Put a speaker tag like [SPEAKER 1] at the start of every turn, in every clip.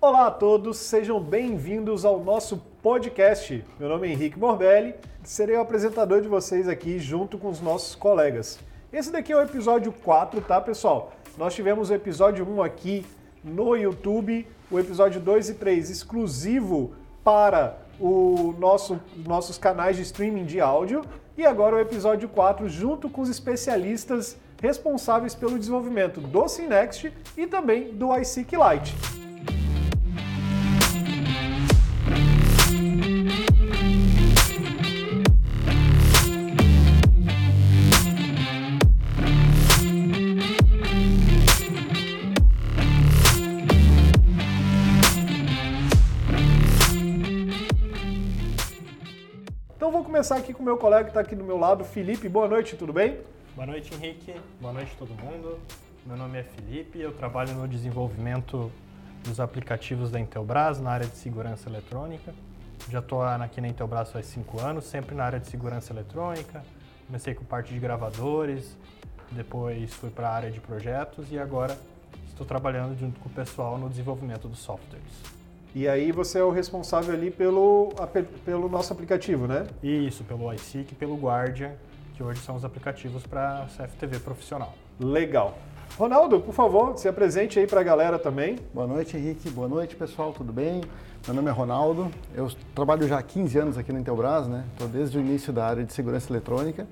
[SPEAKER 1] Olá a todos, sejam bem-vindos ao nosso podcast. Meu nome é Henrique Morbelli, serei o apresentador de vocês aqui junto com os nossos colegas. Esse daqui é o episódio 4, tá, pessoal? Nós tivemos o episódio 1 aqui no YouTube, o episódio 2 e 3 exclusivo para o nosso, nossos canais de streaming de áudio e agora o episódio 4 junto com os especialistas responsáveis pelo desenvolvimento do Synext e também do iSeek Lite. Começar aqui com o meu colega que está aqui do meu lado, Felipe. Boa noite, tudo bem?
[SPEAKER 2] Boa noite, Henrique. Boa noite, todo mundo. Meu nome é Felipe, eu trabalho no desenvolvimento dos aplicativos da Intelbras na área de segurança eletrônica. Já estou aqui na Intelbras faz cinco anos, sempre na área de segurança eletrônica. Comecei com parte de gravadores, depois fui para a área de projetos e agora estou trabalhando junto com o pessoal no desenvolvimento dos softwares.
[SPEAKER 1] E aí você é o responsável ali pelo, pelo nosso aplicativo, né?
[SPEAKER 2] Isso, pelo iSeek e pelo Guardian, que hoje são os aplicativos para CFTV profissional.
[SPEAKER 1] Legal. Ronaldo, por favor, se apresente aí para a galera também.
[SPEAKER 3] Boa noite, Henrique. Boa noite, pessoal. Tudo bem? Meu nome é Ronaldo. Eu trabalho já há 15 anos aqui na Intelbras, né? Estou desde o início da área de segurança eletrônica.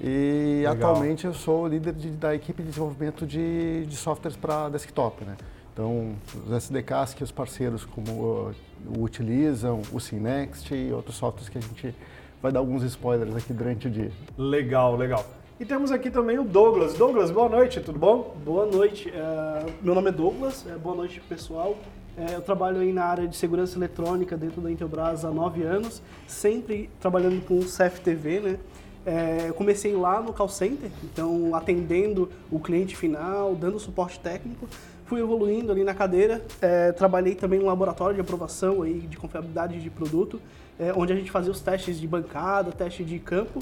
[SPEAKER 3] E Legal. atualmente eu sou líder de, da equipe de desenvolvimento de, de softwares para desktop, né? Então, os SDKs que os parceiros como uh, utilizam, o Synext e outros softwares que a gente vai dar alguns spoilers aqui durante o dia.
[SPEAKER 1] Legal, legal. E temos aqui também o Douglas. Douglas, boa noite, tudo bom?
[SPEAKER 4] Boa noite. Uh, meu nome é Douglas, uh, boa noite pessoal. Uh, eu trabalho aí na área de segurança eletrônica dentro da Intelbras há nove anos, sempre trabalhando com CFTV, né? É, eu comecei lá no call center, então atendendo o cliente final, dando suporte técnico, fui evoluindo ali na cadeira, é, trabalhei também no laboratório de aprovação aí de confiabilidade de produto, é, onde a gente fazia os testes de bancada, teste de campo,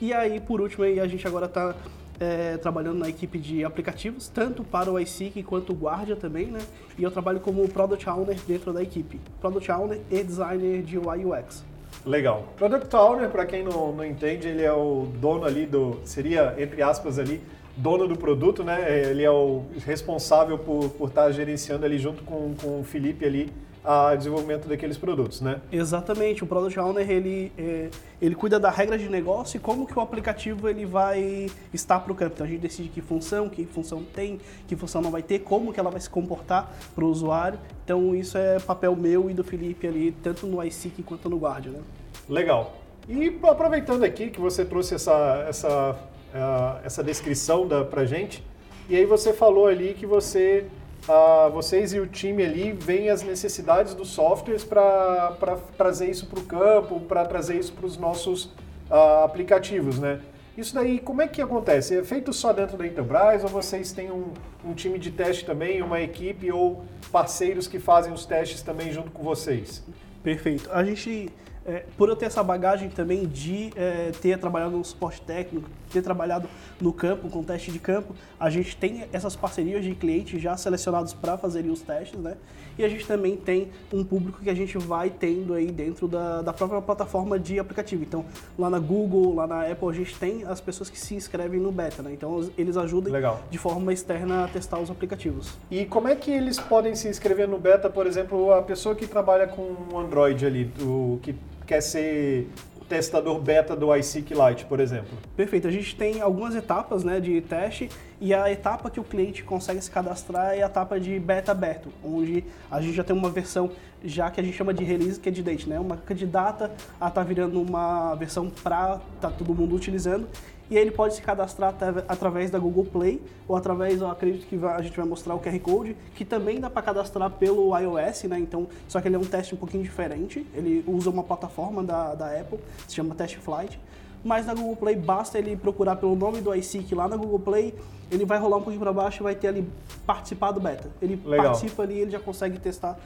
[SPEAKER 4] e aí por último aí, a gente agora está é, trabalhando na equipe de aplicativos, tanto para o iSeek quanto o Guardia também, né? E eu trabalho como Product Owner dentro da equipe, Product Owner e Designer de UI UX.
[SPEAKER 1] Legal. Product Owner, para quem não, não entende, ele é o dono ali do, seria, entre aspas ali, dono do produto, né? Ele é o responsável por, por estar gerenciando ali junto com, com o Felipe ali a desenvolvimento daqueles produtos, né?
[SPEAKER 4] Exatamente. O Product Owner, ele, é, ele cuida da regra de negócio e como que o aplicativo ele vai estar para o campo. Então a gente decide que função, que função tem, que função não vai ter, como que ela vai se comportar para o usuário. Então isso é papel meu e do Felipe ali, tanto no iSeek quanto no Guardian, né?
[SPEAKER 1] Legal. E aproveitando aqui que você trouxe essa, essa uh, essa descrição da, pra gente. E aí você falou ali que você, uh, vocês e o time ali veem as necessidades dos softwares para trazer isso para o campo, para trazer isso para os nossos uh, aplicativos, né? Isso daí, como é que acontece? É feito só dentro da Enterprise ou vocês têm um, um time de teste também, uma equipe ou parceiros que fazem os testes também junto com vocês?
[SPEAKER 4] Perfeito. A gente é, por eu ter essa bagagem também de é, ter trabalhado no suporte técnico, ter trabalhado no campo, com teste de campo, a gente tem essas parcerias de clientes já selecionados para fazerem os testes, né? E a gente também tem um público que a gente vai tendo aí dentro da, da própria plataforma de aplicativo. Então, lá na Google, lá na Apple, a gente tem as pessoas que se inscrevem no beta, né? Então, eles ajudam Legal. de forma externa a testar os aplicativos.
[SPEAKER 1] E como é que eles podem se inscrever no beta, por exemplo, a pessoa que trabalha com Android ali, o que quer ser testador beta do iSeek Lite, por exemplo?
[SPEAKER 4] Perfeito. A gente tem algumas etapas né, de teste e a etapa que o cliente consegue se cadastrar é a etapa de beta aberto, onde a gente já tem uma versão já que a gente chama de release candidate, né? Uma candidata a estar tá virando uma versão para tá todo mundo utilizando e aí ele pode se cadastrar através da Google Play ou através, eu acredito que a gente vai mostrar o QR Code, que também dá para cadastrar pelo iOS, né? Então, só que ele é um teste um pouquinho diferente. Ele usa uma plataforma da, da Apple, se chama Test Flight. Mas na Google Play basta ele procurar pelo nome do iSeek lá na Google Play, ele vai rolar um pouquinho para baixo e vai ter ali participar do beta. Ele Legal. participa ali, ele já consegue testar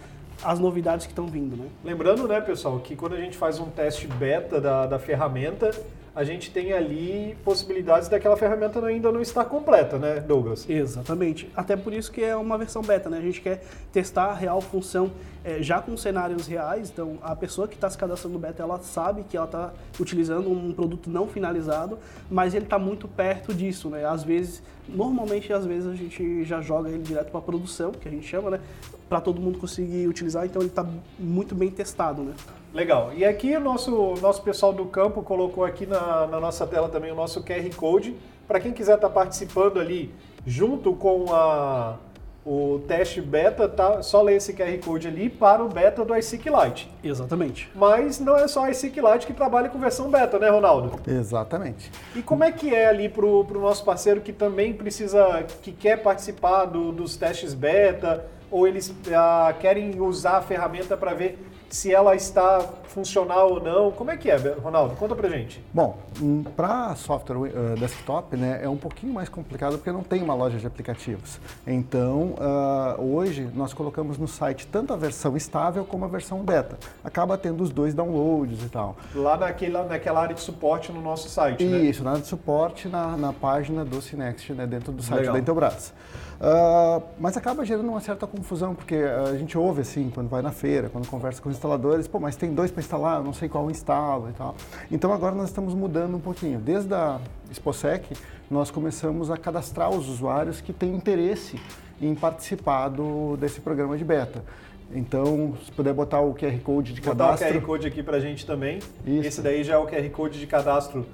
[SPEAKER 4] as novidades que estão vindo, né?
[SPEAKER 1] Lembrando, né, pessoal, que quando a gente faz um teste beta da, da ferramenta, a gente tem ali possibilidades daquela ferramenta ainda não estar completa, né, Douglas?
[SPEAKER 4] Exatamente. Até por isso que é uma versão beta, né? A gente quer testar a real função é, já com cenários reais. Então, a pessoa que está se cadastrando no beta, ela sabe que ela está utilizando um produto não finalizado, mas ele está muito perto disso, né? Às vezes, normalmente, às vezes a gente já joga ele direto para produção, que a gente chama, né? Para todo mundo conseguir utilizar. Então, ele está muito bem testado, né?
[SPEAKER 1] Legal. E aqui o nosso, nosso pessoal do campo colocou aqui na, na nossa tela também o nosso QR Code. Para quem quiser estar tá participando ali junto com a, o teste beta, tá, só ler esse QR Code ali para o beta do iSeek Lite.
[SPEAKER 4] Exatamente.
[SPEAKER 1] Mas não é só o iSeek Lite que trabalha com versão beta, né, Ronaldo?
[SPEAKER 3] Exatamente.
[SPEAKER 1] E como é que é ali para o nosso parceiro que também precisa, que quer participar do, dos testes beta, ou eles ah, querem usar a ferramenta para ver se ela está funcional ou não. Como é que é, Ronaldo? Conta pra gente.
[SPEAKER 3] Bom, hum, para software uh, desktop, né, é um pouquinho mais complicado porque não tem uma loja de aplicativos. Então, uh, hoje nós colocamos no site tanto a versão estável como a versão beta. Acaba tendo os dois downloads e tal.
[SPEAKER 1] Lá naquela, naquela área de suporte no nosso site,
[SPEAKER 3] Isso,
[SPEAKER 1] né?
[SPEAKER 3] Isso, na área de suporte na, na página do Cinext, né, dentro do site Legal. da Intelbras. Uh, mas acaba gerando uma certa confusão, porque a gente ouve assim, quando vai na feira, quando conversa com os instaladores, pô, mas tem dois para instalar, eu não sei qual instalo e tal. Então agora nós estamos mudando um pouquinho. Desde a Exposec, nós começamos a cadastrar os usuários que têm interesse em participar do, desse programa de beta. Então, se puder botar o QR Code de cadastro.
[SPEAKER 1] Botar o QR Code aqui para a gente também. Isso. Esse daí já é o QR Code de cadastro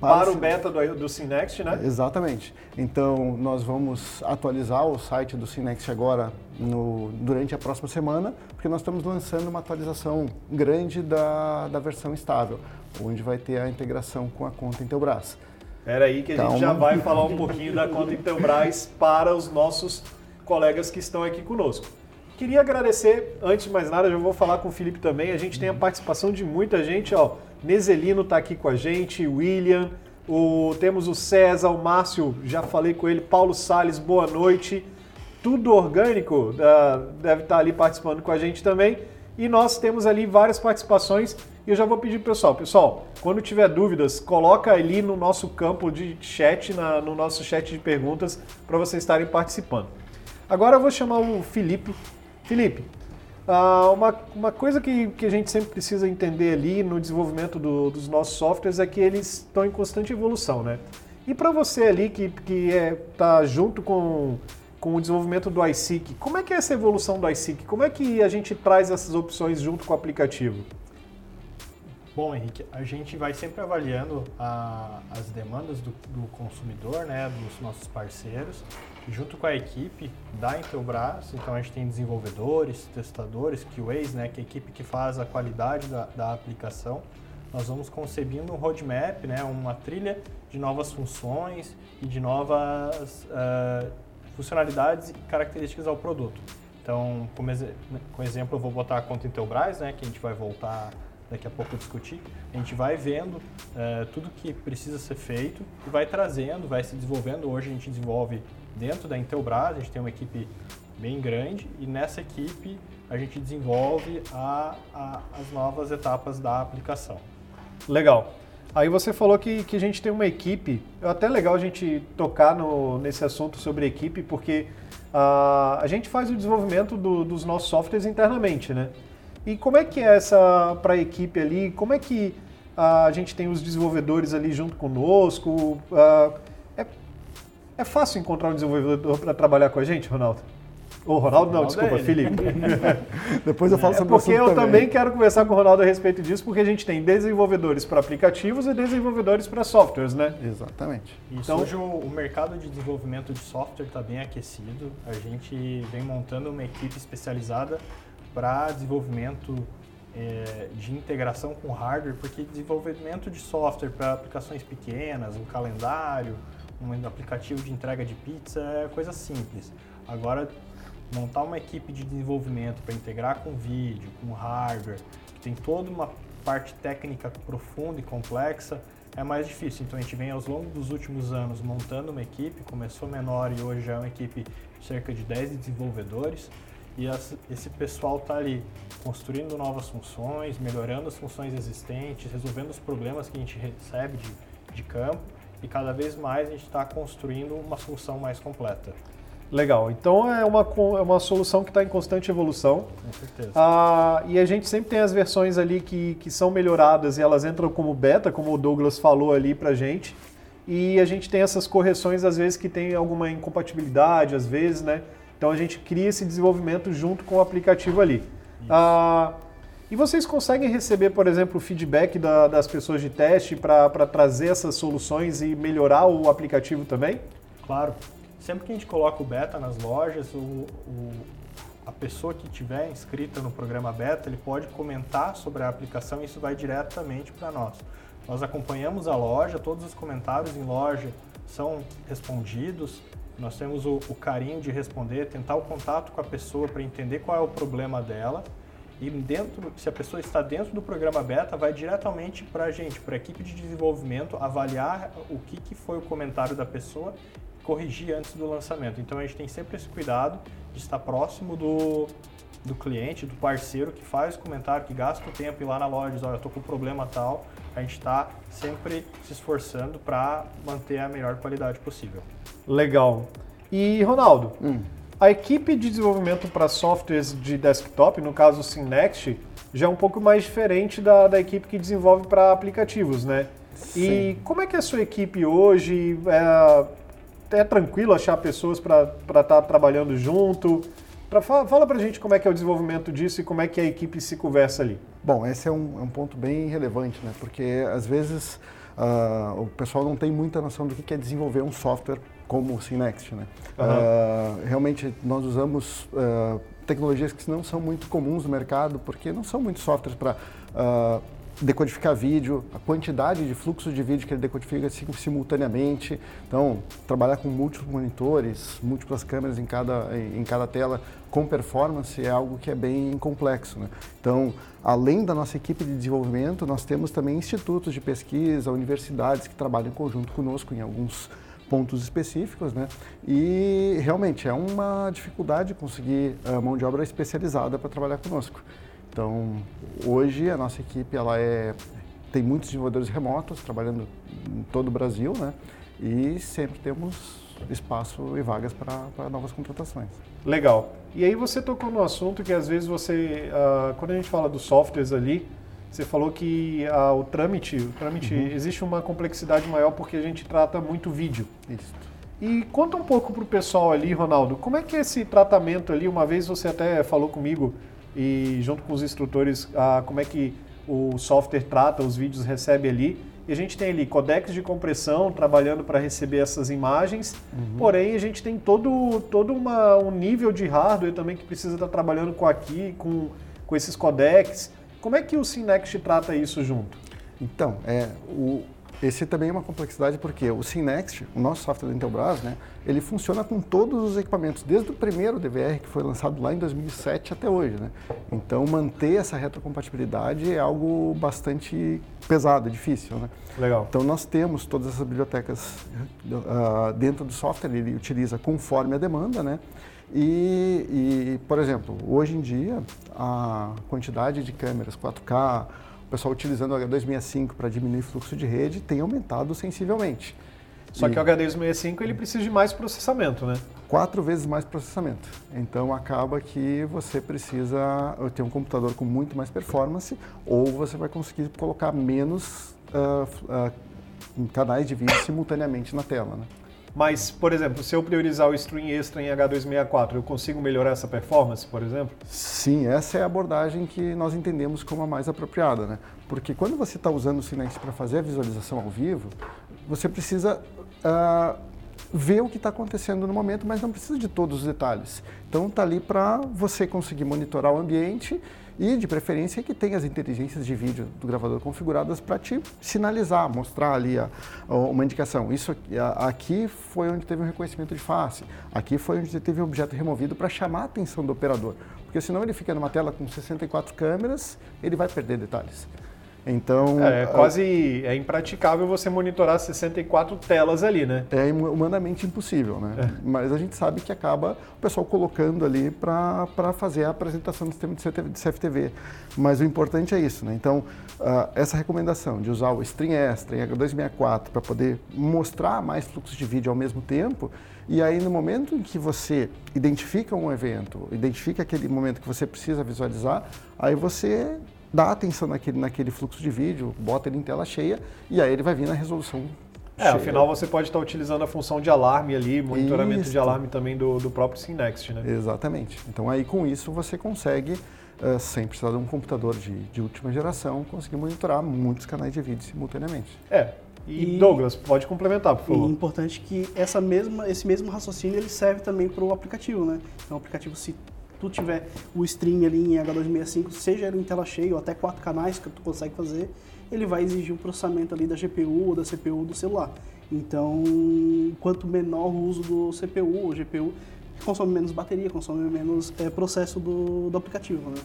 [SPEAKER 1] para, o beta do, do Synext, né?
[SPEAKER 3] Exatamente. Então, nós vamos atualizar o site do Synext agora no, durante a próxima semana, porque nós estamos lançando uma atualização grande da, da versão estável, onde vai ter a integração com a conta Intelbras.
[SPEAKER 1] Espera aí que a Calma. gente já vai falar um pouquinho da conta Intelbras para os nossos colegas que estão aqui conosco. Queria agradecer, antes de mais nada, já vou falar com o Felipe também, a gente tem a participação de muita gente, ó, Nezelino está aqui com a gente, William, o, temos o César, o Márcio, já falei com ele, Paulo Sales, boa noite. Tudo orgânico, uh, deve estar tá ali participando com a gente também. E nós temos ali várias participações e eu já vou pedir pro pessoal, pessoal, quando tiver dúvidas, coloca ali no nosso campo de chat, na, no nosso chat de perguntas, para vocês estarem participando. Agora eu vou chamar o Felipe. Felipe, Uh, uma, uma coisa que, que a gente sempre precisa entender ali no desenvolvimento do, dos nossos softwares é que eles estão em constante evolução, né? E para você ali que está que é, tá junto com, com o desenvolvimento do iSeek, como é que é essa evolução do iSeek? Como é que a gente traz essas opções junto com o aplicativo?
[SPEAKER 2] Bom, Henrique, a gente vai sempre avaliando a, as demandas do, do consumidor, né, dos nossos parceiros, junto com a equipe da Intelbras, então a gente tem desenvolvedores, testadores, QAs, né, que é a equipe que faz a qualidade da, da aplicação. Nós vamos concebendo um roadmap, né, uma trilha de novas funções e de novas uh, funcionalidades e características ao produto. Então, como, ex como exemplo, eu vou botar a conta Intelbras, né, que a gente vai voltar daqui a pouco discutir. A gente vai vendo uh, tudo que precisa ser feito e vai trazendo, vai se desenvolvendo. Hoje a gente desenvolve dentro da Intelbras, a gente tem uma equipe bem grande e nessa equipe a gente desenvolve a, a, as novas etapas da aplicação.
[SPEAKER 1] Legal. Aí você falou que, que a gente tem uma equipe, é até legal a gente tocar no, nesse assunto sobre equipe, porque uh, a gente faz o desenvolvimento do, dos nossos softwares internamente, né? E como é que é essa para a equipe ali? Como é que uh, a gente tem os desenvolvedores ali junto conosco? Uh, é fácil encontrar um desenvolvedor para trabalhar com a gente, Ronaldo? Ô, Ronaldo, não, desculpa, é Felipe.
[SPEAKER 3] Depois eu falo é sobre
[SPEAKER 1] porque eu também. também quero conversar com o Ronaldo a respeito disso, porque a gente tem desenvolvedores para aplicativos e desenvolvedores para softwares, né?
[SPEAKER 3] Exatamente.
[SPEAKER 2] Então, hoje o mercado de desenvolvimento de software está bem aquecido. A gente vem montando uma equipe especializada para desenvolvimento é, de integração com hardware, porque desenvolvimento de software para aplicações pequenas, um calendário, um aplicativo de entrega de pizza é coisa simples. Agora, montar uma equipe de desenvolvimento para integrar com vídeo, com hardware, que tem toda uma parte técnica profunda e complexa, é mais difícil. Então a gente vem aos longo dos últimos anos montando uma equipe, começou menor e hoje é uma equipe de cerca de 10 desenvolvedores. e esse pessoal está ali construindo novas funções, melhorando as funções existentes, resolvendo os problemas que a gente recebe de, de campo e cada vez mais a gente está construindo uma solução mais completa.
[SPEAKER 1] Legal, então é uma, é uma solução que está em constante evolução.
[SPEAKER 2] Com certeza.
[SPEAKER 1] Ah, e a gente sempre tem as versões ali que, que são melhoradas e elas entram como beta, como o Douglas falou ali pra gente. E a gente tem essas correções, às vezes, que tem alguma incompatibilidade, às vezes, né? Então a gente cria esse desenvolvimento junto com o aplicativo ali. Ah, e vocês conseguem receber, por exemplo, feedback da, das pessoas de teste para trazer essas soluções e melhorar o aplicativo também?
[SPEAKER 2] Claro. Sempre que a gente coloca o beta nas lojas, o, o, a pessoa que tiver inscrita no programa beta, ele pode comentar sobre a aplicação e isso vai diretamente para nós. Nós acompanhamos a loja, todos os comentários em loja são respondidos, nós temos o, o carinho de responder, tentar o contato com a pessoa para entender qual é o problema dela e dentro, se a pessoa está dentro do programa beta, vai diretamente para a gente, para a equipe de desenvolvimento, avaliar o que, que foi o comentário da pessoa corrigir antes do lançamento. Então a gente tem sempre esse cuidado de estar próximo do, do cliente, do parceiro que faz o comentário, que gasta o tempo ir lá na loja e diz, olha, eu estou com um problema tal. A gente está sempre se esforçando para manter a melhor qualidade possível.
[SPEAKER 1] Legal. E, Ronaldo, hum. A equipe de desenvolvimento para softwares de desktop, no caso o Synext, já é um pouco mais diferente da, da equipe que desenvolve para aplicativos, né? Sim. E como é que é a sua equipe hoje? É, é tranquilo achar pessoas para estar tá trabalhando junto? Pra, fala, fala para a gente como é que é o desenvolvimento disso e como é que a equipe se conversa ali.
[SPEAKER 3] Bom, esse é um, é um ponto bem relevante, né? Porque às vezes uh, o pessoal não tem muita noção do que é desenvolver um software como o Synext, né? Uhum. Uh, realmente nós usamos uh, tecnologias que não são muito comuns no mercado, porque não são muitos softwares para decodificar vídeo, a quantidade de fluxo de vídeo que ele decodifica simultaneamente. Então, trabalhar com múltiplos monitores, múltiplas câmeras em cada, em cada tela com performance é algo que é bem complexo. Né? Então, além da nossa equipe de desenvolvimento, nós temos também institutos de pesquisa, universidades que trabalham em conjunto conosco em alguns pontos específicos, né? E realmente é uma dificuldade conseguir a mão de obra especializada para trabalhar conosco. Então, hoje a nossa equipe ela é tem muitos desenvolvedores remotos trabalhando em todo o Brasil, né? E sempre temos espaço e vagas para novas contratações.
[SPEAKER 1] Legal. E aí você tocou no assunto que às vezes você, uh, quando a gente fala dos softwares ali, você falou que uh, o trâmite, o trâmite uhum. existe uma complexidade maior porque a gente trata muito vídeo.
[SPEAKER 3] Isso.
[SPEAKER 1] E conta um pouco para o pessoal ali, Ronaldo, como é que é esse tratamento ali? Uma vez você até falou comigo e junto com os instrutores ah, como é que o software trata os vídeos, recebe ali. E a gente tem ali codecs de compressão trabalhando para receber essas imagens, uhum. porém a gente tem todo, todo uma, um nível de hardware também que precisa estar trabalhando com aqui, com, com esses codecs. Como é que o Synext trata isso junto?
[SPEAKER 3] Então, é, o, esse também é uma complexidade porque o Synext, o nosso software da Intelbras, né, ele funciona com todos os equipamentos, desde o primeiro DVR que foi lançado lá em 2007 até hoje. Né? Então, manter essa retrocompatibilidade é algo bastante pesado, difícil. Né?
[SPEAKER 1] Legal.
[SPEAKER 3] Então, nós temos todas essas bibliotecas uh, dentro do software, ele utiliza conforme a demanda, né? E, e, por exemplo, hoje em dia, a quantidade de câmeras 4K, o pessoal utilizando o H265 para diminuir o fluxo de rede tem aumentado sensivelmente.
[SPEAKER 1] Só e... que o H265 ele precisa de mais processamento, né?
[SPEAKER 3] Quatro vezes mais processamento. Então acaba que você precisa ter um computador com muito mais performance ou você vai conseguir colocar menos uh, uh, canais de vídeo simultaneamente na tela, né?
[SPEAKER 1] Mas, por exemplo, se eu priorizar o stream extra em H264, eu consigo melhorar essa performance, por exemplo?
[SPEAKER 3] Sim, essa é a abordagem que nós entendemos como a mais apropriada, né? Porque quando você está usando o Synex para fazer a visualização ao vivo, você precisa uh, ver o que está acontecendo no momento, mas não precisa de todos os detalhes. Então, está ali para você conseguir monitorar o ambiente e, de preferência, que tenha as inteligências de vídeo do gravador configuradas para te sinalizar, mostrar ali a, a, uma indicação. Isso a, aqui foi onde teve um reconhecimento de face, aqui foi onde teve um objeto removido para chamar a atenção do operador, porque senão ele fica numa tela com 64 câmeras, ele vai perder detalhes. Então,
[SPEAKER 1] é, é quase é impraticável você monitorar 64 telas ali, né?
[SPEAKER 3] É humanamente impossível, né? É. Mas a gente sabe que acaba o pessoal colocando ali para fazer a apresentação do sistema de CFTV. Mas o importante é isso, né? Então, uh, essa recomendação de usar o Stream Extra em H264 para poder mostrar mais fluxos de vídeo ao mesmo tempo, e aí no momento em que você identifica um evento, identifica aquele momento que você precisa visualizar, aí você dá atenção naquele, naquele fluxo de vídeo, bota ele em tela cheia e aí ele vai vir na resolução
[SPEAKER 1] é, Cheio. afinal você pode estar utilizando a função de alarme ali, monitoramento isso. de alarme também do, do próprio Synext, né?
[SPEAKER 3] Exatamente. Então aí com isso você consegue, uh, sem precisar de um computador de, de última geração, conseguir monitorar muitos canais de vídeo simultaneamente.
[SPEAKER 1] É. E, e Douglas, pode complementar, por favor.
[SPEAKER 4] E é importante que essa mesma, esse mesmo raciocínio ele serve também para o aplicativo, né? Então o aplicativo se tu tiver o stream ali em H265, seja ele em tela cheia ou até quatro canais que tu consegue fazer, ele vai exigir um processamento ali da GPU ou da CPU do celular. Então, quanto menor o uso do CPU ou GPU, consome menos bateria, consome menos é, processo do, do aplicativo. Né?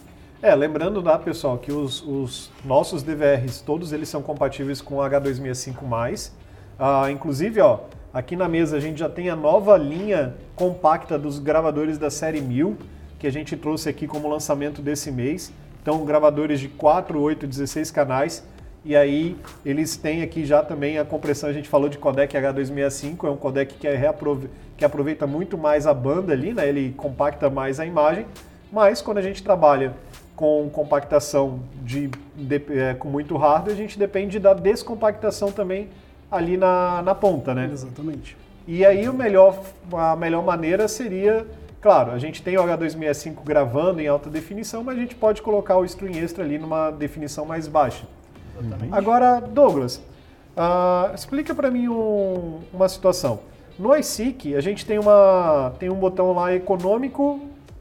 [SPEAKER 1] É, lembrando, tá, pessoal, que os, os, nossos DVRs, todos eles são compatíveis com H265+. Ah, inclusive, ó, aqui na mesa a gente já tem a nova linha compacta dos gravadores da série 1000, que a gente trouxe aqui como lançamento desse mês. Então, gravadores de 4, 8, 16 canais. E aí, eles têm aqui já também a compressão, a gente falou de codec H265, é um codec que, é reaprove... que aproveita muito mais a banda ali, né? ele compacta mais a imagem. Mas quando a gente trabalha com compactação de, de é, com muito hardware, a gente depende da descompactação também ali na, na ponta, né?
[SPEAKER 4] Exatamente.
[SPEAKER 1] E aí o melhor, a melhor maneira seria Claro, a gente tem o H265 gravando em alta definição, mas a gente pode colocar o stream extra ali numa definição mais baixa. Exatamente. Agora, Douglas, uh, explica para mim um, uma situação. No iSeek, a gente tem, uma, tem um botão lá econômico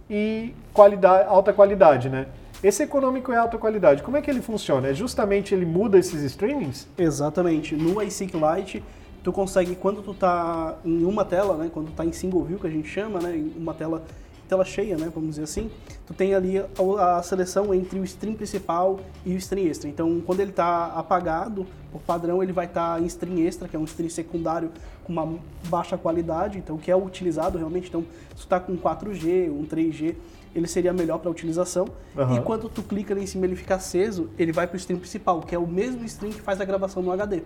[SPEAKER 1] e qualidade, alta qualidade, né? Esse econômico e alta qualidade, como é que ele funciona? É justamente ele muda esses streamings?
[SPEAKER 4] Exatamente. No iSeek Lite, tu consegue, quando tu tá em uma tela, né, quando tu tá em single view, que a gente chama, né, em uma tela, tela cheia, né, vamos dizer assim, tu tem ali a, a seleção entre o stream principal e o stream extra. Então, quando ele está apagado, por padrão, ele vai estar tá em stream extra, que é um stream secundário com uma baixa qualidade, então que é utilizado realmente. Então, se tu tá com 4G, um 3G, ele seria melhor para utilização. Uhum. E quando tu clica ali em cima ele fica aceso, ele vai para o stream principal, que é o mesmo stream que faz a gravação no HD.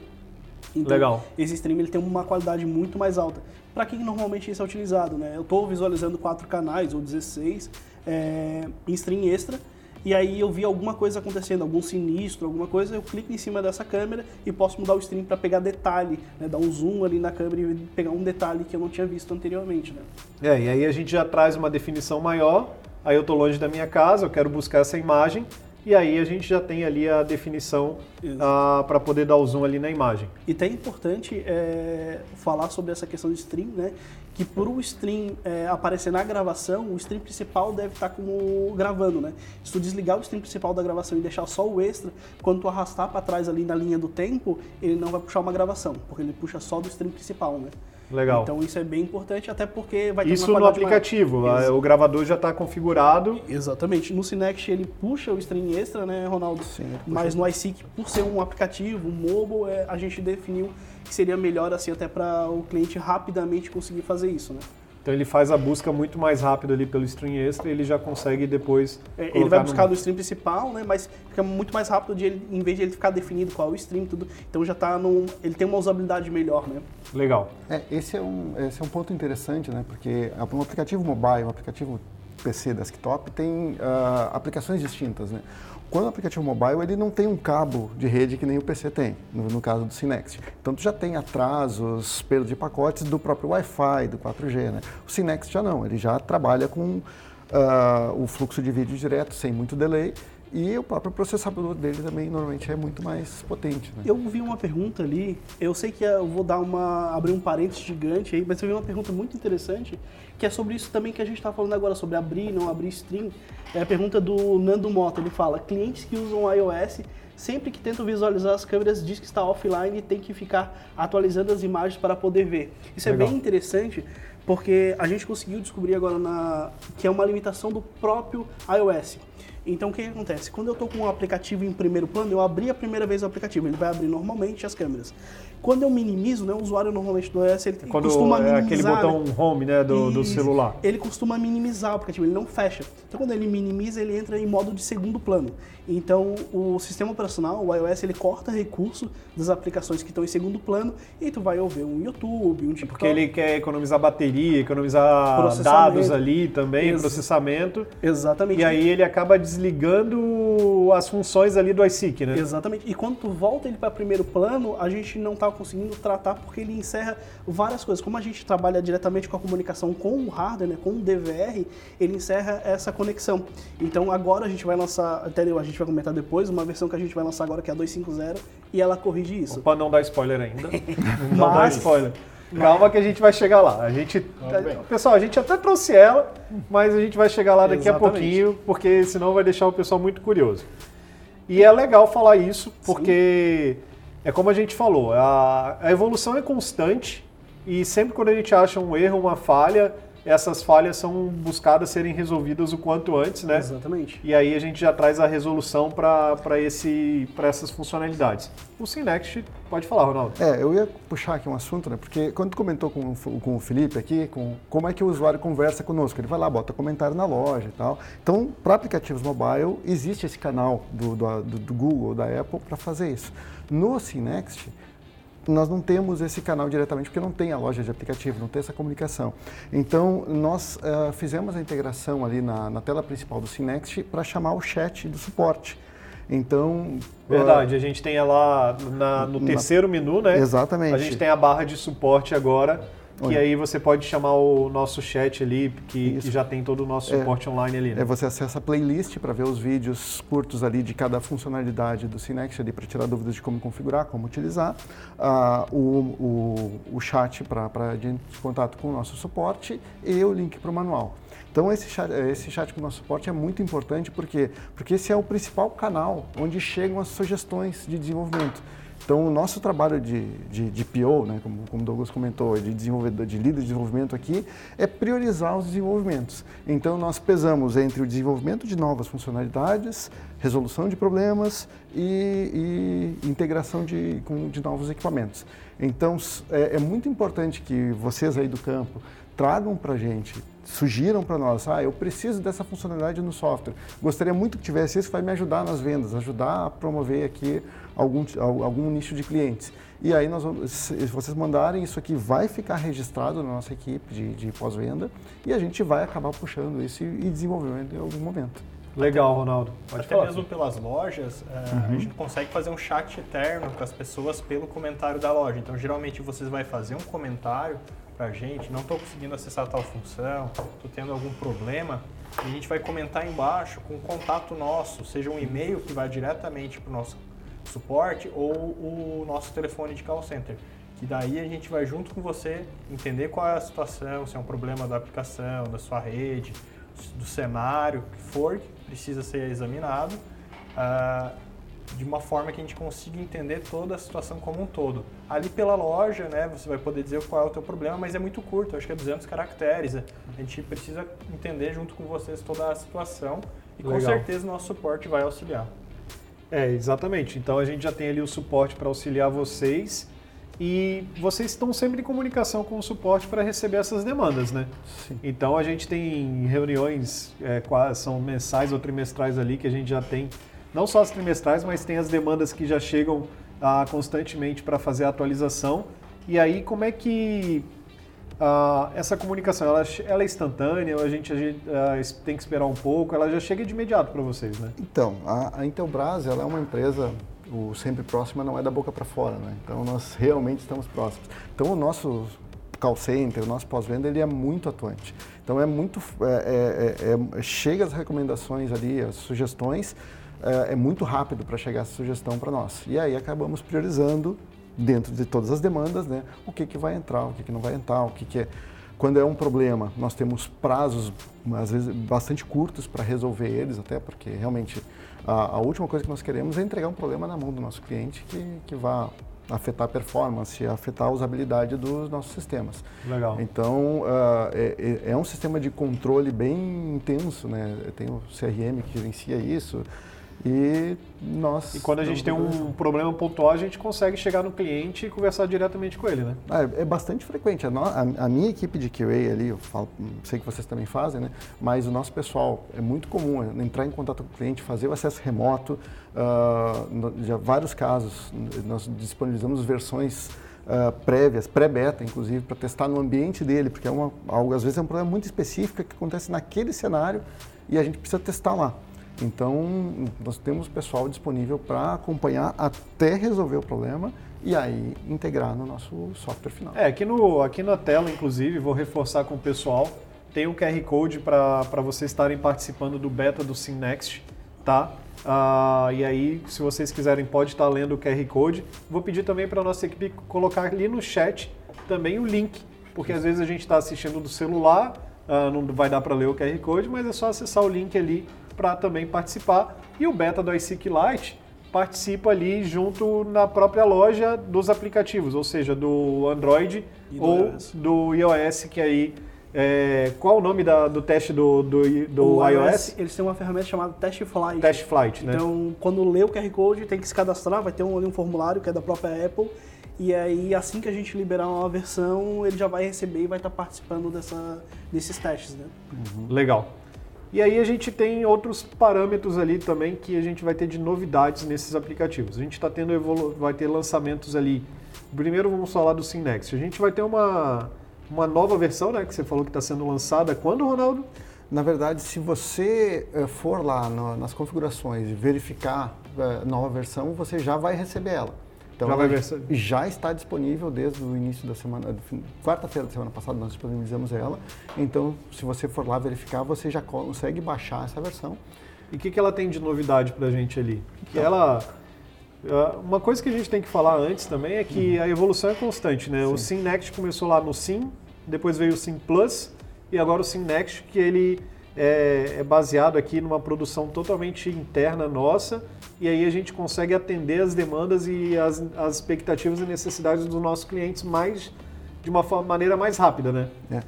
[SPEAKER 4] Então,
[SPEAKER 1] Legal.
[SPEAKER 4] esse stream ele tem uma qualidade muito mais alta. Para que normalmente isso é utilizado? Né? Eu estou visualizando quatro canais ou 16 é, em stream extra e aí eu vi alguma coisa acontecendo, algum sinistro, alguma coisa, eu clico em cima dessa câmera e posso mudar o stream para pegar detalhe, né? dar um zoom ali na câmera e pegar um detalhe que eu não tinha visto anteriormente. Né?
[SPEAKER 1] É, e aí a gente já traz uma definição maior, aí eu estou longe da minha casa, eu quero buscar essa imagem, e aí a gente já tem ali a definição ah, para poder dar o zoom ali na imagem.
[SPEAKER 4] E até é importante é, falar sobre essa questão de stream, né? Que por o stream é, aparecer na gravação, o stream principal deve estar tá como gravando, né? Se tu desligar o stream principal da gravação e deixar só o extra, quando tu arrastar para trás ali na linha do tempo, ele não vai puxar uma gravação, porque ele puxa só do stream principal, né?
[SPEAKER 1] Legal.
[SPEAKER 4] Então isso é bem importante, até porque vai ter
[SPEAKER 1] Isso no aplicativo, o gravador já está configurado.
[SPEAKER 4] Exatamente. No Cinext ele puxa o stream extra, né, Ronaldo? Sim. Mas no iSeek, por ser um aplicativo, um mobile, é, a gente definiu que seria melhor assim até para o cliente rapidamente conseguir fazer isso, né?
[SPEAKER 1] Então ele faz a busca muito mais rápido ali pelo stream extra e ele já consegue depois.
[SPEAKER 4] É, ele vai buscar no... do stream principal, né? Mas fica muito mais rápido de ele, em vez de ele ficar definido qual é o stream tudo. Então já tá num. Ele tem uma usabilidade melhor, né?
[SPEAKER 1] Legal.
[SPEAKER 3] É, esse, é um, esse é um ponto interessante, né? Porque um aplicativo mobile, um aplicativo PC desktop tem uh, aplicações distintas, né? Quando o aplicativo mobile, ele não tem um cabo de rede que nem o PC tem, no, no caso do Synext. Então, tu já tem atrasos, perda de pacotes do próprio Wi-Fi, do 4G, né? O Synext já não, ele já trabalha com uh, o fluxo de vídeo direto, sem muito delay, e o próprio processador dele também normalmente é muito mais potente. Né?
[SPEAKER 4] Eu vi uma pergunta ali, eu sei que eu vou dar uma abrir um parênteses gigante aí, mas eu vi uma pergunta muito interessante que é sobre isso também que a gente está falando agora sobre abrir, não abrir stream. É a pergunta do Nando Mota, ele fala: clientes que usam iOS sempre que tentam visualizar as câmeras diz que está offline e tem que ficar atualizando as imagens para poder ver. Isso Legal. é bem interessante porque a gente conseguiu descobrir agora na, que é uma limitação do próprio iOS. Então o que, que acontece? Quando eu estou com o aplicativo em primeiro plano, eu abri a primeira vez o aplicativo, ele vai abrir normalmente as câmeras. Quando eu minimizo, né, o usuário normalmente do iOS ele
[SPEAKER 1] Quando
[SPEAKER 4] costuma
[SPEAKER 1] é
[SPEAKER 4] minimizar.
[SPEAKER 1] aquele botão
[SPEAKER 4] né?
[SPEAKER 1] home né, do, do celular.
[SPEAKER 4] Ele costuma minimizar o aplicativo, ele não fecha. Então quando ele minimiza, ele entra em modo de segundo plano. Então o sistema operacional, o iOS, ele corta recurso das aplicações que estão em segundo plano e tu vai ouvir um YouTube, um TikTok.
[SPEAKER 1] Porque ele quer economizar bateria, economizar dados ali também,
[SPEAKER 4] Ex-
[SPEAKER 1] processamento.
[SPEAKER 4] Exatamente.
[SPEAKER 1] E aí ele acaba desligando as funções ali do iSeek, né?
[SPEAKER 4] Exatamente. E quando tu volta ele para primeiro plano, a gente não tá conseguindo tratar porque ele encerra várias coisas. Como a gente trabalha diretamente com a comunicação com o hardware, né, com o DVR, ele encerra essa conexão. Então agora a gente vai lançar, até a gente vai comentar depois, uma versão que a gente vai lançar agora que é a 250 e ela corrige isso.
[SPEAKER 1] Pra não dar spoiler ainda. Não dá spoiler. Calma que a gente vai chegar lá. A gente, pessoal, a gente até trouxe ela, mas a gente vai chegar lá daqui a
[SPEAKER 4] Exatamente.
[SPEAKER 1] pouquinho, porque senão vai deixar o pessoal muito curioso. E é legal falar isso, porque é como a gente falou, a, a evolução é constante e sempre quando a gente acha um erro, uma falha, essas falhas são buscadas serem resolvidas o quanto antes, né?
[SPEAKER 4] Exatamente.
[SPEAKER 1] E aí a gente já traz a resolução para essas funcionalidades. O Synext, pode falar, Ronaldo.
[SPEAKER 3] É, eu ia puxar aqui um assunto, né? Porque quando tu comentou com, com o Felipe aqui, com como é que o usuário conversa conosco, ele vai lá, bota comentário na loja e tal. Então, para aplicativos mobile, existe esse canal do, do, do- do Google, da Apple, para fazer isso. No Synext, nós não temos esse canal diretamente porque não tem a loja de aplicativo, não tem essa comunicação. Então, nós eh, fizemos a integração ali na, na tela principal do Synext para chamar o chat do suporte. Então,
[SPEAKER 1] Verdade, a gente tem ela na- no
[SPEAKER 3] Na-
[SPEAKER 1] terceiro menu, né?
[SPEAKER 3] Exatamente.
[SPEAKER 1] A gente tem a barra de suporte agora, que
[SPEAKER 3] Olha.
[SPEAKER 1] aí você pode chamar o nosso chat ali, que, que já tem todo o nosso
[SPEAKER 3] É.
[SPEAKER 1] suporte online ali. Né?
[SPEAKER 3] É, você acessa a playlist para ver os vídeos curtos ali de cada funcionalidade do Synext ali para tirar dúvidas de como configurar, como utilizar, Ah, o, o, o chat para de contato com o nosso suporte e o link para o manual. Então esse chat, esse chat com o nosso suporte é muito importante porque porque esse é o principal canal onde chegam as sugestões de desenvolvimento. Então, o nosso trabalho de, de, de PO, né, como, Douglas comentou, de desenvolvedor, de líder de desenvolvimento aqui, é priorizar os desenvolvimentos. Então, nós pesamos entre o desenvolvimento de novas funcionalidades, resolução de problemas e, e integração de, com, de novos equipamentos. Então, é, é muito importante que vocês aí do campo tragam para a gente, sugiram para nós, ah, eu preciso dessa funcionalidade no software. Gostaria muito que tivesse isso, vai me ajudar nas vendas, ajudar a promover aqui algum, al- algum nicho de clientes. E aí, nós vamos, se vocês mandarem, isso aqui vai ficar registrado na nossa equipe de, de pós-venda e a gente vai acabar puxando isso e, e desenvolvendo em algum momento.
[SPEAKER 1] Legal, Ronaldo. Pode
[SPEAKER 2] Até
[SPEAKER 1] falar.
[SPEAKER 2] mesmo pelas lojas, é, a gente consegue fazer um chat eterno com as pessoas pelo comentário da loja. Então, geralmente, vocês vai fazer um comentário pra gente, não estou conseguindo acessar tal função, estou tendo algum problema, e a gente vai comentar embaixo com o contato nosso, seja um e-mail que vai diretamente para o nosso suporte ou o nosso telefone de call center. Que daí a gente vai junto com você entender qual é a situação, se é um problema da aplicação, da sua rede, do cenário, que for que precisa ser examinado, ah, de uma forma que a gente consiga entender toda a situação como um todo. Ali pela loja, né, você vai poder dizer qual é o teu problema, mas é muito curto, acho que é 200 caracteres. A gente precisa entender junto com vocês toda a situação e com
[SPEAKER 1] Legal.
[SPEAKER 2] certeza o nosso suporte vai auxiliar.
[SPEAKER 1] É, exatamente. Então a gente já tem ali o suporte para auxiliar vocês e vocês estão sempre em comunicação com o suporte para receber essas demandas, né?
[SPEAKER 3] Sim.
[SPEAKER 1] Então a gente tem reuniões, é, são mensais ou trimestrais ali que a gente já tem, não só as trimestrais, mas tem as demandas que já chegam ah, constantemente para fazer a atualização. E aí como é que ah, essa comunicação, ela, ela é instantânea, a gente, a gente, ah, tem que esperar um pouco, ela já chega de imediato para vocês, né?
[SPEAKER 3] Então, a, a Intelbras ela é uma empresa, o sempre próxima não é da boca para fora, né? Então nós realmente estamos próximos. Então o nosso call center, o nosso pós-venda, ele é muito atuante. Então é muito, é, é, é, é, chega as recomendações ali, as sugestões, é, é muito rápido para chegar essa sugestão para nós. E aí acabamos priorizando dentro de todas as demandas, né? O que que vai entrar, o que que não vai entrar, o que que é quando é um problema, nós temos prazos, às vezes, bastante curtos para resolver eles, até porque realmente a, a última coisa que nós queremos é entregar um problema na mão do nosso cliente que, que vá afetar a performance, afetar a usabilidade dos nossos sistemas.
[SPEAKER 1] Legal.
[SPEAKER 3] Então, uh, é, é, um sistema de controle bem intenso, né? Tem o CRM que gerencia isso, e nós.
[SPEAKER 1] E quando a gente tem um problema pontual, a gente consegue chegar no cliente e conversar diretamente com ele, né?
[SPEAKER 3] Ah, é, é bastante frequente. A, no, a, a, minha equipe de QA ali, eu falo, sei que vocês também fazem, né? Mas o nosso pessoal é muito comum é, entrar em contato com o cliente, fazer o acesso remoto. Uh, já vários casos nós disponibilizamos versões uh, prévias, pré-beta, inclusive, para testar no ambiente dele, porque é uma, algo, às vezes é um problema muito específico que acontece naquele cenário e a gente precisa testar lá. Então, nós temos pessoal disponível para acompanhar até resolver o problema e aí integrar no nosso software final.
[SPEAKER 1] É, aqui, no, aqui na tela, inclusive, vou reforçar com o pessoal, tem um QR Code para vocês estarem participando do beta do SimNext, tá? Ah, e aí, se vocês quiserem, pode estar lendo o QR Code. Vou pedir também para a nossa equipe colocar ali no chat também o link, porque às vezes a gente está assistindo do celular, ah, não vai dar para ler o QR Code, mas é só acessar o link ali para também participar. E o beta do iSeek Lite participa ali junto na própria loja dos aplicativos, ou seja, do Android do ou iOS. do iOS, que aí é, qual o nome da, do teste do, do, do iOS? iOS?
[SPEAKER 4] Eles têm uma ferramenta chamada Test Flight.
[SPEAKER 1] Test Flight, né?
[SPEAKER 4] Então, quando lê o QR Code, tem que se cadastrar, vai ter um, um formulário que é da própria Apple. E aí, assim que a gente liberar uma versão, ele já vai receber e vai estar participando dessa, desses testes, né?
[SPEAKER 1] Uhum. Legal. E aí a gente tem outros parâmetros ali também que a gente vai ter de novidades nesses aplicativos. A gente está tendo vai ter lançamentos ali. Primeiro vamos falar do Synext. A gente vai ter uma, uma nova versão, né, que você falou que está sendo lançada. Quando, Ronaldo?
[SPEAKER 3] Na verdade, se você eh, for lá no, nas configurações e verificar a eh, nova versão, você já vai receber ela. Então, já, já está disponível desde o início da semana, quarta-feira da semana passada, nós disponibilizamos ela. Então, se você for lá verificar, você já consegue baixar essa versão.
[SPEAKER 1] E o que, que ela tem de novidade para a gente ali? Que então, ela ah, uma coisa que a gente tem que falar antes também é que uhum. a evolução é constante, né? Sim. O Sim Next começou lá no Sim, depois veio o Sim Plus e agora o Sim Next que ele é, é baseado aqui numa produção totalmente interna nossa e aí a gente consegue atender as demandas e as, as expectativas e necessidades dos nossos clientes mais de uma maneira mais rápida, né? É.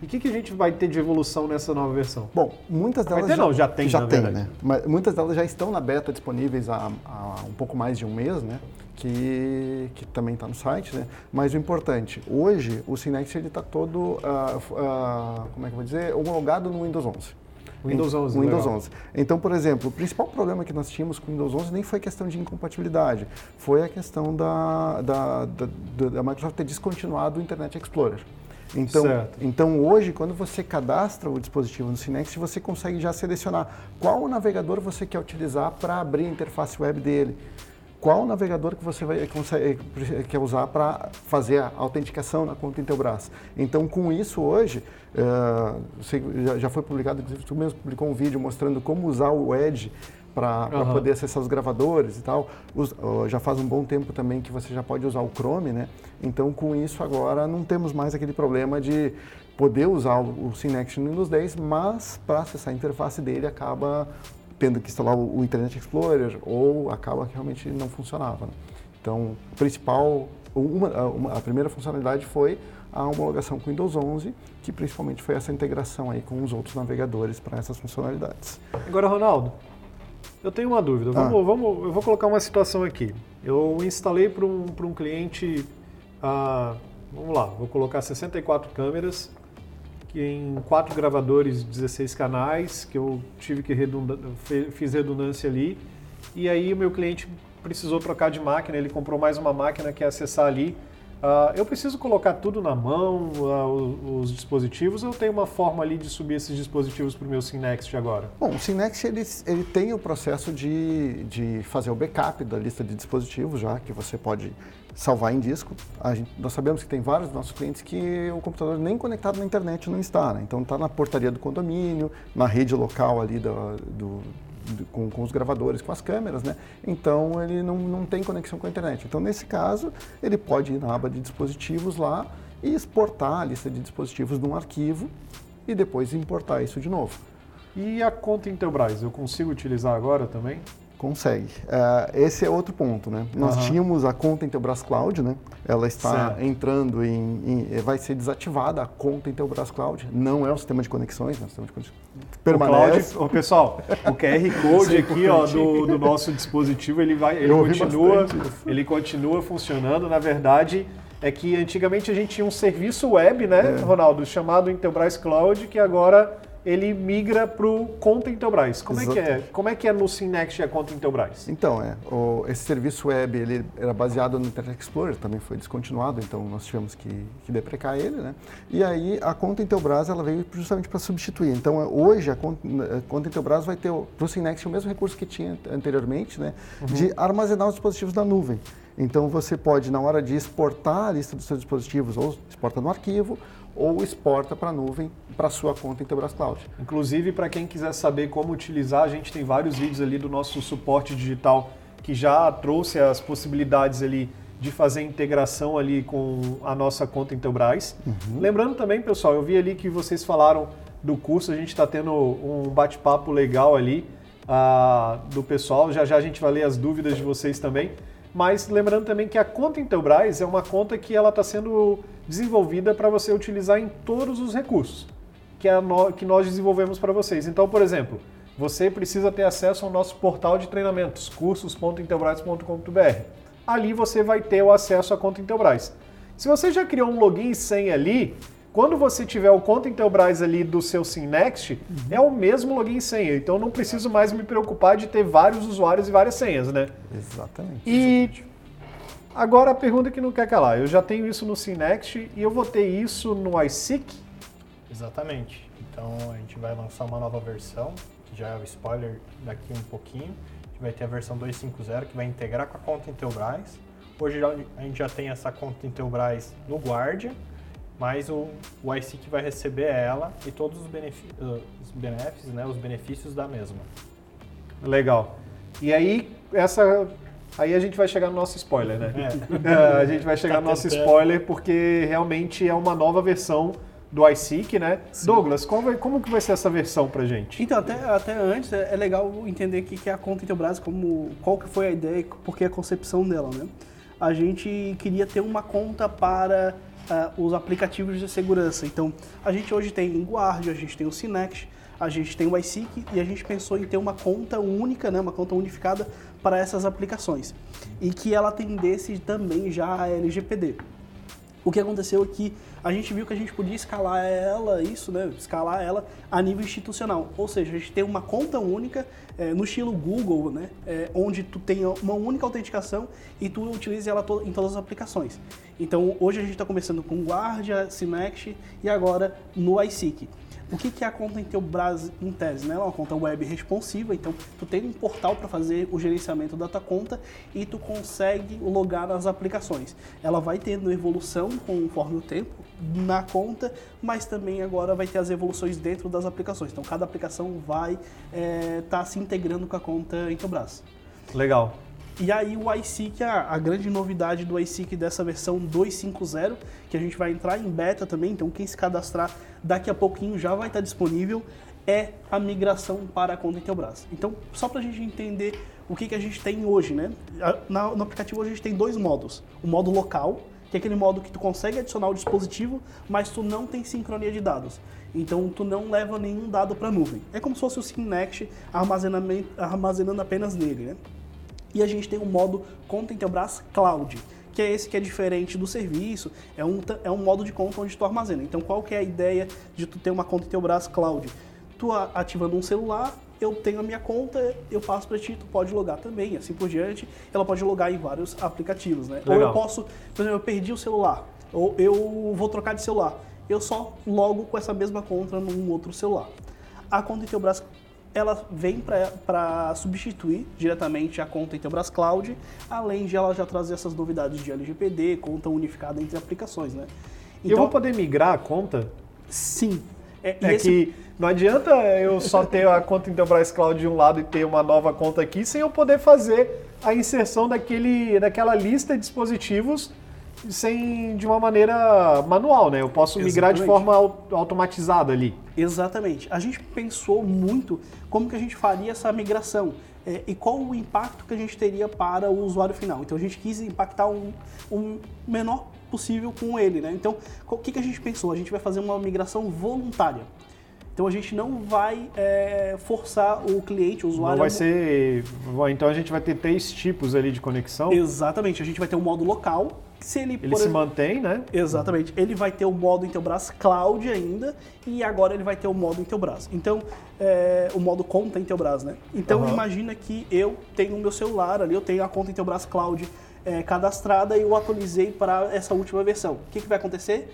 [SPEAKER 1] E o que, que a gente vai ter de evolução nessa nova versão?
[SPEAKER 3] Bom, muitas delas
[SPEAKER 1] ter, já, não, já tem,
[SPEAKER 3] já tem, né? Mas muitas delas já estão na beta disponíveis há, há um pouco mais de um mês, né? Que, que também está no site, né? Mas o importante, hoje o Synex ele está todo, uh, uh, como é que eu vou dizer, homologado no Windows 11.
[SPEAKER 1] Windows 11.
[SPEAKER 3] Windows legal. 11. Então, por exemplo, o principal problema que nós tínhamos com o Windows 11 nem foi questão de incompatibilidade, foi a questão da, da, da, da Microsoft ter descontinuado o Internet Explorer. Então, então, hoje, quando você cadastra o dispositivo no Synext, você consegue já selecionar qual navegador você quer utilizar para abrir a interface web dele qual navegador que você vai, consegue, quer usar para fazer a autenticação na conta Intelbras. Então, com isso, hoje, uh, já, foi publicado, inclusive, tu mesmo publicou um vídeo mostrando como usar o Edge para uhum. poder acessar os gravadores e tal. Us, uh, já faz um bom tempo também que você já pode usar o Chrome, né? Então, com isso, agora não temos mais aquele problema de poder usar o, o no Windows 10, mas para acessar a interface dele acaba tendo que instalar o, Internet Explorer ou acaba que realmente não funcionava. Né? Então, o principal, uma, uma, a primeira funcionalidade foi a homologação com Windows 11, que principalmente foi essa integração aí com os outros navegadores para essas funcionalidades.
[SPEAKER 1] Agora, Ronaldo, eu tenho uma dúvida. Vamos, ah. vamos, eu vou colocar uma situação aqui. Eu instalei para um, um cliente, ah, vamos lá, vou colocar 64 câmeras em quatro gravadores, 16 canais, que eu tive que redunda, fiz redundância ali. E aí o meu cliente precisou trocar de máquina, ele comprou mais uma máquina que acessar ali. Uh, eu preciso colocar tudo na mão, uh, os, os, dispositivos, ou tenho uma forma ali de subir esses dispositivos para o meu Synext agora?
[SPEAKER 3] Bom, o Synext ele, ele tem o processo de, de fazer o backup da lista de dispositivos já, que você pode salvar em disco. Gente, nós sabemos que tem vários nossos clientes que o computador nem conectado na internet não está, né? então está na portaria do condomínio, na rede local ali do, do com, com, os gravadores, com as câmeras, né? Então ele não, não tem conexão com a internet. Então nesse caso ele pode ir na aba de dispositivos lá e exportar a lista de dispositivos num arquivo e depois importar isso de novo.
[SPEAKER 1] E a conta Intelbras, eu consigo utilizar agora também?
[SPEAKER 3] Consegue. Uh, esse é outro ponto, né? Nós uhum. tínhamos a conta Intelbras Cloud, né? Ela está certo. entrando em, em, Vai ser desativada a conta Intelbras Cloud. Não é um sistema de conexões, né? O sistema de conexões
[SPEAKER 1] permanece. O, Cloud, pessoal, o QR Code aqui ó, do, do, nosso dispositivo, ele, vai, ele, continua, ele continua funcionando. Na verdade, é que antigamente a gente tinha um serviço web, né, é. Ronaldo, chamado Intelbras Cloud, que agora ele migra para o conta Intelbras. Como Exato. é que é? Como é que é no Synext a conta Intelbras?
[SPEAKER 3] Então, é, o, esse serviço web ele era baseado no Internet Explorer, também foi descontinuado, então nós tivemos que, que deprecar ele, né? E aí a conta Intelbras ela veio justamente para substituir. Então, hoje a conta, a conta Intelbras vai ter para o Synext o mesmo recurso que tinha anteriormente, né? Uhum. De armazenar os dispositivos na nuvem. Então você pode, na hora de exportar a lista dos seus dispositivos, ou exporta no arquivo, ou exporta para a nuvem para sua conta Intelbras Cloud.
[SPEAKER 1] Inclusive, para quem quiser saber como utilizar, a gente tem vários vídeos ali do nosso suporte digital que já trouxe as possibilidades ali de fazer integração ali com a nossa conta Intelbras. Uhum. Lembrando também, pessoal, eu vi ali que vocês falaram do curso, a gente está tendo um bate-papo legal ali uh, do pessoal. Já já a gente vai ler as dúvidas de vocês também. Mas lembrando também que a conta Intelbras é uma conta que ela está sendo desenvolvida para você utilizar em todos os recursos que, é no, que nós desenvolvemos para vocês. Então, por exemplo, você precisa ter acesso ao nosso portal de treinamentos, cursos.intelbras.com.br. Ali você vai ter o acesso à conta Intelbras. Se você já criou um login e senha ali, quando você tiver o conta Intelbras ali do seu Synext, uhum. é o mesmo login e senha. Então não preciso mais me preocupar de ter vários usuários e várias senhas, né?
[SPEAKER 3] Exatamente.
[SPEAKER 1] E agora a pergunta que não quer calar. Eu já tenho isso no Synext e eu vou ter isso no iSeek?
[SPEAKER 2] Exatamente. Então a gente vai lançar uma nova versão, que já é o spoiler daqui um pouquinho. A gente vai ter a versão 2.5.0 que vai integrar com a conta Intelbras. Hoje a gente já tem essa conta Intelbras no Guardian mas o, o iSeek vai receber ela e todos os, os benefícios, né, os benefícios da mesma.
[SPEAKER 1] Legal. E aí, essa Aí a gente vai chegar no nosso spoiler, né? É. a gente vai chegar tá no nosso spoiler porque realmente é uma nova versão do iSeek, né? Sim. Douglas, como, vai, como que vai ser essa versão pra gente?
[SPEAKER 4] Então, até, até antes, é, é legal entender o que é a conta Intelbras, como, qual que foi a ideia, porque a concepção dela, né? A gente queria ter uma conta para uh, os aplicativos de segurança. Então, a gente hoje tem o Guard, a gente tem o Synext, a gente tem o iSeek e a gente pensou em ter uma conta única, né, uma conta unificada para essas aplicações e que ela atendesse também já a LGPD. O que aconteceu é que a gente viu que a gente podia escalar ela, isso, né? Escalar ela a nível institucional. Ou seja, a gente tem uma conta única é, no estilo Google, né? É, onde tu tem uma única autenticação e tu utiliza ela em todas as aplicações. Então, hoje a gente está começando com Guardia, Synext e agora no iSeek. O que, que é a conta Intelbras em tese? Né? Ela é uma conta web responsiva, então tu tem um portal para fazer o gerenciamento da tua conta e tu consegue logar nas aplicações. Ela vai tendo evolução conforme o tempo na conta, mas também agora vai ter as evoluções dentro das aplicações. Então cada aplicação vai estar é, tá se integrando com a conta Intelbras.
[SPEAKER 1] Legal.
[SPEAKER 4] E aí o iSeek, a, a grande novidade do iSeek dessa versão 2.5.0, que a gente vai entrar em beta também, então quem se cadastrar daqui a pouquinho já vai estar disponível, é a migração para a conta Intelbras. Então, só para a gente entender o que, que a gente tem hoje, né? Na, no aplicativo hoje a gente tem dois modos. O modo local, que é aquele modo que tu consegue adicionar o dispositivo, mas tu não tem sincronia de dados. Então tu não leva nenhum dado para a nuvem. É como se fosse o Synext armazenando apenas nele, né? E a gente tem o modo Conta Intelbras Cloud, que é esse que é diferente do serviço, é um, é um modo de conta onde tu armazena. Então qual que é a ideia de tu ter uma conta Intelbras Cloud? Tu ativando um celular, eu tenho a minha conta, eu passo para ti, tu pode logar também, assim por diante. Ela pode logar em vários aplicativos, né? Legal. Ou eu posso, por exemplo, eu perdi o celular, ou eu vou trocar de celular. Eu só logo com essa mesma conta num outro celular. A conta Intelbras ela vem para substituir diretamente a conta Intelbras Cloud, além de ela já trazer essas novidades de LGPD, conta unificada entre aplicações, né?
[SPEAKER 1] Então, eu vou poder migrar a conta?
[SPEAKER 4] Sim.
[SPEAKER 1] É, é esse... que não adianta eu só ter a conta Intelbras Cloud de um lado e ter uma nova conta aqui sem eu poder fazer a inserção daquele, daquela lista de dispositivos sem de uma maneira manual, né? Eu posso migrar de forma au- automatizada ali.
[SPEAKER 4] Exatamente. A gente pensou muito como que a gente faria essa migração é, e qual o impacto que a gente teria para o usuário final. Então a gente quis impactar um, um menor possível com ele, né? Então o que, que a gente pensou? A gente vai fazer uma migração voluntária. Então a gente não vai é, forçar o cliente, o usuário.
[SPEAKER 1] Não vai ser. Então a gente vai ter três tipos ali de conexão.
[SPEAKER 4] Exatamente. A gente vai ter um modo local. Se ele,
[SPEAKER 1] Ele se
[SPEAKER 4] exemplo-
[SPEAKER 1] mantém, né?
[SPEAKER 4] Exatamente. Ele vai ter o modo Intelbras Cloud ainda e agora ele vai ter o modo Intelbras. Então, é, o modo conta Intelbras, né? Então,
[SPEAKER 1] Aham.
[SPEAKER 4] imagina que eu tenho o meu celular ali, eu tenho a conta Intelbras Cloud é, cadastrada e eu atualizei para essa última versão. O que, que vai acontecer?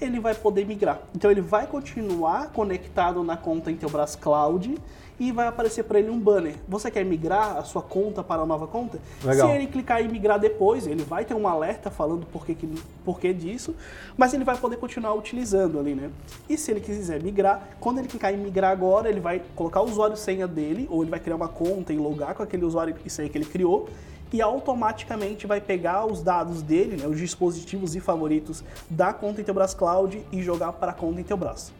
[SPEAKER 4] Ele vai poder migrar. Então, ele vai continuar conectado na conta Intelbras Cloud e vai aparecer para ele um banner. Você quer migrar a sua conta para a nova conta?
[SPEAKER 1] Legal.
[SPEAKER 4] Se ele clicar em migrar depois, ele vai ter um alerta falando por que, que, por que disso, mas ele vai poder continuar utilizando ali, né? E se ele quiser migrar, quando ele clicar em migrar agora, ele vai colocar o usuário e senha dele, ou ele vai criar uma conta e logar com aquele usuário e senha que ele criou, e automaticamente vai pegar os dados dele, né, os dispositivos e favoritos da conta Intelbras Cloud e jogar para a conta Intelbras.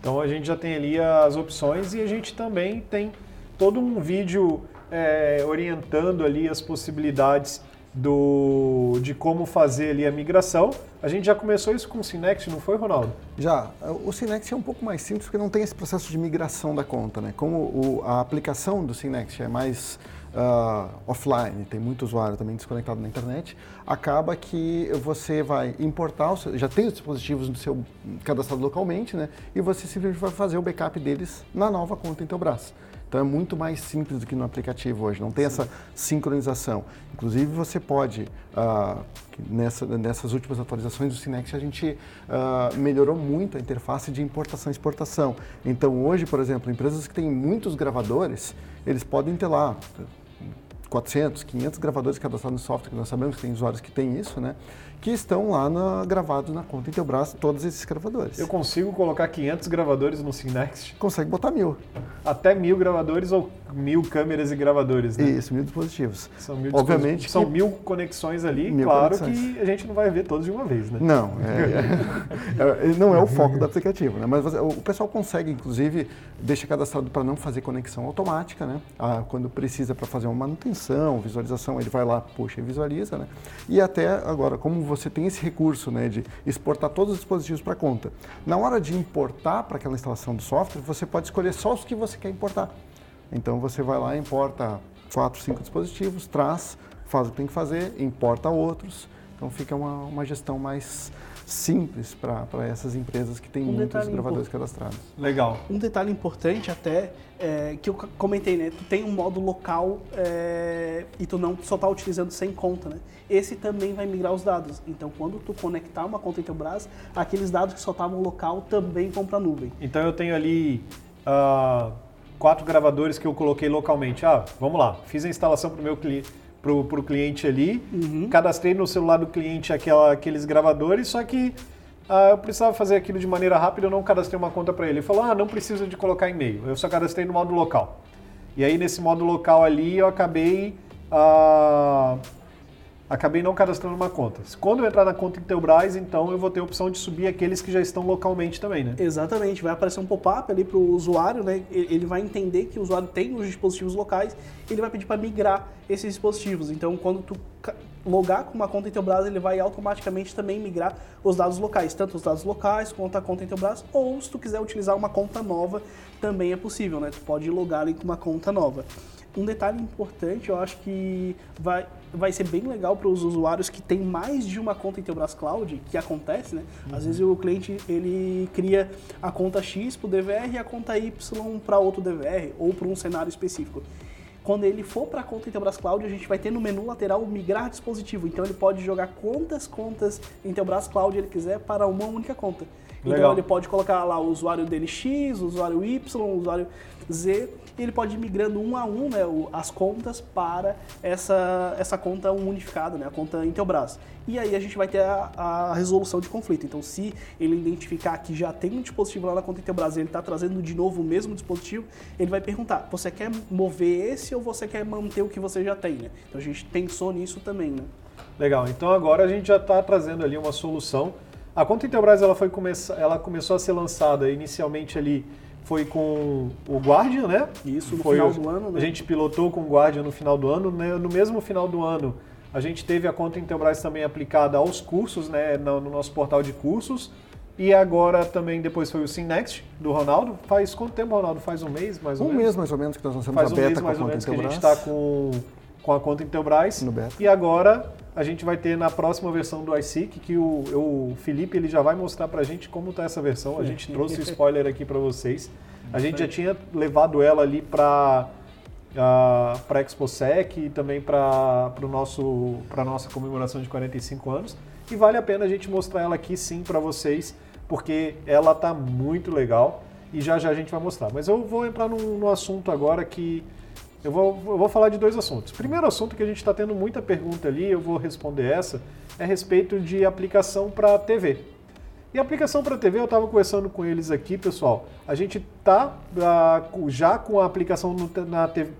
[SPEAKER 1] Então a gente já tem ali as opções e a gente também tem todo um vídeo é, orientando ali as possibilidades do, de como fazer ali a migração. A gente já começou isso com o Synext, não foi, Ronaldo?
[SPEAKER 3] Já, o Synext é um pouco mais simples porque não tem esse processo de migração da conta, né? Como o- a aplicação do Synext é mais ah, offline, tem muito usuário também desconectado na internet, acaba que você vai importar, seu- já tem os dispositivos no seu cadastrado localmente, né? E você simplesmente vai fazer o backup deles na nova conta Intelbras. Então é muito mais simples do que no aplicativo hoje, não tem essa sincronização. Inclusive você pode, ah, nessa- nessas últimas atualizações do Synext, a gente ah, melhorou muito a interface de importação e exportação. Então hoje, por exemplo, empresas que têm muitos gravadores, eles podem ter lá 400, 500 gravadores cadastrados no software, que nós sabemos que tem usuários que têm isso, né? Que estão lá na- gravados na conta Intelbras, todos esses gravadores.
[SPEAKER 1] Eu consigo colocar 500 gravadores no Synext,
[SPEAKER 3] Consegue botar mil.
[SPEAKER 1] até mil gravadores ou mil câmeras e gravadores, né?
[SPEAKER 3] Isso, mil dispositivos.
[SPEAKER 1] São mil,
[SPEAKER 3] Obviamente
[SPEAKER 1] dispositivos- são mil conexões ali,
[SPEAKER 3] Mil
[SPEAKER 1] claro
[SPEAKER 3] conexões.
[SPEAKER 1] que a gente não vai ver todos de uma vez, né?
[SPEAKER 3] Não, é, é- não é o foco do aplicativo, né? Mas o pessoal consegue, inclusive, deixa cadastrado para não fazer conexão automática, né? Ah, quando precisa para fazer uma manutenção, visualização, ele vai lá, puxa e visualiza, né? E até agora, como você tem esse recurso, né, de exportar todos os dispositivos para conta, na hora de importar para aquela instalação do software, você pode escolher só os que você quer importar. Então você vai lá, importa quatro, cinco dispositivos, traz, faz o que tem que fazer, importa outros. Então fica uma, uma gestão mais simples para essas empresas que têm
[SPEAKER 4] Um
[SPEAKER 3] muitos gravadores cadastrados.
[SPEAKER 1] Legal.
[SPEAKER 4] Um detalhe importante até, é, que eu comentei, né? Tu tem um modo local é, e tu não só está utilizando sem conta, né? Esse também vai migrar os dados. Então, quando tu conectar uma conta Intelbras, aqueles dados que só estavam local também vão para a nuvem.
[SPEAKER 1] Então eu tenho ali ah, quatro gravadores que eu coloquei localmente. Ah, vamos lá, fiz a instalação para o meu cliente. Pro, pro cliente ali, cadastrei no celular do cliente aquela, aqueles gravadores, só que ah, eu precisava fazer aquilo de maneira rápida, eu não cadastrei uma conta para ele. Ele falou: ah, não precisa de colocar e-mail, eu só cadastrei no modo local. E aí nesse modo local ali eu acabei ah, acabei não cadastrando uma conta. Quando eu entrar na conta Intelbras, então eu vou ter a opção de subir aqueles que já estão localmente também, né?
[SPEAKER 4] Exatamente, vai aparecer um pop-up ali para o usuário, né? Ele vai entender que o usuário tem os dispositivos locais, ele vai pedir para migrar esses dispositivos. Então, quando tu logar com uma conta Intelbras, ele vai automaticamente também migrar os dados locais, tanto os dados locais quanto a conta Intelbras, ou se tu quiser utilizar uma conta nova, também é possível, né? Tu pode logar ali com uma conta nova. Um detalhe importante, eu acho que vai, vai ser bem legal para os usuários que têm mais de uma conta Intelbras Cloud, que acontece, né? Às vezes o cliente ele cria a conta X para o DVR e a conta Y para outro DVR ou para um cenário específico. Quando ele for para a conta Intelbras Cloud, a gente vai ter no menu lateral migrar dispositivo. Então ele pode jogar quantas contas Intelbras Cloud ele quiser para uma única conta. Então
[SPEAKER 1] Legal.
[SPEAKER 4] ele pode colocar lá o usuário dele X, o usuário Y, o usuário Z, e ele pode ir migrando um a um né, as contas para essa, essa conta unificada, né, a conta Intelbras. E aí a gente vai ter a, a resolução de conflito. Então, se ele identificar que já tem um dispositivo lá na conta Intelbras e ele está trazendo de novo o mesmo dispositivo, ele vai perguntar: você quer mover esse ou você quer manter o que você já tem? Né? Então a gente pensou nisso também, né?
[SPEAKER 1] Legal. Então agora a gente já está trazendo ali uma solução. A conta Intelbras ela foi começar, ela começou a ser lançada inicialmente ali foi com o Guardian, né?
[SPEAKER 4] Isso, no
[SPEAKER 1] foi,
[SPEAKER 4] final do ano, né?
[SPEAKER 1] A gente pilotou com o Guardian no final do ano. Né? No mesmo final do ano, a gente teve a conta Intelbras também aplicada aos cursos, né? No, no nosso portal de cursos. E agora também depois foi o Simnext do Ronaldo. Faz quanto tempo, Ronaldo? Faz um mês, mais ou
[SPEAKER 3] um
[SPEAKER 1] menos?
[SPEAKER 3] Um mês mais ou menos que nós lançamos
[SPEAKER 1] Faz
[SPEAKER 3] a
[SPEAKER 1] um
[SPEAKER 3] beta
[SPEAKER 1] mês
[SPEAKER 3] com
[SPEAKER 1] mais
[SPEAKER 3] a
[SPEAKER 1] ou
[SPEAKER 3] conta
[SPEAKER 1] menos que a
[SPEAKER 3] Intelbras.
[SPEAKER 1] gente está com, com a conta Intelbras.
[SPEAKER 3] No beta.
[SPEAKER 1] E agora a gente vai ter na próxima versão do iSeek, que o, o Felipe ele já vai mostrar pra gente como tá essa versão. A gente trouxe o spoiler aqui para vocês. A gente já tinha levado ela ali para uh, para ExpoSec e também para a nossa comemoração de 45 anos. E vale a pena a gente mostrar ela aqui sim para vocês, porque ela tá muito legal e já já a gente vai mostrar. Mas eu vou entrar num assunto agora que eu vou, eu vou falar de dois assuntos. Primeiro assunto que a gente está tendo muita pergunta ali, eu vou responder essa, é a respeito de aplicação para TV. E aplicação para TV, eu estava conversando com eles aqui, pessoal. A gente está uh, já com a aplicação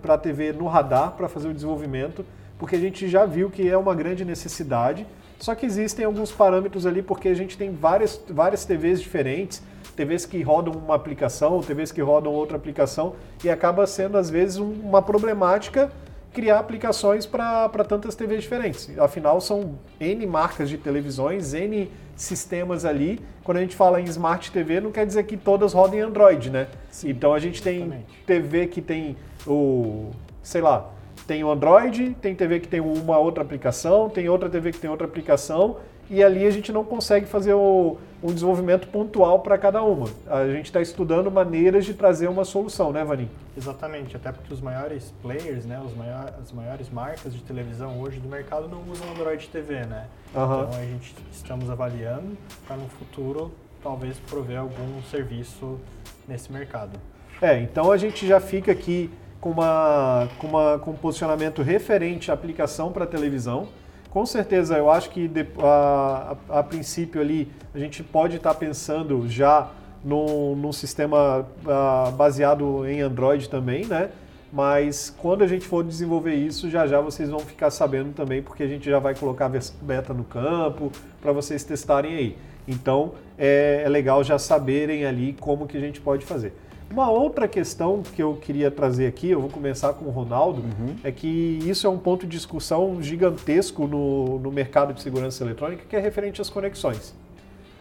[SPEAKER 1] para TV no radar para fazer o desenvolvimento, porque a gente já viu que é uma grande necessidade. Só que existem alguns parâmetros ali, porque a gente tem várias, várias TVs diferentes, TVs que rodam uma aplicação, TVs que rodam outra aplicação, e acaba sendo, às vezes, uma problemática criar aplicações para tantas TVs diferentes. Afinal, são N marcas de televisões, N sistemas ali. Quando a gente fala em Smart TV, não quer dizer que todas rodem Android, né?
[SPEAKER 2] Sim,
[SPEAKER 1] então a gente tem
[SPEAKER 2] exatamente.
[SPEAKER 1] TV que tem o, sei lá, tem o Android, tem TV que tem uma outra aplicação, tem outra TV que tem outra aplicação, e ali a gente não consegue fazer o, um desenvolvimento pontual para cada uma. A gente está estudando maneiras de trazer uma solução, né, Vanim?
[SPEAKER 2] Exatamente, até porque os maiores players, né, os maiores, as maiores marcas de televisão hoje do mercado não usam Android TV, né?
[SPEAKER 1] Aham.
[SPEAKER 2] Então a gente estamos avaliando para no futuro talvez prover algum serviço nesse mercado.
[SPEAKER 1] É, então a gente já fica aqui com, uma, com, uma, com um posicionamento referente à aplicação para televisão. Com certeza, eu acho que de, a, a, a princípio ali a gente pode estar pensando já num, num sistema ah, baseado em Android também, né? Mas quando a gente for desenvolver isso, já já vocês vão ficar sabendo também, porque a gente já vai colocar a beta no campo para vocês testarem aí. Então é, é legal já saberem ali como que a gente pode fazer. Uma outra questão que eu queria trazer aqui, eu vou começar com o Ronaldo, é que isso é um ponto de discussão gigantesco no, no mercado de segurança eletrônica, que é referente às conexões.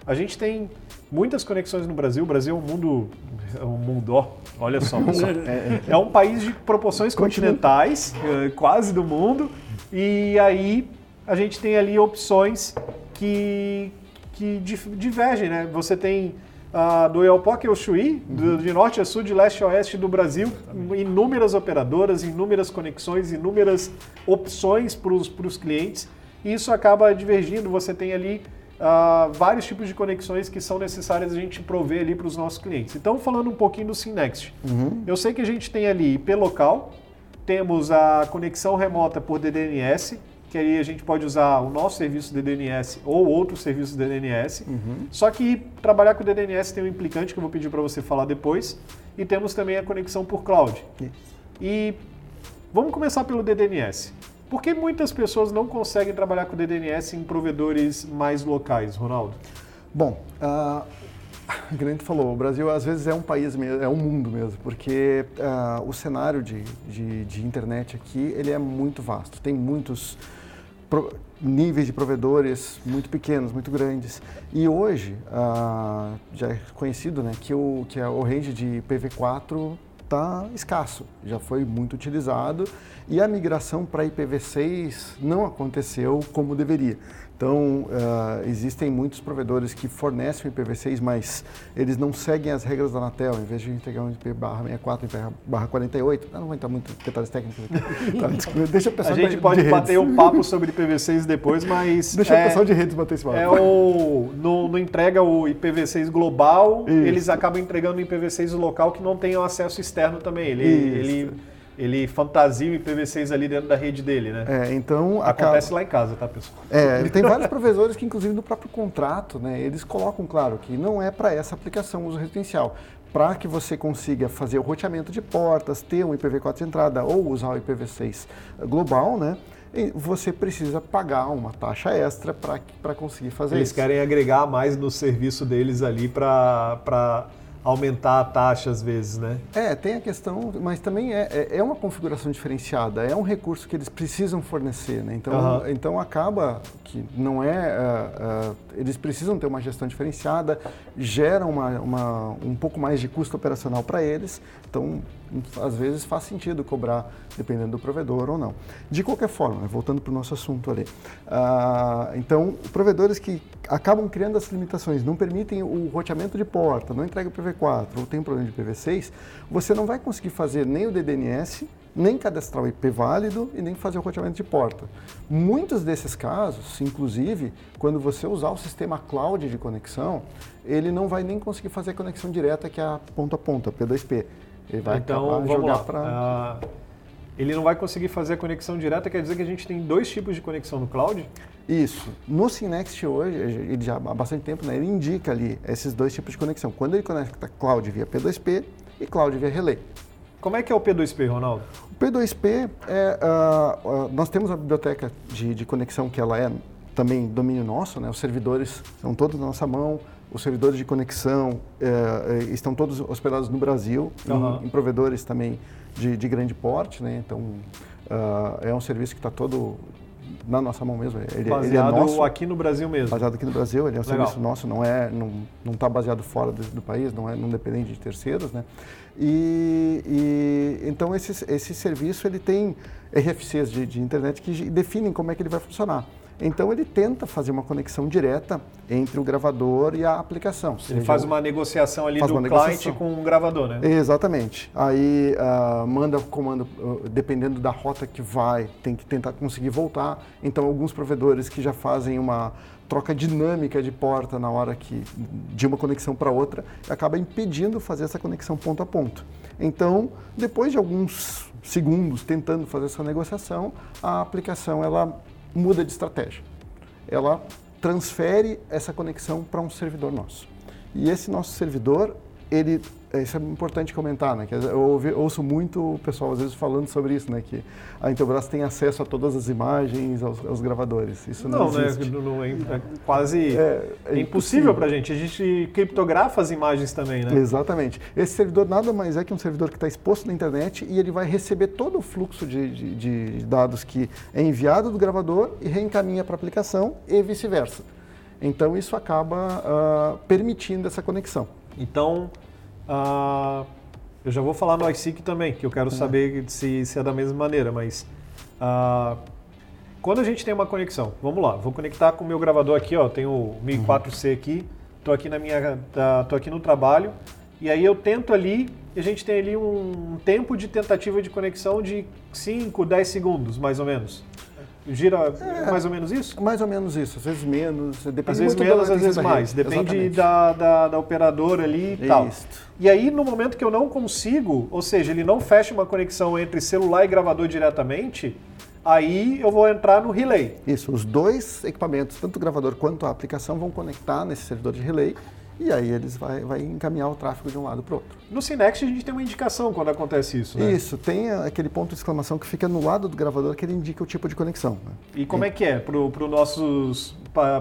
[SPEAKER 1] A gente tem muitas conexões no Brasil. O Brasil é um mundo. É um mundo, ó, olha só, pessoal. É, um país de proporções continentais, eh, quase do mundo. E aí a gente tem ali opções que, que divergem, né? Você tem ah, do Elpoc ao Chuí, do- de norte a sul, de leste a oeste do Brasil, inúmeras operadoras, inúmeras conexões, inúmeras opções para os clientes. E isso acaba divergindo. Você tem ali ah, vários tipos de conexões que são necessárias a gente prover ali para os nossos clientes. Então, falando um pouquinho do Synext. Eu sei que a gente tem ali IP local, temos a conexão remota por DDNS, que aí a gente pode usar o nosso serviço de DDNS ou outros serviços de DDNS. Só que trabalhar com DDNS tem um implicante que eu vou pedir para você falar depois. E temos também a conexão por cloud. E vamos começar pelo DDNS. Por que muitas pessoas não conseguem trabalhar com DDNS em provedores mais locais, Ronaldo?
[SPEAKER 3] Bom, que nem tu falou, o Brasil às vezes é um país mesmo, é um mundo mesmo, porque ah, o cenário de, de, de internet aqui ele é muito vasto, tem muitos pro- níveis de provedores muito pequenos, muito grandes. E hoje ah, já é conhecido né, que, o, que o range de IPv4 está escasso, já foi muito utilizado e a migração para IPv6 não aconteceu como deveria. Então, ah, existem muitos provedores que fornecem o IPv6, mas eles não seguem as regras da Anatel. Em vez de entregar um IP barra 64, IP barra 48, eu não vou entrar muito em detalhes técnicos aqui. Tá, deixa o
[SPEAKER 1] A
[SPEAKER 3] pessoal
[SPEAKER 1] gente
[SPEAKER 3] de
[SPEAKER 1] pode
[SPEAKER 3] redes.
[SPEAKER 1] bater um papo sobre IPv6 depois, mas
[SPEAKER 3] Deixa o
[SPEAKER 1] é,
[SPEAKER 3] pessoal de redes bater esse papo.
[SPEAKER 1] é o não, não entrega o IPv6 global,
[SPEAKER 3] Isso.
[SPEAKER 1] eles acabam entregando o IPv6 local que não tem o acesso externo também. Ele. Ele fantasia o IPv6 ali dentro da rede dele, né?
[SPEAKER 3] É, então
[SPEAKER 1] acontece acaba... lá em casa, tá, pessoal?
[SPEAKER 3] É, tem vários provedores que, inclusive, no próprio contrato, né, eles colocam, claro, que não é para essa aplicação uso residencial. Para que você consiga fazer o roteamento de portas, ter um IPv4 de entrada ou usar o IPv6 global, né? você precisa pagar uma taxa extra para conseguir fazer
[SPEAKER 1] Eles
[SPEAKER 3] isso.
[SPEAKER 1] Eles querem agregar mais no serviço deles ali para aumentar a taxa às vezes, né?
[SPEAKER 3] É, tem a questão, mas também é, é, é uma configuração diferenciada, é um recurso que eles precisam fornecer, né? Então, uhum. então acaba que não é, uh, uh, eles precisam ter uma gestão diferenciada, gera uma, uma, um pouco mais de custo operacional para eles, então às vezes faz sentido cobrar dependendo do provedor ou não. De qualquer forma, né, voltando para o nosso assunto ali, uh, então provedores que acabam criando as limitações, não permitem o roteamento de porta, não entrega o PV4 ou tem problema de PV6, você não vai conseguir fazer nem o DDNS, nem cadastrar o IP válido e nem fazer o roteamento de porta. Muitos desses casos, inclusive, quando você usar o sistema cloud de conexão, ele não vai nem conseguir fazer a conexão direta que é a ponta a ponta, P2P. Ele vai
[SPEAKER 1] então, vamos jogar para... Uh, ele não vai conseguir fazer a conexão direta, quer dizer que a gente tem dois tipos de conexão no cloud?
[SPEAKER 3] Isso. No Synext hoje, ele já há bastante tempo, né, ele indica ali esses dois tipos de conexão. Quando ele conecta cloud via P2P e cloud via relay.
[SPEAKER 1] Como é que é o P2P, Ronaldo?
[SPEAKER 3] O P2P é, uh, uh, nós temos a biblioteca de, de, conexão que ela é também domínio nosso, né? Os servidores são todos na nossa mão, os servidores de conexão uh, estão todos hospedados no Brasil, uhum. em, em, provedores também de, de, grande porte, né? Então é um serviço que está todo na nossa mão mesmo.
[SPEAKER 1] Ele, baseado ele é nosso, aqui no Brasil mesmo.
[SPEAKER 3] Baseado aqui no Brasil, ele é um Legal. serviço nosso, não é, não não está baseado fora do, do, país, não é, não depende de terceiros, né? E, e então esse esse serviço ele tem RFCs de, de internet que definem como é que ele vai funcionar. Então ele tenta fazer uma conexão direta entre o gravador e a aplicação.
[SPEAKER 1] Ele faz uma negociação ali do cliente com o gravador, né?
[SPEAKER 3] Exatamente. Aí uh, manda o comando, uh, dependendo da rota que vai, tem que tentar conseguir voltar. Então alguns provedores que já fazem uma troca dinâmica de porta na hora que de uma conexão para outra acaba impedindo fazer essa conexão ponto a ponto. Então, depois de alguns segundos tentando fazer essa negociação, a aplicação ela muda de estratégia. Ela transfere essa conexão para um servidor nosso. E esse nosso servidor, ele isso é importante comentar, né? Que eu ouço muito o pessoal às vezes falando sobre isso, né? Que a Intelbras tem acesso a todas as imagens, aos, aos gravadores. Isso não, não existe.
[SPEAKER 1] Né? Não, é, é quase é, é impossível para a gente. A gente criptografa as imagens também, né?
[SPEAKER 3] Exatamente. Esse servidor nada mais é que um servidor que está exposto na internet e ele vai receber todo o fluxo de, de, de dados que é enviado do gravador e reencaminha para a aplicação e vice-versa. Então isso acaba uh, permitindo essa conexão.
[SPEAKER 1] Então Uh, eu já vou falar no iSeek também, que eu quero uhum. saber se, se, é da mesma maneira, mas uh, quando a gente tem uma conexão, vamos lá, vou conectar com o meu gravador aqui, ó, tenho o 1004C aqui, tô aqui na minha, tá, tô aqui no trabalho, e aí eu tento ali, e a gente tem ali um tempo de tentativa de conexão de 5, 10 segundos, mais ou menos. Gira é, mais ou menos isso?
[SPEAKER 3] Mais ou menos isso, às vezes menos, depende
[SPEAKER 1] Às vezes menos, às vezes mais, depende da, da, da, operadora ali e tal. E aí, no momento que eu não consigo, ou seja, ele não fecha uma conexão entre celular e gravador diretamente, aí eu vou entrar no relay.
[SPEAKER 3] Isso, os dois equipamentos, tanto o gravador quanto a aplicação, vão conectar nesse servidor de relay e aí eles vai, vai encaminhar o tráfego de um lado para o outro.
[SPEAKER 1] No Cinext a gente tem uma indicação quando acontece isso, né?
[SPEAKER 3] Isso, tem aquele ponto de exclamação que fica no lado do gravador que ele indica o tipo de conexão. Né?
[SPEAKER 1] E como e... é que é para os nossos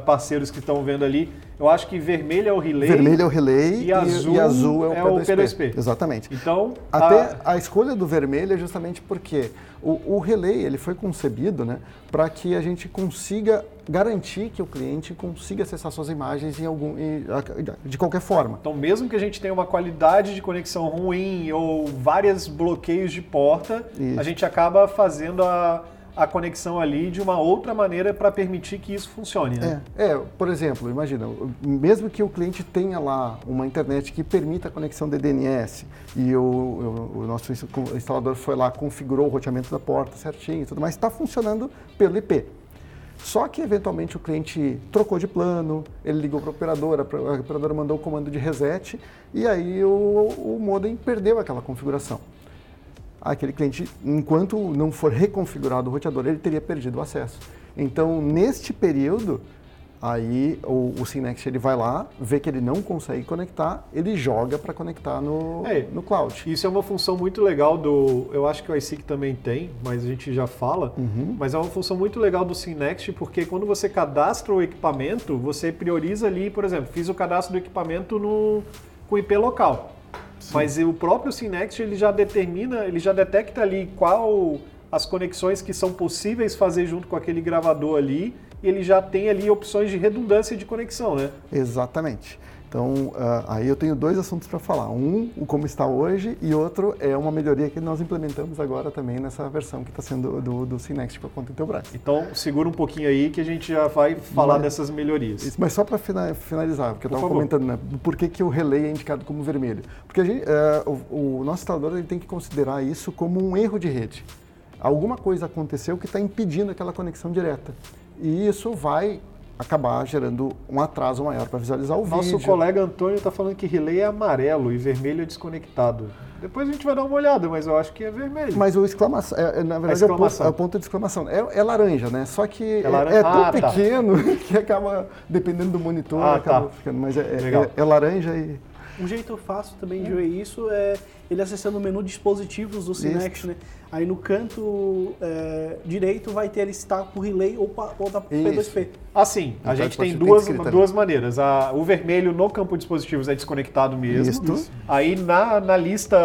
[SPEAKER 1] parceiros que estão vendo ali? Eu acho que vermelho é o relay.
[SPEAKER 3] Vermelho é o relay
[SPEAKER 1] e, azul, e azul é, o, é P2P. o P2P.
[SPEAKER 3] Exatamente.
[SPEAKER 1] Então,
[SPEAKER 3] até a... a escolha do vermelho é justamente porque o, o relay ele foi concebido né, para que a gente consiga garantir que o cliente consiga acessar suas imagens em algum, de qualquer forma.
[SPEAKER 1] Então, mesmo que a gente tenha uma qualidade de conexão ruim ou vários bloqueios de porta, Isso. a gente acaba fazendo a a conexão ali de uma outra maneira para permitir que isso funcione. Né?
[SPEAKER 3] É, é, por exemplo, imagina, mesmo que o cliente tenha lá uma internet que permita a conexão de DNS e o, o, o nosso instalador foi lá, configurou o roteamento da porta certinho e tudo mais, está funcionando pelo IP. Só que eventualmente o cliente trocou de plano, ele ligou para a operadora, a operadora mandou o comando de reset e aí o, o modem perdeu aquela configuração aquele cliente, enquanto não for reconfigurado o roteador, ele teria perdido o acesso. Então, neste período, Aí o, o Synext ele vai lá, vê que ele não consegue conectar, ele joga para conectar no, é, no cloud.
[SPEAKER 1] Isso é uma função muito legal do. Eu acho que o iSeek também tem, mas a gente já fala. Uhum. Mas é uma função muito legal do Synext, porque quando você cadastra o equipamento, você prioriza ali, por exemplo, fiz o cadastro do equipamento no, com IP local. Sim. Mas o próprio Synext ele já determina, ele já detecta ali qual as conexões que são possíveis fazer junto com aquele gravador ali e ele já tem ali opções de redundância de conexão, né?
[SPEAKER 3] Exatamente. Então, uh, aí eu tenho dois assuntos para falar. Um, o como está hoje, e outro é uma melhoria que nós implementamos agora também nessa versão que está sendo do, do Synext com a conta Intelbras.
[SPEAKER 1] Então, segura um pouquinho aí que a gente já vai falar mas, dessas melhorias.
[SPEAKER 3] Mas só para finalizar, porque eu estava comentando, né, por que, que o relay é indicado como vermelho. Porque gente, uh, o, o, nosso instalador ele tem que considerar isso como um erro de rede. Alguma coisa aconteceu que está impedindo aquela conexão direta. E isso vai acabar gerando um atraso maior para visualizar o
[SPEAKER 1] Nosso
[SPEAKER 3] vídeo.
[SPEAKER 1] Nosso colega Antônio está falando que relay é amarelo e vermelho é desconectado. Depois a gente vai dar uma olhada, mas eu acho que é vermelho.
[SPEAKER 3] Mas o exclamação, é, é na verdade é o, ponto, é o, ponto, de exclamação. É, é laranja, né? Só que é, é tão ah, tá. pequeno tá. que acaba, dependendo do monitor, ah, acaba tá. ficando. Mas é, laranja e.
[SPEAKER 4] Um jeito fácil também de ver isso é ele acessando o menu dispositivos do Synext, né? Aí no canto é, direito vai ter ele está por relay ou, ou da P2P.
[SPEAKER 1] Assim, a então, gente tem duas, tem duas maneiras. A, o vermelho no campo dispositivos é desconectado mesmo. Isso. Aí na, na lista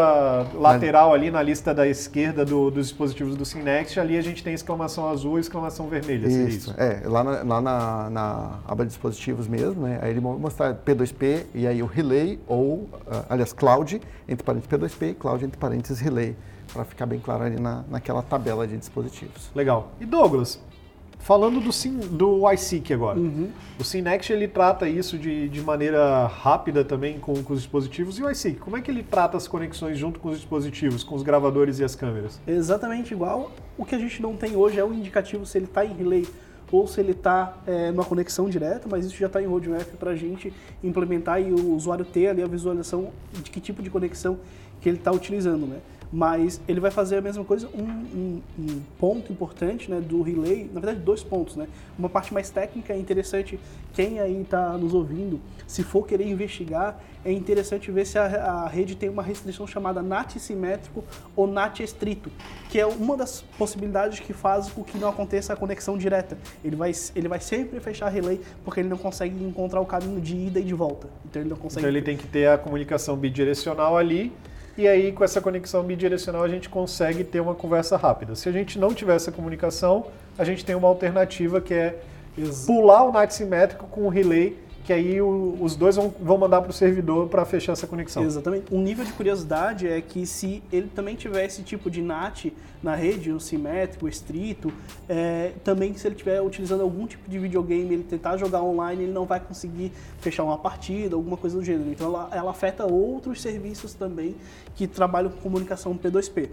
[SPEAKER 1] lateral ali, na lista da esquerda do, dos dispositivos do Synext, ali a gente tem exclamação azul e exclamação vermelha.
[SPEAKER 3] Isso. isso. É, lá, na, lá na, na, aba de dispositivos mesmo, né? Aí ele mostrar P2P e aí o relay ou, uh, aliás, cloud, entre parênteses P2P, cloud entre parênteses relay para ficar bem claro ali na, naquela tabela de dispositivos.
[SPEAKER 1] Legal. E Douglas, falando do, do iSeek agora, uhum. o Synext ele trata isso de, de maneira rápida também com, com, os dispositivos e o iSeek, como é que ele trata as conexões junto com os dispositivos, com os gravadores e as câmeras?
[SPEAKER 4] Exatamente igual. O que a gente não tem hoje é o indicativo se ele está em relay ou se ele está é, numa conexão direta, mas isso já está em roadmap para a gente implementar e o usuário ter ali a visualização de que tipo de conexão que ele está utilizando, né? mas ele vai fazer a mesma coisa. Um, um, um, ponto importante né, do relay, na verdade, dois pontos. Né? Uma parte mais técnica é interessante, quem aí está nos ouvindo, se for querer investigar, é interessante ver se a, a, rede tem uma restrição chamada NAT simétrico ou NAT estrito, que é uma das possibilidades que faz com que não aconteça a conexão direta. Ele vai, ele vai sempre fechar relay porque ele não consegue encontrar o caminho de ida e de volta. Então ele não consegue.
[SPEAKER 1] Então ele tem que ter a comunicação bidirecional ali e aí com essa conexão bidirecional a gente consegue ter uma conversa rápida. Se a gente não tiver essa comunicação, a gente tem uma alternativa que é pular o NAT simétrico com o relay que aí o, os dois vão, vão mandar para o servidor para fechar essa conexão.
[SPEAKER 4] Exatamente. Um nível de curiosidade é que se ele também tiver esse tipo de NAT na rede, um simétrico, estrito, é, também se ele estiver utilizando algum tipo de videogame, ele tentar jogar online, ele não vai conseguir fechar uma partida, alguma coisa do gênero. Então ela, ela afeta outros serviços também que trabalham com comunicação P2P.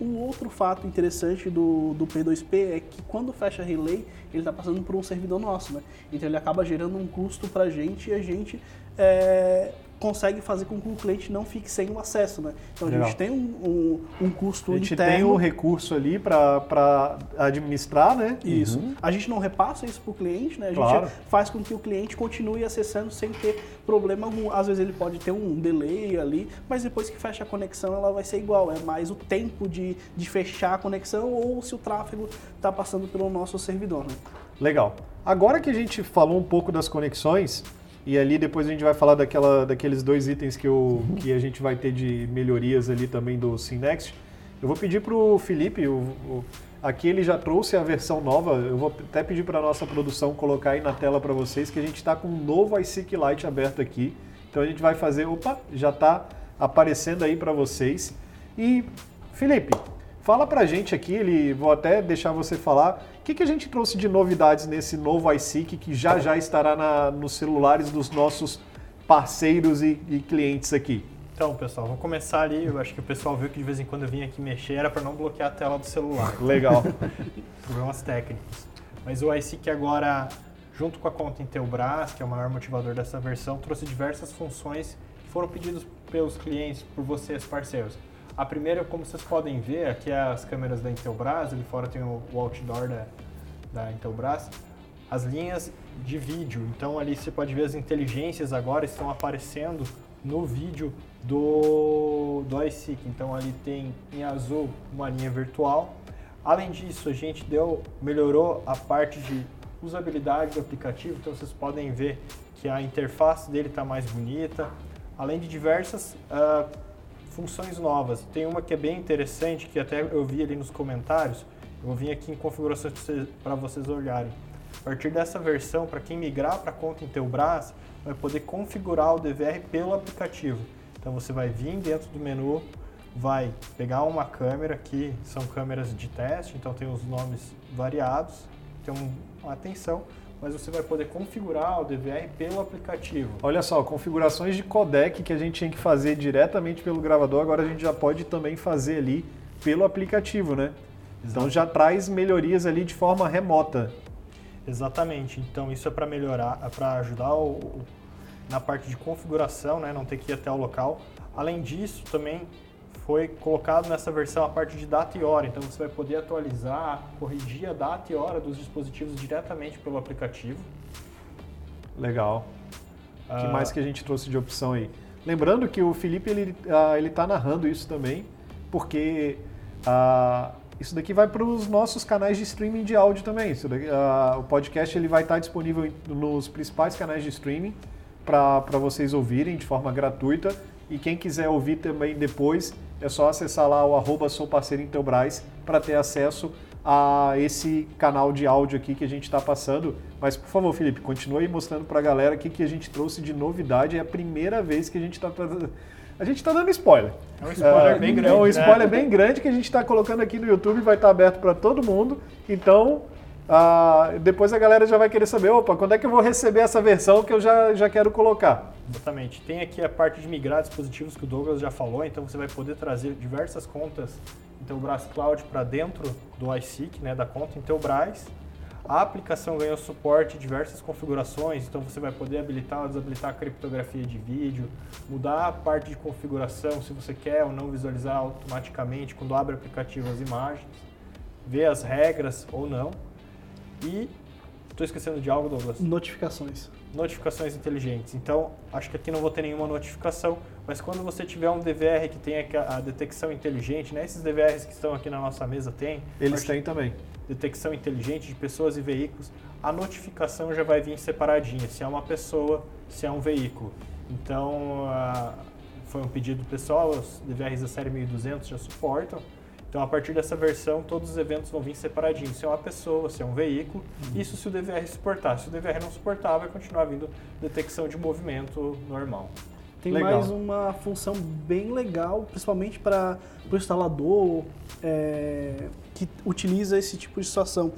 [SPEAKER 4] Um outro fato interessante do, do P2P é que quando fecha relay, ele está passando por um servidor nosso, né? Então ele acaba gerando um custo para a gente e a gente é, consegue fazer com que o cliente não fique sem o acesso, né? Então a Legal. gente tem um, um, um custo interno. A gente
[SPEAKER 1] interno. tem um recurso ali para administrar, né?
[SPEAKER 4] Isso. Uhum. A gente não repassa isso para o cliente, né? A claro. gente faz com que o cliente continue acessando sem ter problema algum. Às vezes ele pode ter um delay ali, mas depois que fecha a conexão ela vai ser igual. É mais o tempo de, de fechar a conexão ou se o tráfego está passando pelo nosso servidor, né?
[SPEAKER 1] Legal. Agora que a gente falou um pouco das conexões, e ali depois a gente vai falar daquela, daqueles dois itens que, eu, que a gente vai ter de melhorias ali também do Synext. Eu vou pedir para o Felipe, aqui ele já trouxe a versão nova, eu vou até pedir para a nossa produção colocar aí na tela para vocês que a gente está com um novo iSeek Lite aberto aqui. Então a gente vai fazer, opa, já está aparecendo aí para vocês. E Felipe, fala para a gente aqui, ele, vou até deixar você falar, que, que a gente trouxe de novidades nesse novo iSeek que já já estará na, nos celulares dos nossos parceiros e, e, clientes aqui?
[SPEAKER 2] Então, pessoal, vamos começar ali. Eu acho que o pessoal viu que de vez em quando eu vim aqui mexer era para não bloquear a tela do celular.
[SPEAKER 1] Legal.
[SPEAKER 2] Problemas técnicos. Mas o iSeek agora, junto com a conta Intelbras, que é o maior motivador dessa versão, trouxe diversas funções que foram pedidas pelos clientes, por vocês, parceiros. A primeira, como vocês podem ver, aqui é as câmeras da Intelbras, ali fora tem o, outdoor da, da Intelbras, as linhas de vídeo. Então ali você pode ver as inteligências agora estão aparecendo no vídeo do, do iSeek. Então ali tem em azul uma linha virtual. Além disso, a gente deu, melhorou a parte de usabilidade do aplicativo, então vocês podem ver que a interface dele está mais bonita, além de diversas uh, funções novas. Tem uma que é bem interessante, que até eu vi ali nos comentários, eu vir aqui em configurações para vocês olharem. A partir dessa versão, para quem migrar para a conta Intelbras, vai poder configurar o DVR pelo aplicativo. Então você vai vir dentro do menu, vai pegar uma câmera, que são câmeras de teste, então tem os nomes variados, tem uma atenção, mas você vai poder configurar o DVR pelo aplicativo.
[SPEAKER 1] Olha só, configurações de codec que a gente tinha que fazer diretamente pelo gravador, agora a gente já pode também fazer ali pelo aplicativo, né? Exato. Então já traz melhorias ali de forma remota.
[SPEAKER 2] Exatamente. Então isso é para melhorar, é para ajudar o, na parte de configuração, né, não ter que ir até o local. Além disso, também foi colocado nessa versão a parte de data e hora, então você vai poder atualizar, corrigir a data e hora dos dispositivos diretamente pelo aplicativo.
[SPEAKER 1] Legal. O que uh... mais que a gente trouxe de opção aí? Lembrando que o Felipe ele uh, ele está narrando isso também, porque uh, isso daqui vai para os nossos canais de streaming de áudio também. Daqui, o podcast ele vai estar tá disponível nos principais canais de streaming para vocês ouvirem de forma gratuita. E quem quiser ouvir também depois, é só acessar lá o arroba Sou Parceiro Intelbras para ter acesso a esse canal de áudio aqui que a gente está passando. Mas, por favor, Felipe, continue mostrando para a galera o que, que a gente trouxe de novidade. É a primeira vez que a gente está... A gente está dando spoiler.
[SPEAKER 2] É um spoiler é, bem grande. É
[SPEAKER 1] um spoiler né? bem grande que a gente está colocando aqui no YouTube, vai estar tá aberto para todo mundo. Então, ah, depois a galera já vai querer saber, opa, quando é que eu vou receber essa versão que eu já, já quero colocar?
[SPEAKER 2] Exatamente. Tem aqui a parte de migrar dispositivos que o Douglas já falou, então você vai poder trazer diversas contas Intelbras Cloud para dentro do iSeek, né, da conta Intelbras. A aplicação ganhou suporte em diversas configurações, então você vai poder habilitar ou desabilitar a criptografia de vídeo, mudar a parte de configuração, se você quer ou não visualizar automaticamente quando abre o aplicativo as imagens, ver as regras ou não. E estou esquecendo de algo, Douglas?
[SPEAKER 4] Notificações.
[SPEAKER 2] Notificações inteligentes. Então, acho que aqui não vou ter nenhuma notificação, mas quando você tiver um DVR que tem a detecção inteligente, né? Esses DVRs que estão aqui na nossa mesa têm.
[SPEAKER 1] Eles têm também.
[SPEAKER 2] Detecção inteligente de pessoas e veículos. A notificação já vai vir separadinha, se é uma pessoa, se é um veículo. Então, foi um pedido pessoal, os DVRs da série 1200 já suportam. Então, a partir dessa versão, todos os eventos vão vir separadinhos. Se é uma pessoa, se é um veículo, uhum. isso se o DVR suportar. Se o DVR não suportar, vai continuar vindo detecção de movimento normal.
[SPEAKER 4] Tem legal. mais uma função bem legal, principalmente para o instalador é, que utiliza esse tipo de situação.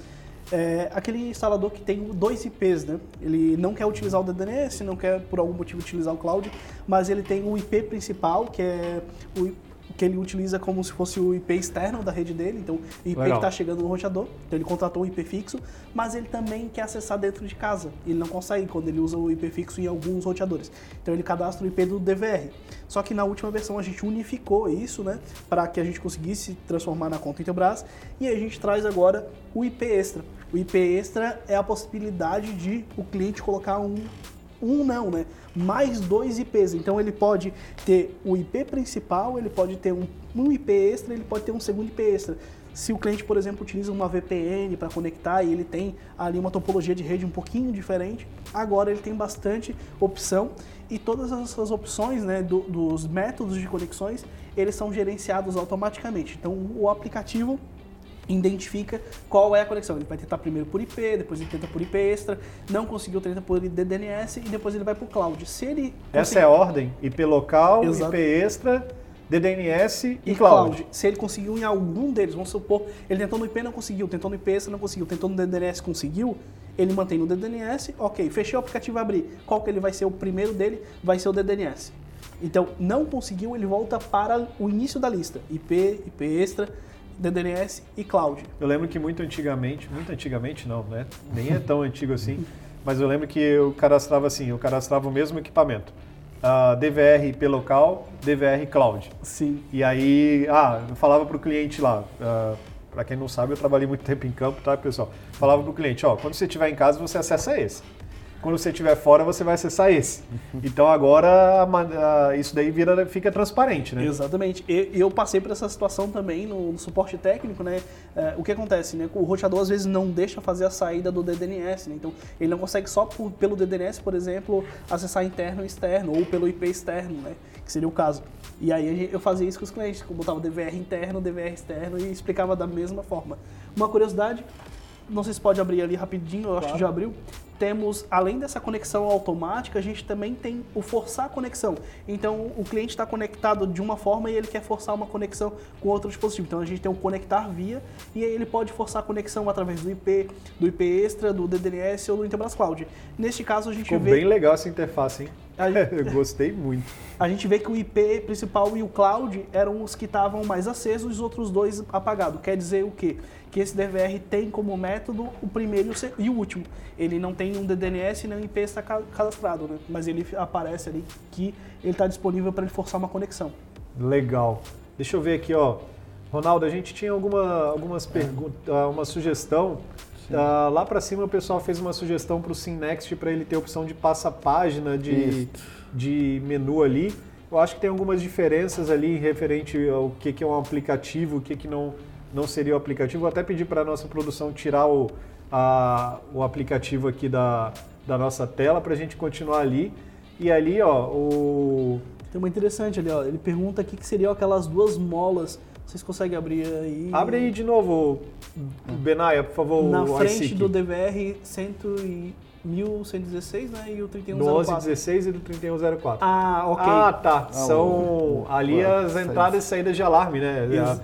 [SPEAKER 4] É, aquele instalador que tem dois IPs, né? Ele não quer utilizar o DNS, não quer por algum motivo utilizar o cloud, mas ele tem o IP principal, que é o que ele utiliza como se fosse o IP externo da rede dele, então o IP Legal. que está chegando no roteador, então ele contratou um IP fixo, mas ele também quer acessar dentro de casa. Ele não consegue quando ele usa o IP fixo em alguns roteadores. Então ele cadastra o IP do DVR. Só que na última versão a gente unificou isso, né, para que a gente conseguisse transformar na conta Intelbras, e a gente traz agora o IP extra. O IP extra é a possibilidade de o cliente colocar um um não, né? Mais dois IPs. Então ele pode ter o IP principal, ele pode ter um, um IP extra, ele pode ter um segundo IP extra. Se o cliente, por exemplo, utiliza uma VPN para conectar e ele tem ali uma topologia de rede um pouquinho diferente, agora ele tem bastante opção e todas essas opções né, do, dos métodos de conexões, eles são gerenciados automaticamente. Então o aplicativo identifica qual é a conexão. Ele vai tentar primeiro por IP, depois ele tenta por IP extra, não conseguiu, tenta por DNS e depois ele vai para o cloud. Se ele
[SPEAKER 1] Essa é a ordem, IP local, Exato. IP extra, DDNS e, e cloud. cloud.
[SPEAKER 4] Se ele conseguiu em algum deles, vamos supor, ele tentou no IP não conseguiu, tentou no IP extra não conseguiu, tentou no DNS conseguiu, ele mantém no DDNS, ok, fechei o aplicativo abrir. Qual que ele vai ser o primeiro dele? Vai ser o DDNS. Então, não conseguiu, ele volta para o início da lista. IP, IP extra, DDNS e cloud.
[SPEAKER 1] Eu lembro que muito antigamente, muito antigamente não, né? Nem é tão antigo assim, mas eu lembro que eu cadastrava assim, eu cadastrava o mesmo equipamento. uh, DVR IP local, DVR cloud.
[SPEAKER 4] Sim.
[SPEAKER 1] E aí, ah, eu falava para o cliente lá, uh, para quem não sabe, eu trabalhei muito tempo em campo, tá, pessoal? Falava para o cliente, ó, quando você estiver em casa, você acessa esse quando você estiver fora, você vai acessar esse. Então agora isso daí vira, fica transparente, né?
[SPEAKER 4] Exatamente. Eu passei por essa situação também no, suporte técnico, né? É, o que acontece, né? O roteador às vezes não deixa fazer a saída do DDNS, né? Então ele não consegue só por, pelo DDNS, por exemplo, acessar interno e externo, ou pelo IP externo, né? Que seria o caso. E aí eu fazia isso com os clientes, eu botava DVR interno, DVR externo e explicava da mesma forma. Uma curiosidade, não sei se pode abrir ali rapidinho, eu claro. acho que já abriu temos, além dessa conexão automática, a gente também tem o forçar a conexão. Então, o cliente está conectado de uma forma e ele quer forçar uma conexão com outro dispositivo. Então, a gente tem o conectar via e aí ele pode forçar a conexão através do IP, do IP extra, do DDNS ou do Intelbras Cloud. Neste caso, a gente
[SPEAKER 1] Ficou
[SPEAKER 4] vê...
[SPEAKER 1] bem legal essa interface, hein? Gente... Eu gostei muito.
[SPEAKER 4] A gente vê que o IP principal e o cloud eram os que estavam mais acesos e os outros dois apagados. Quer dizer o quê? que esse DVR tem como método o primeiro e o último. Ele não tem um DDNS nem um IP está cadastrado, né? mas ele aparece ali que ele está disponível para ele forçar uma conexão.
[SPEAKER 1] Legal. Deixa eu ver aqui, ó. Ronaldo, a gente tinha alguma, algumas perguntas, ah, uma sugestão. Uh, lá para cima o pessoal fez uma sugestão para o SimNext para ele ter a opção de passa-página de, de menu ali. Eu acho que tem algumas diferenças ali referente ao que, que é um aplicativo, o que, que não não seria o aplicativo. Vou até pedir para a nossa produção tirar o, a, o aplicativo aqui da, da nossa tela para a gente continuar ali. E ali, ó, o...
[SPEAKER 4] Tem uma interessante ali, ó. Ele pergunta aqui que seriam aquelas duas molas. Vocês conseguem abrir aí?
[SPEAKER 1] Abre aí de novo, Benaia, por favor.
[SPEAKER 4] Na frente do DVR 100 e 1116, né? E o 3104.
[SPEAKER 1] Do 1116 e do 3104.
[SPEAKER 4] Ah, ok.
[SPEAKER 1] Ah, tá. Ah, São ali as entradas e saídas de alarme, né? Isso.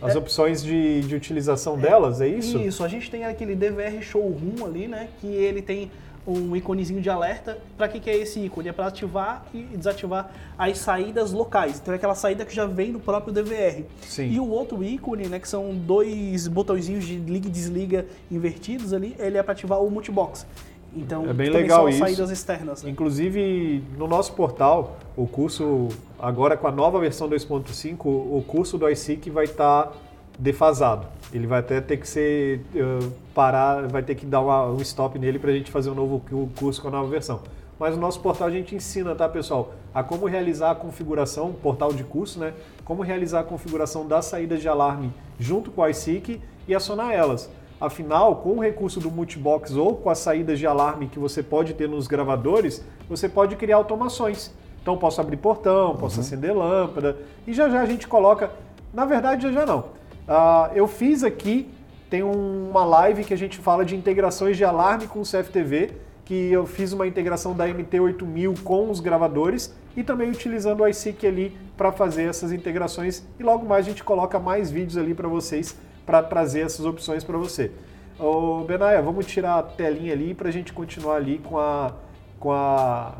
[SPEAKER 1] As é, opções de, de utilização é, delas, é isso?
[SPEAKER 4] Isso, a gente tem aquele DVR Showroom ali, né? Que ele tem um iconezinho de alerta. Para que, que é esse ícone? É para ativar e desativar as saídas locais. Então é aquela saída que já vem do próprio DVR.
[SPEAKER 1] Sim.
[SPEAKER 4] E o outro ícone, né, que são dois botõezinhos de liga e desliga invertidos ali, ele é para ativar o multibox. Então,
[SPEAKER 1] é bem legal
[SPEAKER 4] são saídas externas.
[SPEAKER 1] Né? Inclusive, no nosso portal, o curso, agora com a nova versão 2.5, o curso do iSeek vai estar tá defasado. Ele vai até ter que ser uh, parar, vai ter que dar uma, um stop nele para a gente fazer um novo curso com a nova versão. Mas no nosso portal a gente ensina, tá, pessoal, a como realizar a configuração, portal de curso, né? Como realizar a configuração das saídas de alarme junto com o iSeek e acionar elas. Afinal, com o recurso do multibox ou com as saídas de alarme que você pode ter nos gravadores, você pode criar automações. Então, posso abrir portão, posso uhum. acender lâmpada e já já a gente coloca. Na verdade, já já não. Uh, eu fiz aqui, tem uma live que a gente fala de integrações de alarme com o CFTV, que eu fiz uma integração da MT8000 com os gravadores e também utilizando o iSeek ali para fazer essas integrações. E logo mais a gente coloca mais vídeos ali para vocês para trazer essas opções para você. Ô, Benaia, vamos tirar a telinha ali para a gente continuar ali com a, com a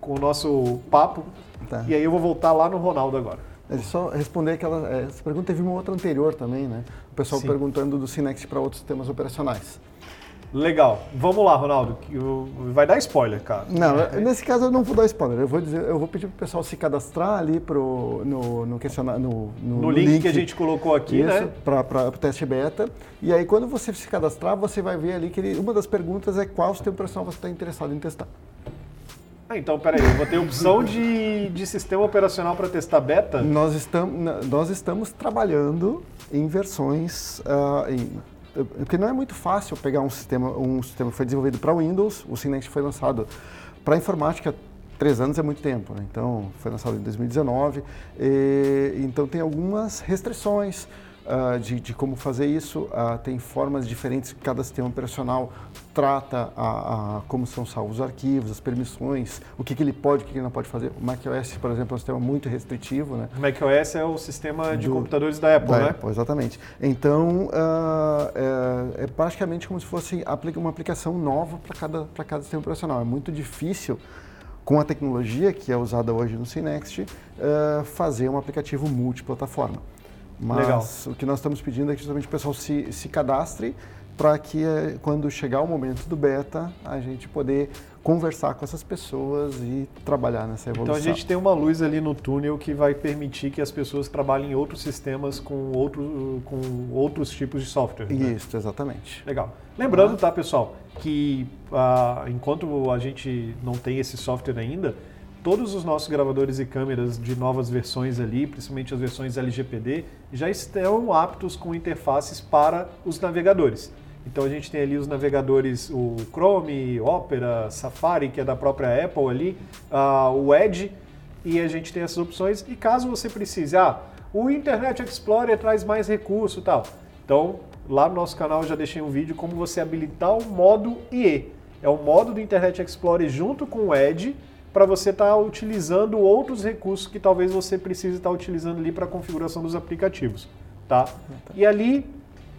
[SPEAKER 1] com o nosso papo. Tá. E aí eu vou voltar lá no Ronaldo agora.
[SPEAKER 3] É só responder aquela. É, essa pergunta teve uma outra anterior também, né? O pessoal Sim. perguntando do Sinex para outros sistemas operacionais.
[SPEAKER 1] Legal. Vamos lá, Ronaldo. Vai dar spoiler, cara.
[SPEAKER 3] Não, nesse caso eu não vou dar spoiler. Eu vou dizer, eu vou pedir pro pessoal se cadastrar ali pro, no, no questionário. No,
[SPEAKER 1] no, no link, link, que a gente colocou aqui,
[SPEAKER 3] isso, né? Para o teste beta. E aí, quando você se cadastrar, você vai ver ali que ele, uma das perguntas é qual sistema operacional você está interessado em testar.
[SPEAKER 1] Ah, então, peraí, eu vou ter opção de, de sistema operacional para testar beta?
[SPEAKER 3] Nós, estamos nós estamos trabalhando em versões, uh, em porque não é muito fácil pegar um sistema, um sistema que foi desenvolvido para Windows, o Synext foi lançado para informática três anos é muito tempo, né? então foi lançado em 2019, e, então tem algumas restrições, uh, de, de, como fazer isso. Uh, tem formas diferentes que cada sistema operacional trata a, a, como são salvos os arquivos, as permissões, o que, que ele pode, o que, que ele não pode fazer. O macOS, por exemplo, é um sistema muito restritivo. Né?
[SPEAKER 1] O macOS é o sistema de Do, computadores da Apple, da
[SPEAKER 3] né? Apple, exatamente. Então, uh, é, é, praticamente como se fosse uma aplicação nova para cada, cada sistema operacional. É muito difícil com a tecnologia que é usada hoje no Synext, uh, fazer um aplicativo multiplataforma. Mas Legal. o que nós estamos pedindo é que justamente o pessoal se, se cadastre para que eh, quando chegar o momento do beta, a gente poder conversar com essas pessoas e trabalhar nessa evolução.
[SPEAKER 1] Então a gente tem uma luz ali no túnel que vai permitir que as pessoas trabalhem em outros sistemas com, outro, com outros tipos de software. né?
[SPEAKER 3] Isso, exatamente.
[SPEAKER 1] Legal. Lembrando, tá, pessoal, que ah, enquanto a gente não tem esse software ainda, todos os nossos gravadores e câmeras de novas versões ali, principalmente as versões LGPD, já estão aptos com interfaces para os navegadores. Então a gente tem ali os navegadores, o Chrome, Opera, Safari, que é da própria Apple ali, ah, o Edge, e a gente tem essas opções. E caso você precise, ah, o Internet Explorer traz mais recurso tal. Então, lá no nosso canal eu já deixei um vídeo como você habilitar o modo IE. É o modo do Internet Explorer junto com o Edge para você estar utilizando outros recursos que talvez você precise estar utilizando ali para a configuração dos aplicativos, tá? E ali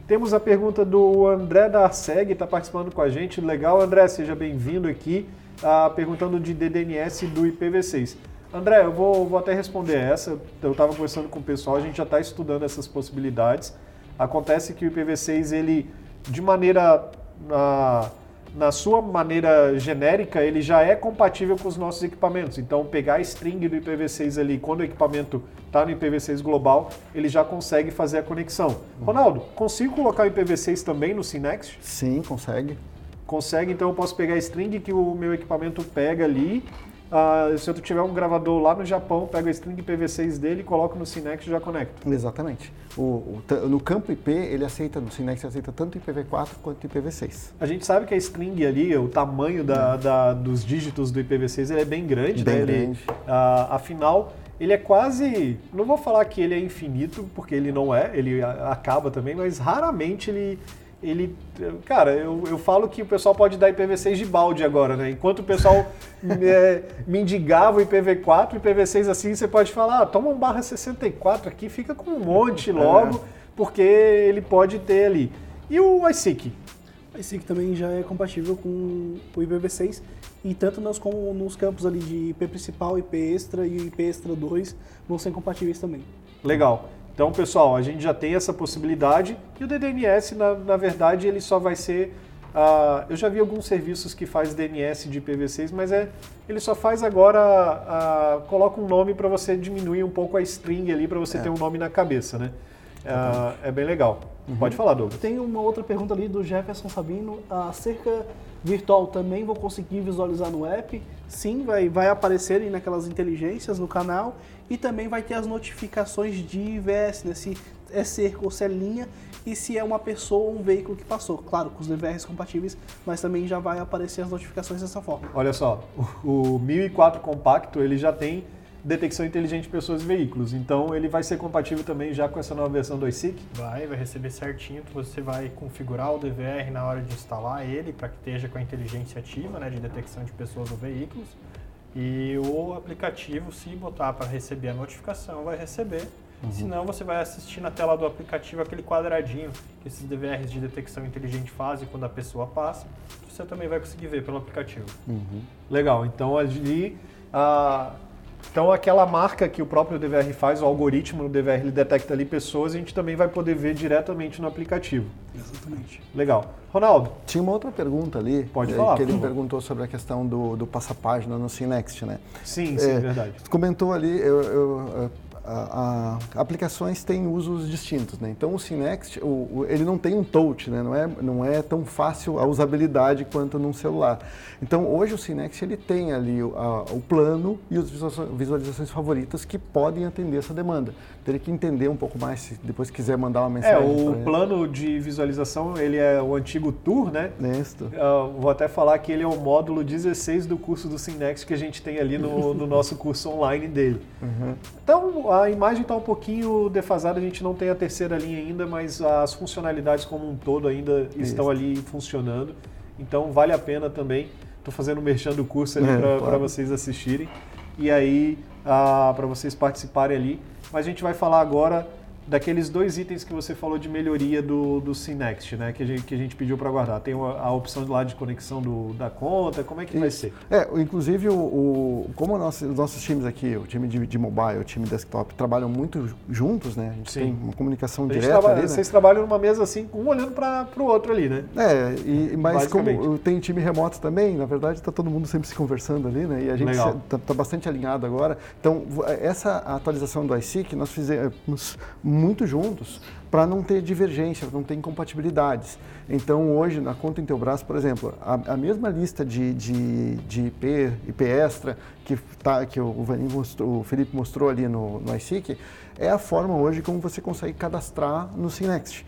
[SPEAKER 1] temos a pergunta do André da Arceg, está participando com a gente. Legal, André, seja bem-vindo aqui, ah, perguntando de DDNS do IPv6. André, eu vou, vou até responder essa. Eu estava conversando com o pessoal, a gente já está estudando essas possibilidades. Acontece que o IPv6, ele, de maneira, na, na sua maneira genérica, ele já é compatível com os nossos equipamentos. Então, pegar a string do IPv6 ali, quando o equipamento está no IPv6 global, ele já consegue fazer a conexão. Ronaldo, consigo colocar o IPv6 também no Synext?
[SPEAKER 3] Sim, consegue.
[SPEAKER 1] Consegue, então eu posso pegar a string que o meu equipamento pega ali. Ah, se eu tiver um gravador lá no Japão, pego a string IPv6 dele, coloco no Synext e já conecto.
[SPEAKER 3] Exatamente. O, o no campo IP, ele aceita, no Synext aceita tanto IPv4 quanto IPv6.
[SPEAKER 1] A gente sabe que a string ali, o tamanho da, da- dos dígitos do IPv6 ele é bem grande,
[SPEAKER 3] Bem
[SPEAKER 1] né? Ele,
[SPEAKER 3] grande.
[SPEAKER 1] ah, afinal, ele é quase. Não vou falar que ele é infinito, porque ele não é, ele acaba também, mas raramente ele. Ele, cara, eu, eu falo que o pessoal pode dar IPv6 de balde agora, né? Enquanto o pessoal é, mendigava o IPv4, o IPv6 assim, você pode falar, ah, toma um barra 64 aqui, fica com um monte logo, porque ele pode ter ali. E o iSeek?
[SPEAKER 4] A ISIC também já é compatível com o IPv6 e tanto nos, como nos campos ali de IP principal, IP extra e IP extra 2 vão ser compatíveis também.
[SPEAKER 1] Legal. Então, pessoal, a gente já tem essa possibilidade e o DDNS, na, na verdade, ele só vai ser. ah, eu já vi alguns serviços que faz DNS de IPv6, mas é, ele só faz agora, ah, coloca um nome para você diminuir um pouco a string ali, para você ter um nome na cabeça, né? Ah, é bem legal. Pode falar, Douglas.
[SPEAKER 4] Tem uma outra pergunta ali do Jefferson Sabino. A cerca virtual também vou conseguir visualizar no app? Sim, vai, vai aparecer ali naquelas inteligências no canal e também vai ter as notificações de IVS, né? Se é cerca ou se é linha e se é uma pessoa ou um veículo que passou. Claro, com os DVRs compatíveis, mas também já vai aparecer as notificações dessa forma.
[SPEAKER 1] Olha só, o, o 1004 compacto ele já tem detecção inteligente de pessoas e veículos, então ele vai ser compatível também já com essa nova versão do iSeek.
[SPEAKER 2] Vai, vai receber certinho. Você vai configurar o DVR na hora de instalar ele para que esteja com a inteligência ativa, né, de detecção de pessoas ou veículos. E o aplicativo, se botar para receber a notificação, vai receber. Senão você vai assistir na tela do aplicativo aquele quadradinho que esses DVRs de detecção inteligente fazem quando a pessoa passa. Você também vai conseguir ver pelo aplicativo.
[SPEAKER 1] Legal, então ali. ah, então aquela marca que o próprio DVR faz, o algoritmo do DVR, ele detecta ali pessoas, a gente também vai poder ver diretamente no aplicativo.
[SPEAKER 4] Exatamente.
[SPEAKER 1] Legal. Ronaldo,
[SPEAKER 3] Tinha uma outra pergunta ali,
[SPEAKER 1] Pode
[SPEAKER 3] eh,
[SPEAKER 1] falar,
[SPEAKER 3] que ele perguntou sobre a questão do, do passapágina no Synext, né?
[SPEAKER 1] sim, sim,
[SPEAKER 3] É,
[SPEAKER 1] verdade.
[SPEAKER 3] Comentou ali, eu, eu, a, a- aplicações têm usos distintos, né? Então o Synext, o, o- ele não tem um touch, né? Não é, não é tão fácil a usabilidade quanto num celular. Então hoje o Synext ele tem ali o, a- o plano e as visualizações, favoritas que podem atender essa demanda. Teria que entender um pouco mais se depois quiser mandar uma
[SPEAKER 1] É,
[SPEAKER 3] mensagem.
[SPEAKER 1] o
[SPEAKER 3] pra ele.
[SPEAKER 1] plano de visualização, ele é o antigo Tour, né?
[SPEAKER 3] Nesto.
[SPEAKER 1] Ah, vou até falar que ele é o módulo 16 do curso do Synext que a gente tem ali no, no nosso curso online dele. Então a imagem está um pouquinho defasada, a gente não tem a terceira linha ainda, mas as funcionalidades como um todo ainda estão ali funcionando. Então vale a pena também. Estou fazendo merchan do curso ali
[SPEAKER 3] É,
[SPEAKER 1] para
[SPEAKER 3] claro.
[SPEAKER 1] vocês assistirem. E aí, para vocês participarem ali. Mas a gente vai falar agora daqueles dois itens que você falou de melhoria do, do Synext, né? Que a gente, que a gente pediu para guardar. Tem a, a opção lá de conexão do, da conta, como é que Isso. vai ser?
[SPEAKER 3] É, inclusive, o, o como nosso, os nossos times aqui, o time de, de mobile, o time desktop, trabalham muito juntos, né? A gente Sim. tem uma comunicação direta ali, né?
[SPEAKER 1] Vocês trabalham numa mesa assim, um olhando para o outro ali, né?
[SPEAKER 3] É, e, mas como tem time remoto também, na verdade está todo mundo sempre se conversando ali, né? E a gente está tá bastante alinhado agora. Então, essa atualização do iSeek nós fizemos muito juntos para não ter divergência, não ter incompatibilidades. Então, hoje, na conta Intelbras, por exemplo, a, a mesma lista de, de, de IP, IP extra que, tá, que o, mostrou, o Felipe mostrou ali no, no iSeek, é a forma hoje como você consegue cadastrar no Synext.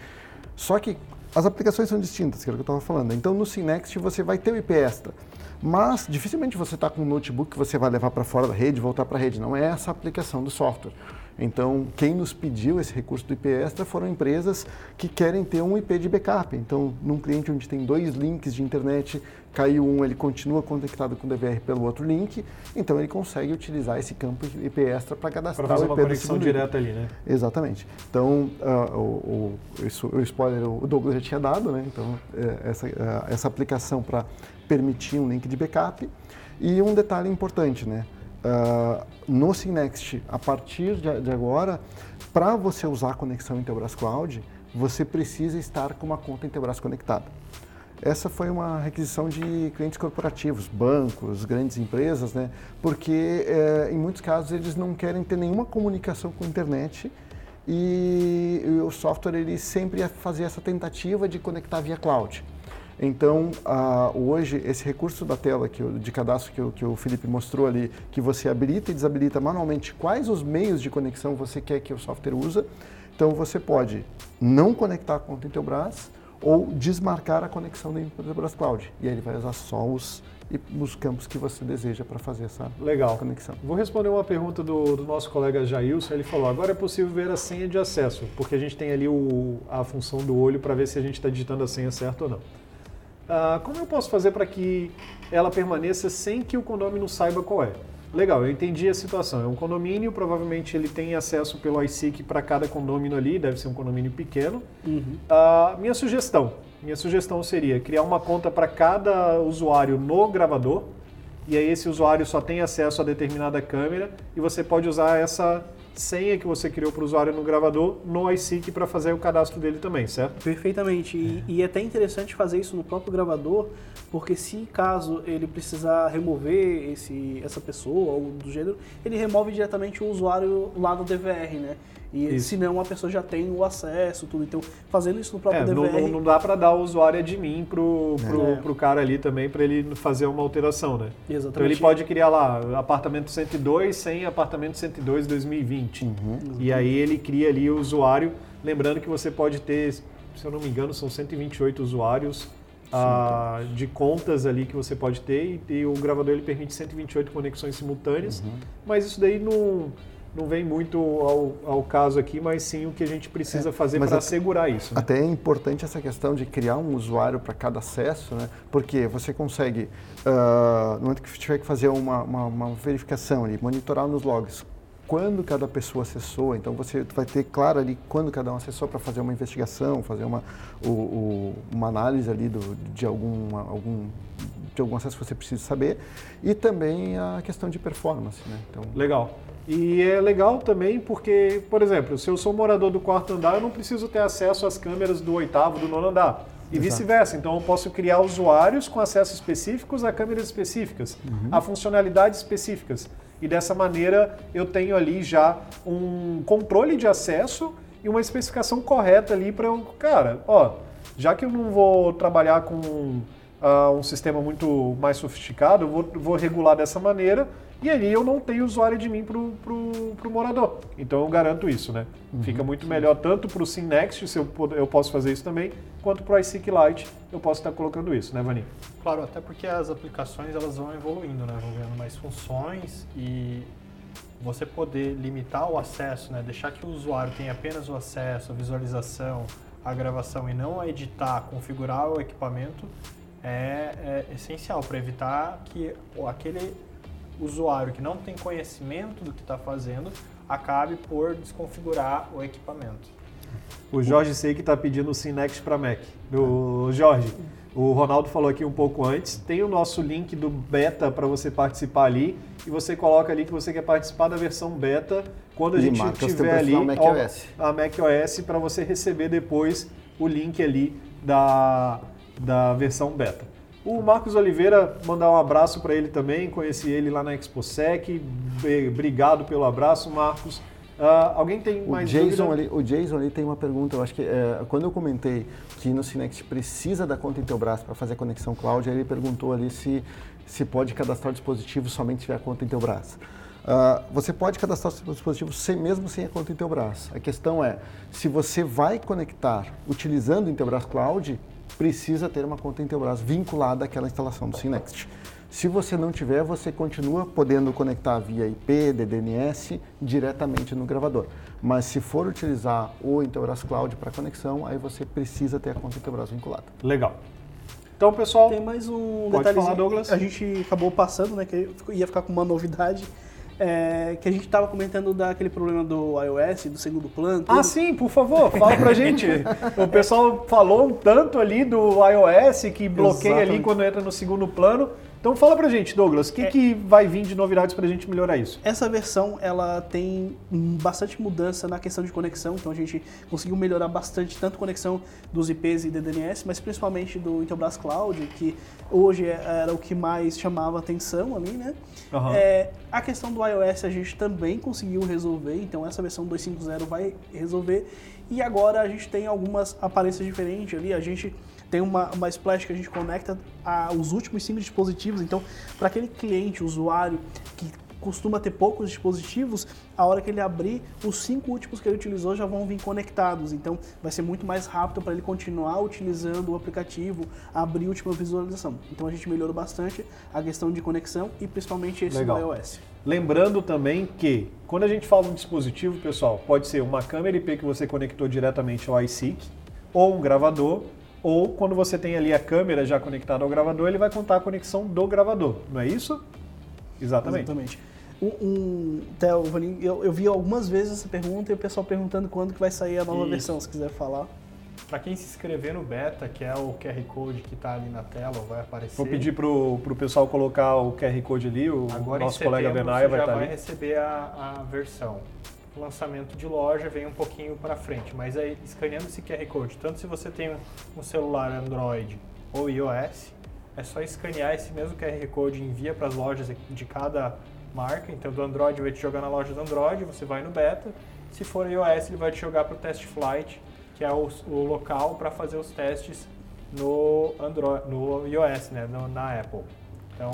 [SPEAKER 3] Só que as aplicações são distintas, que era o que eu estava falando. Então, no Synext, você vai ter o IP extra. Mas dificilmente você está com um notebook que você vai levar para fora da rede, voltar para a rede. Não é essa aplicação do software. Então, quem nos pediu esse recurso do IP Extra foram empresas que querem ter um IP de backup. Então, num cliente onde tem dois links de internet, caiu um, ele continua conectado com o DVR pelo outro link, então ele consegue utilizar esse campo IP Extra para cadastrar
[SPEAKER 1] pra fazer o IP uma conexão direta ali, né?
[SPEAKER 3] Exatamente. Então, uh, o, o, isso, o spoiler o Douglas já tinha dado, né? Então, é, essa, uh, essa aplicação para permitir um link de backup. E um detalhe importante, né? Uh, no Synext, a partir de, de agora, para você usar a conexão Intelbras Cloud, você precisa estar com uma conta Intelbras conectada. Essa foi uma requisição de clientes corporativos, bancos, grandes empresas, né? porque eh, em muitos casos eles não querem ter nenhuma comunicação com a internet e, e o software ele sempre ia fazer essa tentativa de conectar via cloud. Então, hoje, esse recurso da tela que, de cadastro que, que, o Felipe mostrou ali, que você habilita e desabilita manualmente quais os meios de conexão você quer que o software use, então você pode não conectar a conta Intelbras ou desmarcar a conexão da Intelbras Cloud. E aí ele vai usar só os, os campos que você deseja para fazer essa
[SPEAKER 1] Legal.
[SPEAKER 3] conexão.
[SPEAKER 1] Vou responder uma pergunta do, do, nosso colega Jailson. Ele falou: agora é possível ver a senha de acesso, porque a gente tem ali o, a função do olho para ver se a gente está digitando a senha certa ou não. Ah, como eu posso fazer para que ela permaneça sem que o condomínio saiba qual é? Legal, eu entendi a situação. É um condomínio, provavelmente ele tem acesso pelo iSeek para cada condomínio ali, deve ser um condomínio pequeno. Uhum. Uh, minha sugestão, minha sugestão seria criar uma conta para cada usuário no gravador, e aí esse usuário só tem acesso a determinada câmera e você pode usar essa senha que você criou para o usuário no gravador no iSeek para fazer o cadastro dele também, certo?
[SPEAKER 4] Perfeitamente. E, e é até interessante fazer isso no próprio gravador, porque se caso ele precisar remover esse, essa pessoa ou do gênero, ele remove diretamente o usuário lá do DVR, né? E isso. senão a pessoa já tem o acesso, tudo. Então, fazendo isso no próprio é, DVR...
[SPEAKER 1] Não, não dá para dar o usuário admin pro, pro, é. pro cara ali também, para ele fazer uma alteração, né?
[SPEAKER 4] Exatamente.
[SPEAKER 1] Então ele pode criar lá apartamento 102 sem apartamento 102 2020. Uhum. E aí ele cria ali o usuário, lembrando que você pode ter, se eu não me engano, são 128 usuários ah, de contas ali que você pode ter e, e, o gravador ele permite 128 conexões simultâneas, uhum. mas isso daí não não vem muito ao, ao caso aqui, mas sim o que a gente precisa é, fazer para assegurar isso.
[SPEAKER 3] Né? Até é importante essa questão de criar um usuário para cada acesso, né? porque você consegue, uh, no momento que tiver que fazer uma, uma, uma verificação ali, monitorar nos logs, quando cada pessoa acessou, então você vai ter claro ali quando cada um acessou para fazer uma investigação, fazer uma, o, o, uma análise ali do, de algum, algum, de algum acesso que você precisa saber, e também a questão de performance. Né?
[SPEAKER 1] Então, Legal. E é legal também porque, por exemplo, se eu sou morador do quarto andar, eu não preciso ter acesso às câmeras do oitavo, do nono andar. E vice-versa. Então eu posso criar usuários com acesso específicos a câmeras específicas, uhum. a funcionalidades específicas. E dessa maneira eu tenho ali já um controle de acesso e uma especificação correta ali para eu, cara, ó, já que eu não vou trabalhar com uh, um sistema muito mais sofisticado, eu vou, vou regular dessa maneira e ali eu não tenho usuário de mim para o morador. Então eu garanto isso, né? Uhum, Fica muito sim. melhor tanto para o SimNext, se eu, eu posso fazer isso também, quanto para o iSeek Lite eu posso estar colocando isso, né, Vani?
[SPEAKER 2] Claro, até porque as aplicações elas vão evoluindo, né? Vão ganhando mais funções e você poder limitar o acesso, né? Deixar que o usuário tenha apenas o acesso, a visualização, a gravação e não a editar, configurar o equipamento é, é essencial para evitar que aquele usuário que não tem conhecimento do que está fazendo acabe por desconfigurar o equipamento.
[SPEAKER 1] O Jorge sei que está pedindo o Synext para Mac. O Jorge, o Ronaldo falou aqui um pouco antes, tem o nosso link do beta para você participar ali e você coloca ali que você quer participar da versão beta quando a
[SPEAKER 3] E
[SPEAKER 1] gente
[SPEAKER 3] marca os
[SPEAKER 1] tiver
[SPEAKER 3] tempos
[SPEAKER 1] ali
[SPEAKER 3] macOS.
[SPEAKER 1] a macOS para você receber depois o link ali da, da versão beta. O Marcos Oliveira, mandar um abraço para ele também, conheci ele lá na ExpoSec, obrigado pelo abraço, Marcos. Ah, alguém tem
[SPEAKER 3] O
[SPEAKER 1] mais
[SPEAKER 3] Jason,
[SPEAKER 1] dúvida?
[SPEAKER 3] ali, o Jason ali tem uma pergunta, eu acho que é, quando eu comentei que no Synext precisa da conta Intelbras para fazer a conexão cloud, aí ele perguntou ali se, se pode cadastrar o dispositivo somente se tiver a conta Intelbras. Ah, você pode cadastrar o dispositivo sem, mesmo sem a conta Intelbras. A questão é, se você vai conectar utilizando o Intelbras Cloud, precisa ter uma conta Intelbras vinculada àquela instalação do Synext. Se você não tiver, você continua podendo conectar via IP, DDNS diretamente no gravador. Mas se for utilizar o Intelbras Cloud para conexão, aí você precisa ter a conta Intelbras vinculada.
[SPEAKER 1] Legal. Então, pessoal,
[SPEAKER 4] Tem mais um
[SPEAKER 1] Pode
[SPEAKER 4] detalhezinho.
[SPEAKER 1] falar, Douglas.
[SPEAKER 4] A gente acabou passando, né? Que ia ficar com uma novidade. É, que a gente estava comentando daquele problema do iOS, do segundo plano.
[SPEAKER 1] Ah,
[SPEAKER 4] tudo.
[SPEAKER 1] sim, por favor, fala pra gente. O pessoal falou um tanto ali do iOS que bloqueia ali
[SPEAKER 4] Exatamente.
[SPEAKER 1] quando entra no segundo plano. Então fala pra gente, Douglas, o que,
[SPEAKER 4] É.
[SPEAKER 1] que vai vir de novidades pra gente melhorar isso?
[SPEAKER 4] Essa versão ela tem bastante mudança na questão de conexão, então a gente conseguiu melhorar bastante tanto a conexão dos IPs e DDNS, mas principalmente do Intelbras Cloud, que hoje era o que mais chamava atenção ali, né?
[SPEAKER 1] Aham.
[SPEAKER 4] É, a questão do iOS a gente também conseguiu resolver, então essa versão 2.5.0 vai resolver. E agora a gente tem algumas aparências diferentes ali, a gente tem uma, uma splash que a gente conecta aos últimos cinco dispositivos, então para aquele cliente, usuário que costuma ter poucos dispositivos, a hora que ele abrir, os cinco últimos que ele utilizou já vão vir conectados. Então vai ser muito mais rápido para ele continuar utilizando o aplicativo, abrir a última visualização. Então a gente melhorou bastante a questão de conexão e principalmente esse
[SPEAKER 1] Legal.
[SPEAKER 4] do iOS.
[SPEAKER 1] Lembrando também que, quando a gente fala um dispositivo, pessoal, pode ser uma câmera IP que você conectou diretamente ao iSeek, ou um gravador, ou quando você tem ali a câmera já conectada ao gravador, ele vai contar a conexão do gravador, não é isso? Exatamente.
[SPEAKER 4] Exatamente. Um, um, Theo, eu, eu vi algumas vezes essa pergunta e o pessoal perguntando quando que vai sair a nova
[SPEAKER 2] Isso.
[SPEAKER 4] versão, se quiser falar.
[SPEAKER 2] Para quem se inscrever no beta, que é o QR Code que está ali na tela, vai aparecer.
[SPEAKER 1] Vou pedir pro, pro pessoal colocar o QR Code ali, o
[SPEAKER 2] Agora
[SPEAKER 1] nosso colega Benaia
[SPEAKER 2] você
[SPEAKER 1] vai
[SPEAKER 2] já
[SPEAKER 1] estar
[SPEAKER 2] vai
[SPEAKER 1] ali.
[SPEAKER 2] receber a, a versão. Lançamento de loja vem um pouquinho para frente, mas aí escaneando esse QR Code, tanto se você tem um, um celular Android ou iOS, é só escanear esse mesmo QR Code e envia para as lojas de cada marca. Então, do Android vai te jogar na loja do Android, você vai no beta. Se for iOS, ele vai te jogar para o Test Flight, que é o, o local para fazer os testes no, Android, no iOS, né, no- na Apple. Então,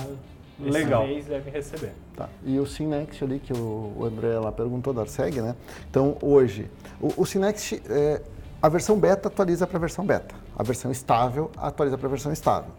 [SPEAKER 2] esse
[SPEAKER 1] Legal.
[SPEAKER 2] mês receber.
[SPEAKER 3] Tá. E o Synext ali, que o o André lá perguntou da Arseg, né? Então, hoje, o, o Synext, é, a versão beta atualiza para a versão beta. A versão estável atualiza para a versão estável.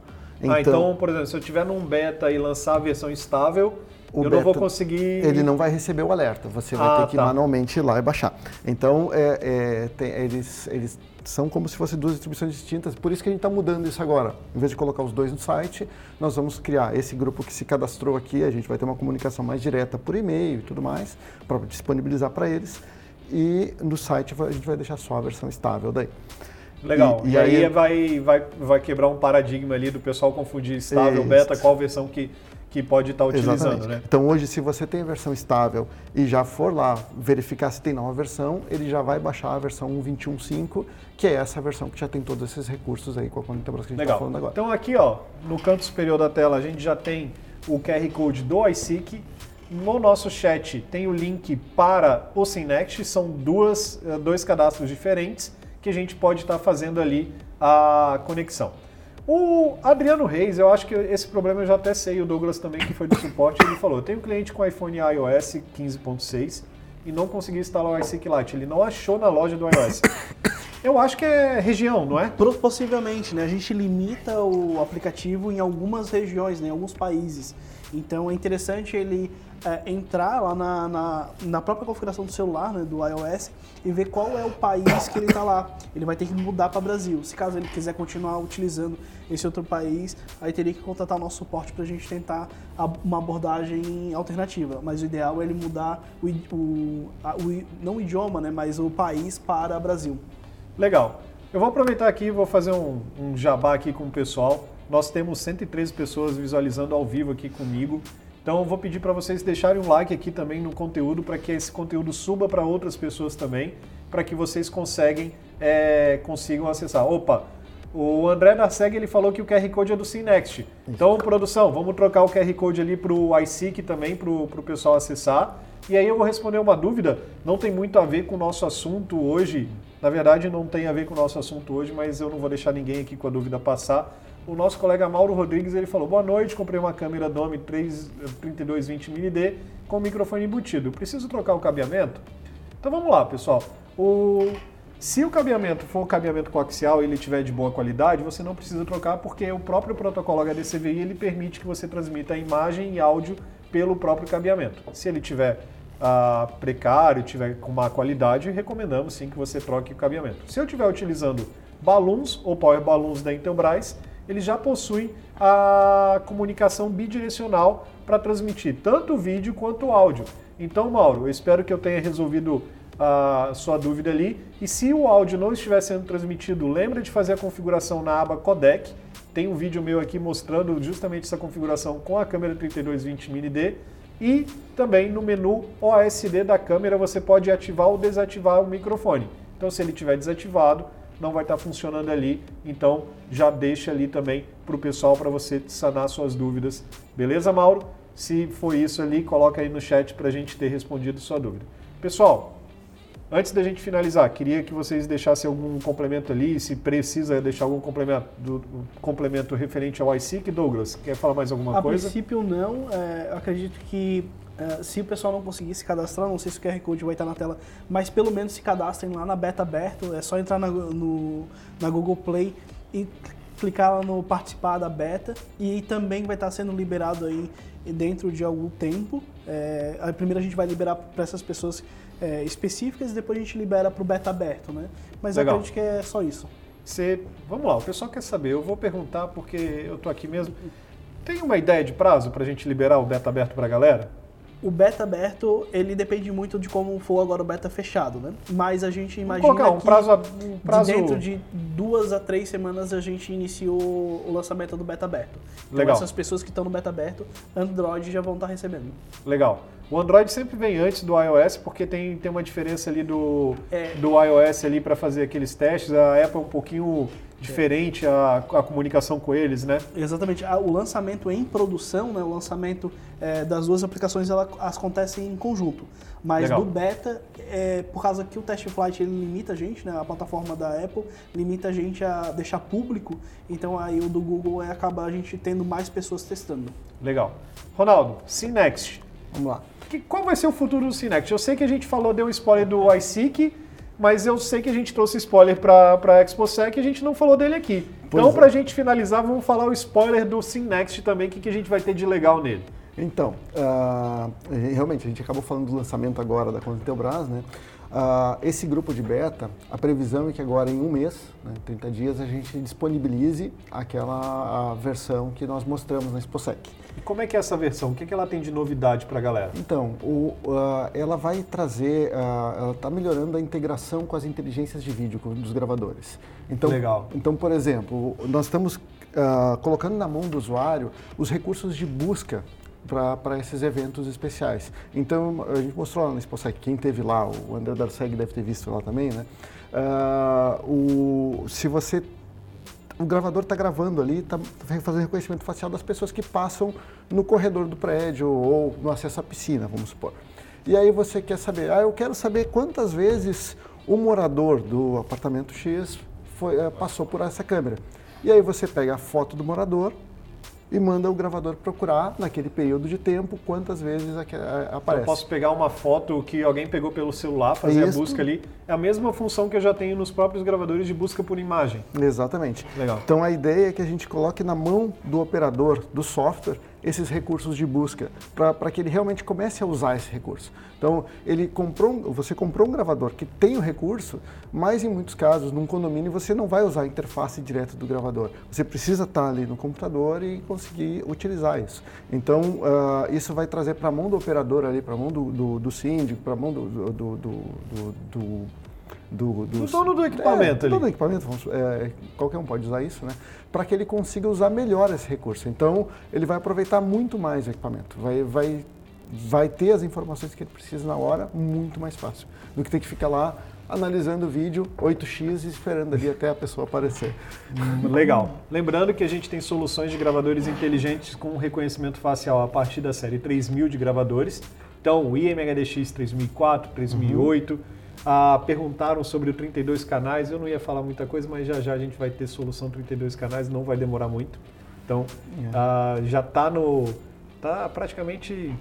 [SPEAKER 1] ah, então, por exemplo, se eu tiver num beta e lançar a versão estável,
[SPEAKER 3] O
[SPEAKER 1] eu não vou
[SPEAKER 3] beta,
[SPEAKER 1] conseguir.
[SPEAKER 3] Ele não vai receber o alerta, você vai
[SPEAKER 1] Ah,
[SPEAKER 3] ter que
[SPEAKER 1] tá.
[SPEAKER 3] manualmente ir lá e baixar. Então, é, é, tem- eles, eles são como se fossem duas distribuições distintas, por isso que a gente está mudando isso agora. Em vez de colocar os dois no site, nós vamos criar esse grupo que se cadastrou aqui, a gente vai ter uma comunicação mais direta por e-mail e tudo mais, para disponibilizar para eles. E no site a gente vai deixar só a versão estável daí.
[SPEAKER 1] Legal. E,
[SPEAKER 3] E- e
[SPEAKER 1] aí,
[SPEAKER 3] aí-
[SPEAKER 1] vai, vai, vai quebrar um paradigma ali do pessoal confundir estável, beta, qual versão que, que pode estar utilizando,
[SPEAKER 3] Exatamente.
[SPEAKER 1] né?
[SPEAKER 3] Então hoje, se você tem a versão estável e já for lá verificar se tem nova versão, ele já vai baixar a versão 1.21.5, que é essa versão que já tem todos esses recursos aí com a conta Intelbras que a gente está falando agora.
[SPEAKER 1] Então aqui, ó, no canto superior da tela, a gente já tem o QR Code do iSeek. No nosso chat tem o link para o Synext, são duas, eh, dois cadastros diferentes que a gente pode estar fazendo ali a conexão. O Adriano Reis, eu acho que esse problema eu já até sei, o Douglas também, que foi do suporte, ele falou: eu tenho um cliente com iPhone iOS 15.6 e não consegui instalar o iSeek Lite. Ele não achou na loja do iOS. Eu acho que é região, não é?
[SPEAKER 4] Possivelmente, né? A gente limita o aplicativo em algumas regiões, né? em alguns países. Então é interessante ele é, entrar lá na, na, na, própria configuração do celular, né, do iOS, e ver qual é o país que ele está lá. Ele vai ter que mudar para Brasil. Se caso ele quiser continuar utilizando esse outro país, aí teria que contatar o nosso suporte para a gente tentar uma abordagem alternativa. Mas o ideal é ele mudar o, o, a, o não o idioma, né, mas o país para Brasil.
[SPEAKER 1] Legal. Eu vou aproveitar aqui e vou fazer um, um jabá aqui com o pessoal. Nós temos 113 pessoas visualizando ao vivo aqui comigo. Então eu vou pedir para vocês deixarem um like aqui também no conteúdo para que esse conteúdo suba para outras pessoas também, para que vocês conseguem, é, consigam acessar. Opa, o André Narceg ele falou que o QR Code é do Cinext. Então, produção, vamos trocar o QR Code ali para o iSeek também, para o pessoal acessar. E aí eu vou responder uma dúvida, não tem muito a ver com o nosso assunto hoje. Na verdade, não tem a ver com o nosso assunto hoje, mas eu não vou deixar ninguém aqui com a dúvida passar o nosso colega Mauro Rodrigues ele falou: Boa noite, comprei uma câmera Dome 3220 mini com microfone embutido. Preciso trocar o cabeamento? Então vamos lá, pessoal. O... Se o cabeamento for cabeamento coaxial e ele tiver de boa qualidade, você não precisa trocar porque o próprio protocolo HDCVI ele permite que você transmita imagem e áudio pelo próprio cabeamento. Se ele tiver ah, precário, tiver com má qualidade, recomendamos sim que você troque o cabeamento. Se eu estiver utilizando balloons ou power balloons da Intelbras, eles já possuem a comunicação bidirecional para transmitir tanto vídeo quanto áudio. Então, Mauro, eu espero que eu tenha resolvido a sua dúvida ali. E se o áudio não estiver sendo transmitido, lembra de fazer a configuração na aba codec. Tem um vídeo meu aqui mostrando justamente essa configuração com a câmera 3220 mini D. E também no menu OSD da câmera você pode ativar ou desativar o microfone. Então, se ele estiver desativado, não vai estar funcionando ali. Então já deixa ali também para o pessoal para você sanar suas dúvidas. Beleza, Mauro? Se for isso ali, coloca aí no chat para a gente ter respondido sua dúvida. Pessoal, antes da gente finalizar, queria que vocês deixassem algum complemento ali, se precisa deixar algum complemento, do, complemento referente ao iSeek. Douglas, quer falar mais alguma
[SPEAKER 4] a
[SPEAKER 1] coisa?
[SPEAKER 4] A princípio não, é, acredito que Uh, se o pessoal não conseguir se cadastrar, não sei se o QR Code vai estar na tela, mas pelo menos se cadastrem lá na beta aberto. É só entrar na, no, na Google Play e clicar lá no participar da beta e também vai estar sendo liberado aí dentro de algum tempo. É, primeiro a gente vai liberar para essas pessoas é, específicas e depois a gente libera para o beta aberto, né? Mas Legal. eu acredito que é só isso.
[SPEAKER 1] Você, vamos lá, o pessoal quer saber. Eu vou perguntar porque eu estou aqui mesmo. Tem uma ideia de prazo para a gente liberar o beta aberto para a galera?
[SPEAKER 4] O beta aberto, ele depende muito de como for agora o beta fechado, né? Mas a gente imagina
[SPEAKER 1] colocar um
[SPEAKER 4] que
[SPEAKER 1] prazo, um prazo...
[SPEAKER 4] De dentro de duas a três semanas a gente iniciou o lançamento do beta aberto. Então
[SPEAKER 1] Legal.
[SPEAKER 4] essas pessoas que estão no beta aberto, Android já vão estar recebendo.
[SPEAKER 1] Legal. O Android sempre vem antes do iOS porque tem, tem uma diferença ali do, é. do iOS ali para fazer aqueles testes. A Apple é um pouquinho diferente a, a comunicação com eles, né?
[SPEAKER 4] Exatamente. O lançamento em produção, né, o lançamento é, das duas aplicações, ela acontece em conjunto. Mas Legal. do beta, é, por causa que o test flight ele limita a gente, né, a plataforma da Apple limita a gente a deixar público, então aí o do Google é acaba a gente tendo mais pessoas testando.
[SPEAKER 1] Legal. Ronaldo, Synext.
[SPEAKER 3] Vamos lá.
[SPEAKER 1] Que, qual vai ser o futuro do Synext? Eu sei que a gente falou, deu um spoiler do iSeek, mas eu sei que a gente trouxe spoiler para a ExpoSec e a gente não falou dele aqui. Pois então, é. para a gente finalizar, vamos falar o spoiler do SimNext também, o que, que a gente vai ter de legal nele.
[SPEAKER 3] Então, uh, realmente, a gente acabou falando do lançamento agora da Conta Intelbras, né? Uh, esse grupo de beta, a previsão é que agora em um mês, né, 30 dias, a gente disponibilize aquela versão que nós mostramos na ExpoSec.
[SPEAKER 1] E como é que é essa versão? O que, é que ela tem de novidade para a galera?
[SPEAKER 3] Então, o, uh, ela vai trazer, uh, ela está melhorando a integração com as inteligências de vídeo dos gravadores. Então,
[SPEAKER 1] Legal.
[SPEAKER 3] Então, por exemplo, nós estamos colocando na mão do usuário os recursos de busca para esses eventos especiais. Então, a gente mostrou lá na ExpoSec, quem teve lá, o André Darceg deve ter visto lá também, né? Uh, o, se você o gravador está gravando ali, está fazendo reconhecimento facial das pessoas que passam no corredor do prédio ou no acesso à piscina, vamos supor. E aí você quer saber, ah, eu quero saber quantas vezes o morador do apartamento X foi, passou por essa câmera. E aí você pega a foto do morador, e manda o gravador procurar naquele período de tempo quantas vezes aque- a- aparece.
[SPEAKER 1] Eu posso pegar uma foto que alguém pegou pelo celular, fazer
[SPEAKER 3] Isso.
[SPEAKER 1] a busca ali. É a mesma função que eu já tenho nos próprios gravadores de busca por imagem.
[SPEAKER 3] Exatamente.
[SPEAKER 1] Legal.
[SPEAKER 3] Então a ideia é que a gente coloque na mão do operador do software esses recursos de busca, para que ele realmente comece a usar esse recurso. Então, ele comprou, você comprou um gravador que tem o recurso, mas em muitos casos, num condomínio, você não vai usar a interface direto do gravador. Você precisa estar ali no computador e conseguir utilizar isso. Então, ah, isso vai trazer para a mão do operador ali, para a mão do, do, do síndico, para a mão do, do, do, do- do-
[SPEAKER 1] dono do equipamento
[SPEAKER 3] é,
[SPEAKER 1] ali.
[SPEAKER 3] dono do equipamento, é, qualquer um pode usar isso, né? Para que ele consiga usar melhor esse recurso. Então, ele vai aproveitar muito mais o equipamento, vai, vai, vai ter as informações que ele precisa na hora muito mais fácil, do que ter que ficar lá analisando o vídeo 8x e esperando ali até a pessoa aparecer.
[SPEAKER 1] Legal. Lembrando que a gente tem soluções de gravadores inteligentes com reconhecimento facial a partir da série 3000 de gravadores. Então, o IMHDX 3004, 3008. Ah, perguntaram sobre o 32 canais. Eu não ia falar muita coisa, mas já já a gente vai ter solução 32 canais, não vai demorar muito. Então, ah, já está no. tá praticamente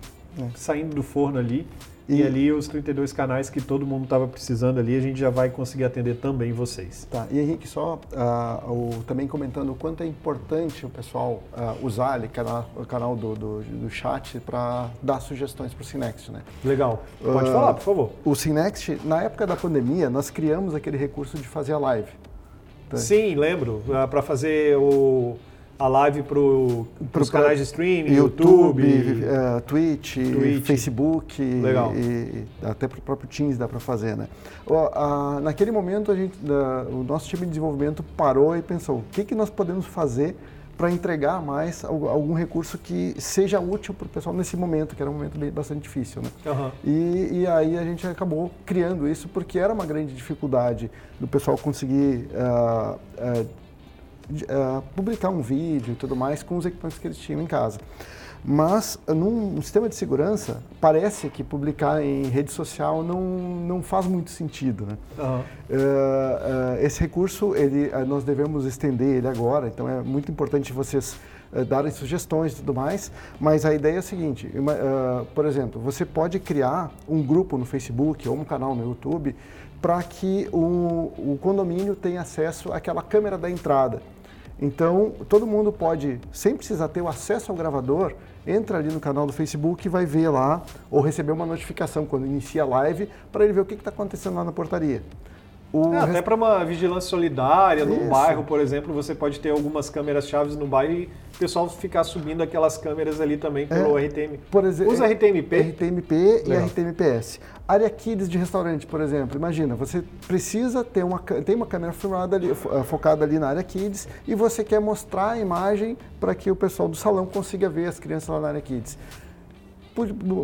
[SPEAKER 1] saindo do forno ali. E,
[SPEAKER 3] E-
[SPEAKER 1] ali os 32 canais que todo mundo estava precisando ali, a gente já vai conseguir atender também vocês.
[SPEAKER 3] Tá, e Henrique, só ah, o- também comentando o quanto é importante o pessoal ah, usar ali cana- o canal do, do, do chat para dar sugestões para o Cinext, né?
[SPEAKER 1] Legal. Pode
[SPEAKER 3] Ah,
[SPEAKER 1] falar, por favor.
[SPEAKER 3] O Cinext, na época da pandemia, nós criamos aquele recurso de fazer a live. Tá.
[SPEAKER 1] Sim, lembro. para fazer o, a live para os canais de streaming, YouTube.
[SPEAKER 3] YouTube, eh, Twitch,
[SPEAKER 1] Twitch.
[SPEAKER 3] Facebook
[SPEAKER 1] Legal.
[SPEAKER 3] e, e até para o próprio Teams dá para fazer, né? A- naquele momento a gente, da- o nosso time de desenvolvimento parou e pensou, o que que nós podemos fazer para entregar mais al- algum recurso que seja útil para o pessoal nesse momento, que era um momento bem, bastante difícil, né?
[SPEAKER 1] Aham.
[SPEAKER 3] E, e aí a gente acabou criando isso porque era uma grande dificuldade do pessoal conseguir ah, ah, ah, publicar um vídeo e tudo mais com os equipamentos que eles tinham em casa. Mas num sistema de segurança, parece que publicar em rede social não, não faz muito sentido. Né?
[SPEAKER 1] Aham.
[SPEAKER 3] Eh, eh, esse recurso, ele, eh, nós devemos estender ele agora, então é muito importante vocês eh, darem sugestões e tudo mais, mas a ideia é a seguinte, uma- eh, por exemplo, você pode criar um grupo no Facebook ou um canal no YouTube para que o, o condomínio tenha acesso àquela câmera da entrada. Então, todo mundo pode, sem precisar ter o acesso ao gravador, entra ali no canal do Facebook e vai ver lá, ou receber uma notificação quando inicia a live, para ele ver o que está acontecendo lá na portaria. O
[SPEAKER 1] É, até para uma vigilância solidária num
[SPEAKER 3] Isso.
[SPEAKER 1] bairro, por exemplo, você pode ter algumas câmeras chaves no bairro e o pessoal ficar subindo aquelas câmeras ali também pelo RTM.
[SPEAKER 3] Por exemplo,
[SPEAKER 1] Usa RTMP?
[SPEAKER 3] RTMP e
[SPEAKER 1] Legal.
[SPEAKER 3] RTMPS. Área Kids de restaurante, por exemplo. Imagina, você precisa ter uma, tem uma câmera filmada ali, eh, focada ali na área Kids e você quer mostrar a imagem para que o pessoal do salão consiga ver as crianças lá na área Kids.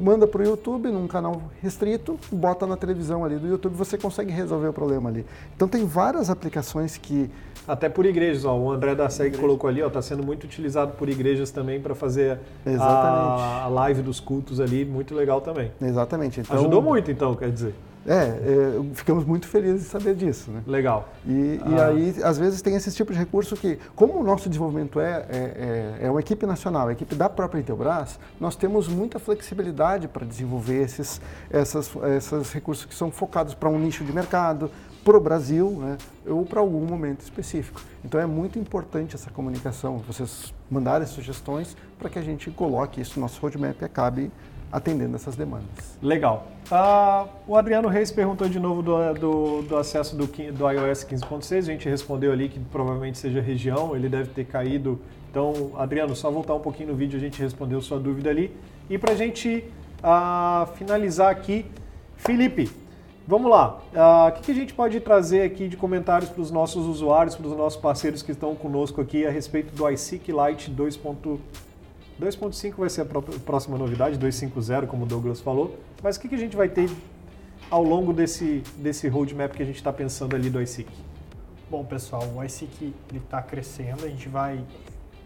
[SPEAKER 3] Manda para o YouTube num canal restrito, bota na televisão ali do YouTube, você consegue resolver o problema ali. Então tem várias aplicações que
[SPEAKER 1] Até por igrejas, ó, o André da Seg colocou ali, ó, está sendo muito utilizado por igrejas também para fazer a,
[SPEAKER 3] Exatamente.
[SPEAKER 1] a live dos cultos ali, muito legal também.
[SPEAKER 3] exatamente. Então,
[SPEAKER 1] Ajudou muito então, quer dizer.
[SPEAKER 3] É, é, ficamos muito felizes de saber disso, né?
[SPEAKER 1] Legal.
[SPEAKER 3] E, e
[SPEAKER 1] Ah.
[SPEAKER 3] aí, às vezes, tem esse tipo de recurso que, como o nosso desenvolvimento é, é, é- é uma equipe nacional, a equipe da própria Intelbras, nós temos muita flexibilidade para desenvolver esses, essas, esses recursos que são focados para um nicho de mercado, para o Brasil, né, ou para algum momento específico. Então é muito importante essa comunicação, vocês mandarem sugestões para que a gente coloque isso no nosso roadmap e acabe atendendo essas demandas.
[SPEAKER 1] Legal. Ah, o Adriano Reis perguntou de novo do, do, do acesso do, do iOS 15.6. A gente respondeu ali que provavelmente seja região, ele deve ter caído. Então, Adriano, só voltar um pouquinho no vídeo, a gente respondeu sua dúvida ali. E para a gente ah, finalizar aqui, Felipe, vamos lá. Ah, O que, que a gente pode trazer aqui de comentários para os nossos usuários, para os nossos parceiros que estão conosco aqui a respeito do iSeek Lite 2.0? 2.5 vai ser a pró- próxima novidade, 2.5.0, como o Douglas falou. Mas o que, que a gente vai ter ao longo desse, desse roadmap que a gente está pensando ali do iSeek?
[SPEAKER 2] Bom, pessoal, o iSeek está crescendo. A gente vai,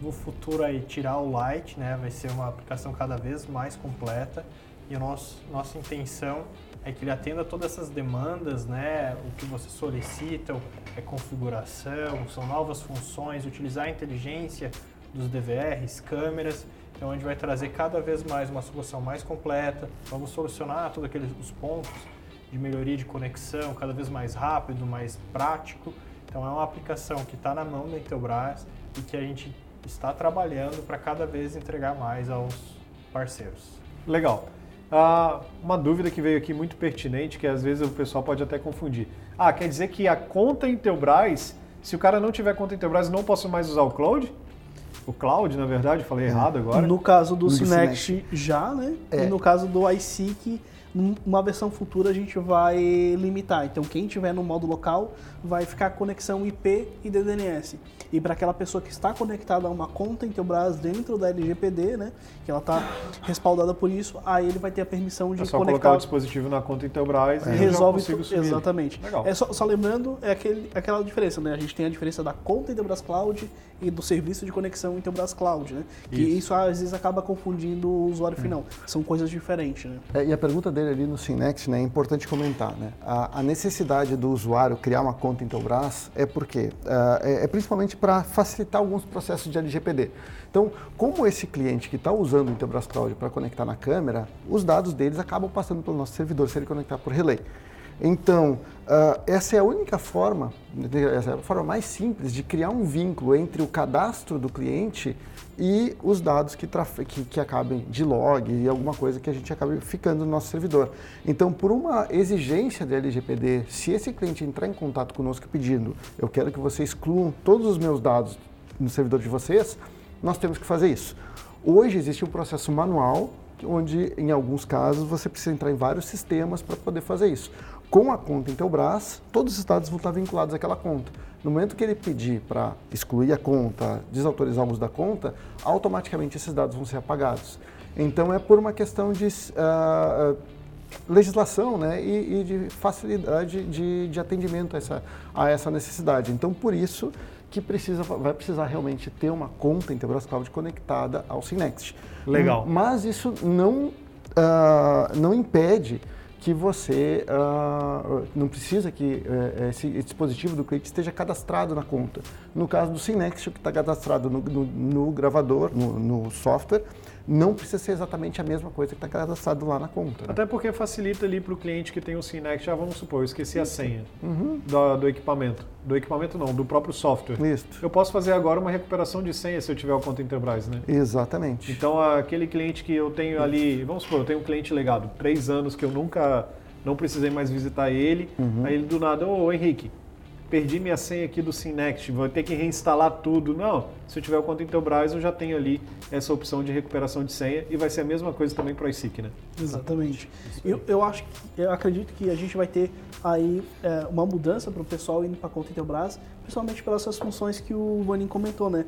[SPEAKER 2] no futuro, aí, tirar o Lite, né? Vai ser uma aplicação cada vez mais completa. E a nosso, nossa intenção é que ele atenda todas essas demandas, né? O que você solicita é configuração, são novas funções, utilizar a inteligência dos DVRs, câmeras. Então a gente vai trazer cada vez mais uma solução mais completa. Vamos solucionar todos aqueles os pontos de melhoria de conexão, cada vez mais rápido, mais prático. Então é uma aplicação que está na mão da Intelbras e que a gente está trabalhando para cada vez entregar mais aos parceiros.
[SPEAKER 1] Legal. Ah, uma dúvida que veio aqui muito pertinente, que às vezes o pessoal pode até confundir. Ah, quer dizer que a conta Intelbras, se o cara não tiver conta Intelbras, não posso mais usar o cloud? O cloud, na verdade, falei errado agora.
[SPEAKER 4] No caso do Synext já, né?
[SPEAKER 3] É.
[SPEAKER 4] E no caso do iSeek, numa versão futura a gente vai limitar. Então quem tiver no modo local vai ficar conexão IP e DDNS. E para aquela pessoa que está conectada a uma conta Intelbras dentro da LGPD, né, que ela está respaldada por isso, aí ele vai ter a permissão de
[SPEAKER 1] É só
[SPEAKER 4] conectar
[SPEAKER 1] colocar o dispositivo na conta Intelbras e eu já
[SPEAKER 4] resolve
[SPEAKER 1] consigo subir.
[SPEAKER 4] exatamente.
[SPEAKER 1] Legal.
[SPEAKER 4] É só, só lembrando é aquele, aquela diferença, né? A gente tem a diferença da conta Intelbras Cloud e do serviço de conexão Intelbras Cloud, né? Que
[SPEAKER 1] Isso.
[SPEAKER 4] isso, às vezes acaba confundindo o usuário final. São coisas diferentes, né?
[SPEAKER 3] É, e a pergunta dele ali no Synext, né, é importante comentar, né? A, a necessidade do usuário criar uma conta Intelbras é porque ah, é, é principalmente para facilitar alguns processos de LGPD. Então, como esse cliente que está usando o Intelbras Cloud para conectar na câmera, os dados deles acabam passando pelo nosso servidor se ele conectar por relay. Então, ah, essa é a única forma, essa é a forma mais simples de criar um vínculo entre o cadastro do cliente e os dados que, que, que acabem de log e alguma coisa que a gente acabe ficando no nosso servidor. Então, por uma exigência da LGPD, se esse cliente entrar em contato conosco pedindo, eu quero que você excluam todos os meus dados no servidor de vocês, nós temos que fazer isso. Hoje existe um processo manual, onde em alguns casos você precisa entrar em vários sistemas para poder fazer isso. Com a conta Intelbras, todos os dados vão estar vinculados àquela conta. No momento que ele pedir para excluir a conta, desautorizar o uso da conta, automaticamente esses dados vão ser apagados. Então é por uma questão de ah, legislação né, e, e de facilidade de, de atendimento a essa, a essa necessidade. Então, por isso que precisa, vai precisar realmente ter uma conta Intelbras Cloud conectada ao Synext.
[SPEAKER 1] Legal.
[SPEAKER 3] Mas isso não, ah, não impede que você ah, não precisa que eh, esse, dispositivo do cliente esteja cadastrado na conta. No caso do Synext, que está cadastrado no, no- no gravador, no, no software, não precisa ser exatamente a mesma coisa que está cadastrado lá na conta. né?
[SPEAKER 1] Até porque facilita ali para o cliente que tem o Synext, já vamos supor, eu esqueci a senha
[SPEAKER 3] Uhum.
[SPEAKER 1] do, do equipamento. Do equipamento não, do próprio software.
[SPEAKER 3] Isso.
[SPEAKER 1] Eu posso fazer agora uma recuperação de senha se eu tiver o conta Enterprise, né?
[SPEAKER 3] Exatamente.
[SPEAKER 1] Então, aquele cliente que eu tenho ali, vamos supor, eu tenho um cliente legado, três anos que eu nunca, não precisei mais visitar ele, aí ele do nada, ô Henrique, perdi minha senha aqui do Synext, vou ter que reinstalar tudo. Não, se eu tiver o conta Intelbras, eu já tenho ali essa opção de recuperação de senha e vai ser a mesma coisa também para o iSeek, né?
[SPEAKER 4] Exatamente. Eu, eu acho que, eu acredito que a gente vai ter aí é, uma mudança para o pessoal indo para a conta Intelbras, principalmente pelas essas funções que o Vanin comentou, né?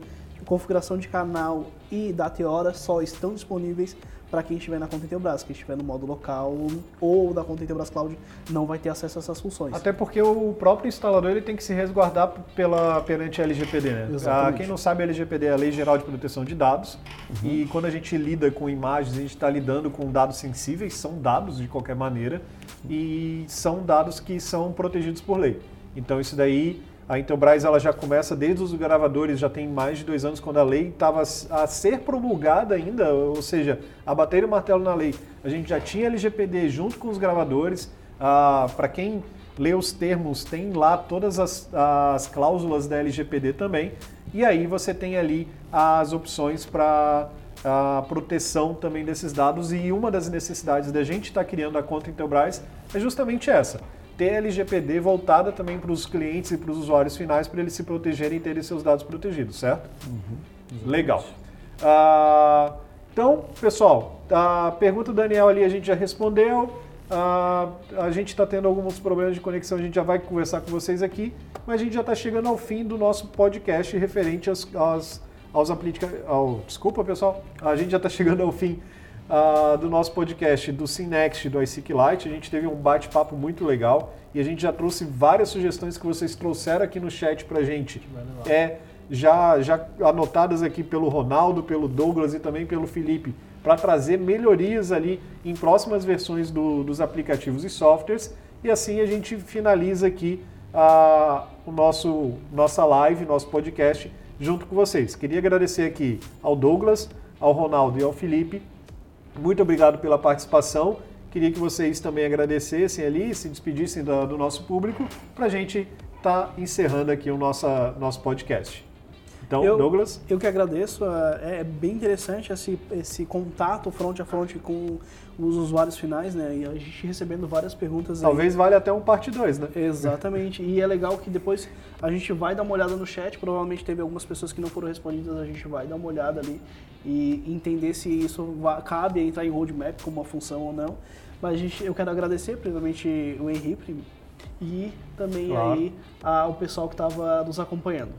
[SPEAKER 4] Configuração de canal e data e hora só estão disponíveis para quem estiver na conta Intelbras. Quem estiver no modo local ou da conta Intelbras Cloud não vai ter acesso a essas funções.
[SPEAKER 1] Até porque o próprio instalador ele tem que se resguardar pela, perante a LGPD, né?
[SPEAKER 4] Exatamente.
[SPEAKER 1] Ah, quem não sabe, a LGPD é a Lei Geral de Proteção de Dados. E quando a gente lida com imagens, a gente está lidando com dados sensíveis, são dados de qualquer maneira, e são dados que são protegidos por lei. Então isso daí, a Intelbras ela já começa desde os gravadores, já tem mais de dois anos, quando a lei estava a ser promulgada ainda, ou seja, a bater o martelo na lei. A gente já tinha LGPD junto com os gravadores. Ah, Para quem lê os termos, tem lá todas as, as cláusulas da LGPD também. E aí você tem ali as opções para a proteção também desses dados. E uma das necessidades da gente estar criando a conta Intelbras é justamente essa. Ter a LGPD voltada também para os clientes e para os usuários finais para eles se protegerem e terem seus dados protegidos, certo? Legal. Ah, então, pessoal, a pergunta do Daniel ali a gente já respondeu. Ah, a gente está tendo alguns problemas de conexão, a gente já vai conversar com vocês aqui, mas a gente já está chegando ao fim do nosso podcast referente aos, aos, aos aplicativos. desculpa, pessoal, a gente já está chegando ao fim ah, do nosso podcast do Synext do iSeek Lite. A gente teve um bate-papo muito legal e a gente já trouxe várias sugestões que vocês trouxeram aqui no chat para gente. É, já, já anotadas aqui pelo Ronaldo, pelo Douglas e também pelo Felipe, para trazer melhorias ali em próximas versões do- dos aplicativos e softwares. E assim a gente finaliza aqui a o nosso, nossa live, nosso podcast, junto com vocês. Queria agradecer aqui ao Douglas, ao Ronaldo e ao Felipe. Muito obrigado pela participação. Queria que vocês também agradecessem ali, se despedissem do, do nosso público, para a gente estar tá encerrando aqui o nosso, nosso podcast. Então,
[SPEAKER 4] eu,
[SPEAKER 1] Douglas?
[SPEAKER 4] Eu que agradeço. É, é bem interessante esse, esse contato front a front com os usuários finais, né? E a gente recebendo várias perguntas
[SPEAKER 1] Talvez
[SPEAKER 4] aí.
[SPEAKER 1] vale até um parte 2, né?
[SPEAKER 4] Exatamente. E é legal que depois a gente vai dar uma olhada no chat. Provavelmente teve algumas pessoas que não foram respondidas. A gente vai dar uma olhada ali e entender se isso cabe entrar em roadmap como uma função ou não. Mas a gente, eu quero agradecer, primeiramente, o Henrique e também claro. aí ao pessoal que estava nos acompanhando.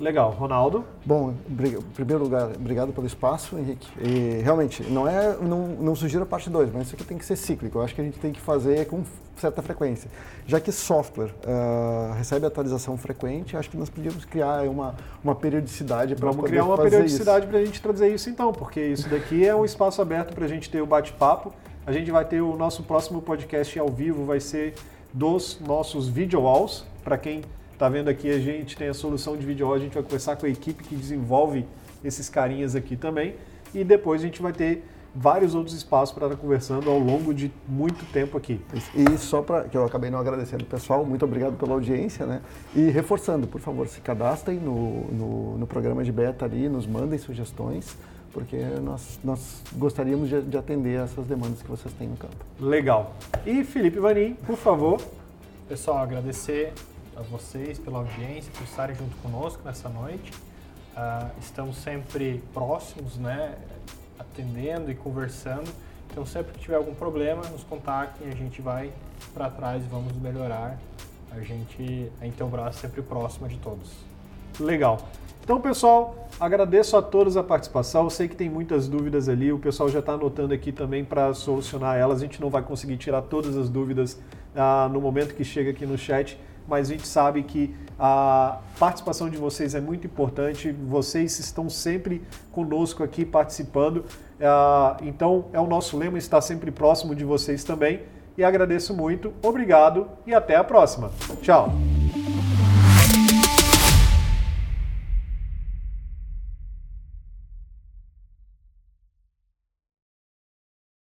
[SPEAKER 1] Legal. Ronaldo?
[SPEAKER 3] Bom, em primeiro lugar, obrigado pelo espaço, Henrique. E realmente, não é, não, não sugiro a parte 2, mas isso aqui tem que ser cíclico. Eu acho que a gente tem que fazer com certa frequência. Já que software uh, recebe atualização frequente, acho que nós podíamos criar uma, uma periodicidade para
[SPEAKER 1] Vamos criar uma periodicidade para a gente trazer isso então, porque isso daqui é um espaço aberto para a gente ter o bate-papo. A gente vai ter o nosso próximo podcast ao vivo, vai ser dos nossos video walls, para quem Tá vendo aqui, a gente tem a solução de vídeo, a gente vai conversar com a equipe que desenvolve esses carinhas aqui também. E depois a gente vai ter vários outros espaços para estar conversando ao longo de muito tempo aqui.
[SPEAKER 3] E só para que eu acabei não agradecendo, pessoal, muito obrigado pela audiência, né? E reforçando, por favor, se cadastrem no, no, no programa de beta ali, nos mandem sugestões, porque nós, nós gostaríamos de, de atender essas demandas que vocês têm no campo.
[SPEAKER 1] Legal. E Felipe Vanim, por favor.
[SPEAKER 2] Pessoal, agradecer a vocês pela audiência, por estarem junto conosco nessa noite. Uh, estamos sempre próximos, né, atendendo e conversando. Então, sempre que tiver algum problema, nos contactem, a gente vai para trás e vamos melhorar. A gente, a Intelbras sempre próxima de todos.
[SPEAKER 1] Legal. Então, pessoal, agradeço a todos a participação. Eu sei que tem muitas dúvidas ali, o pessoal já está anotando aqui também para solucionar elas. A gente não vai conseguir tirar todas as dúvidas ah, no momento que chega aqui no chat, mas a gente sabe que a participação de vocês é muito importante, vocês estão sempre conosco aqui participando, ah, então é o nosso lema estar sempre próximo de vocês também. E agradeço muito, obrigado e até a próxima. Tchau!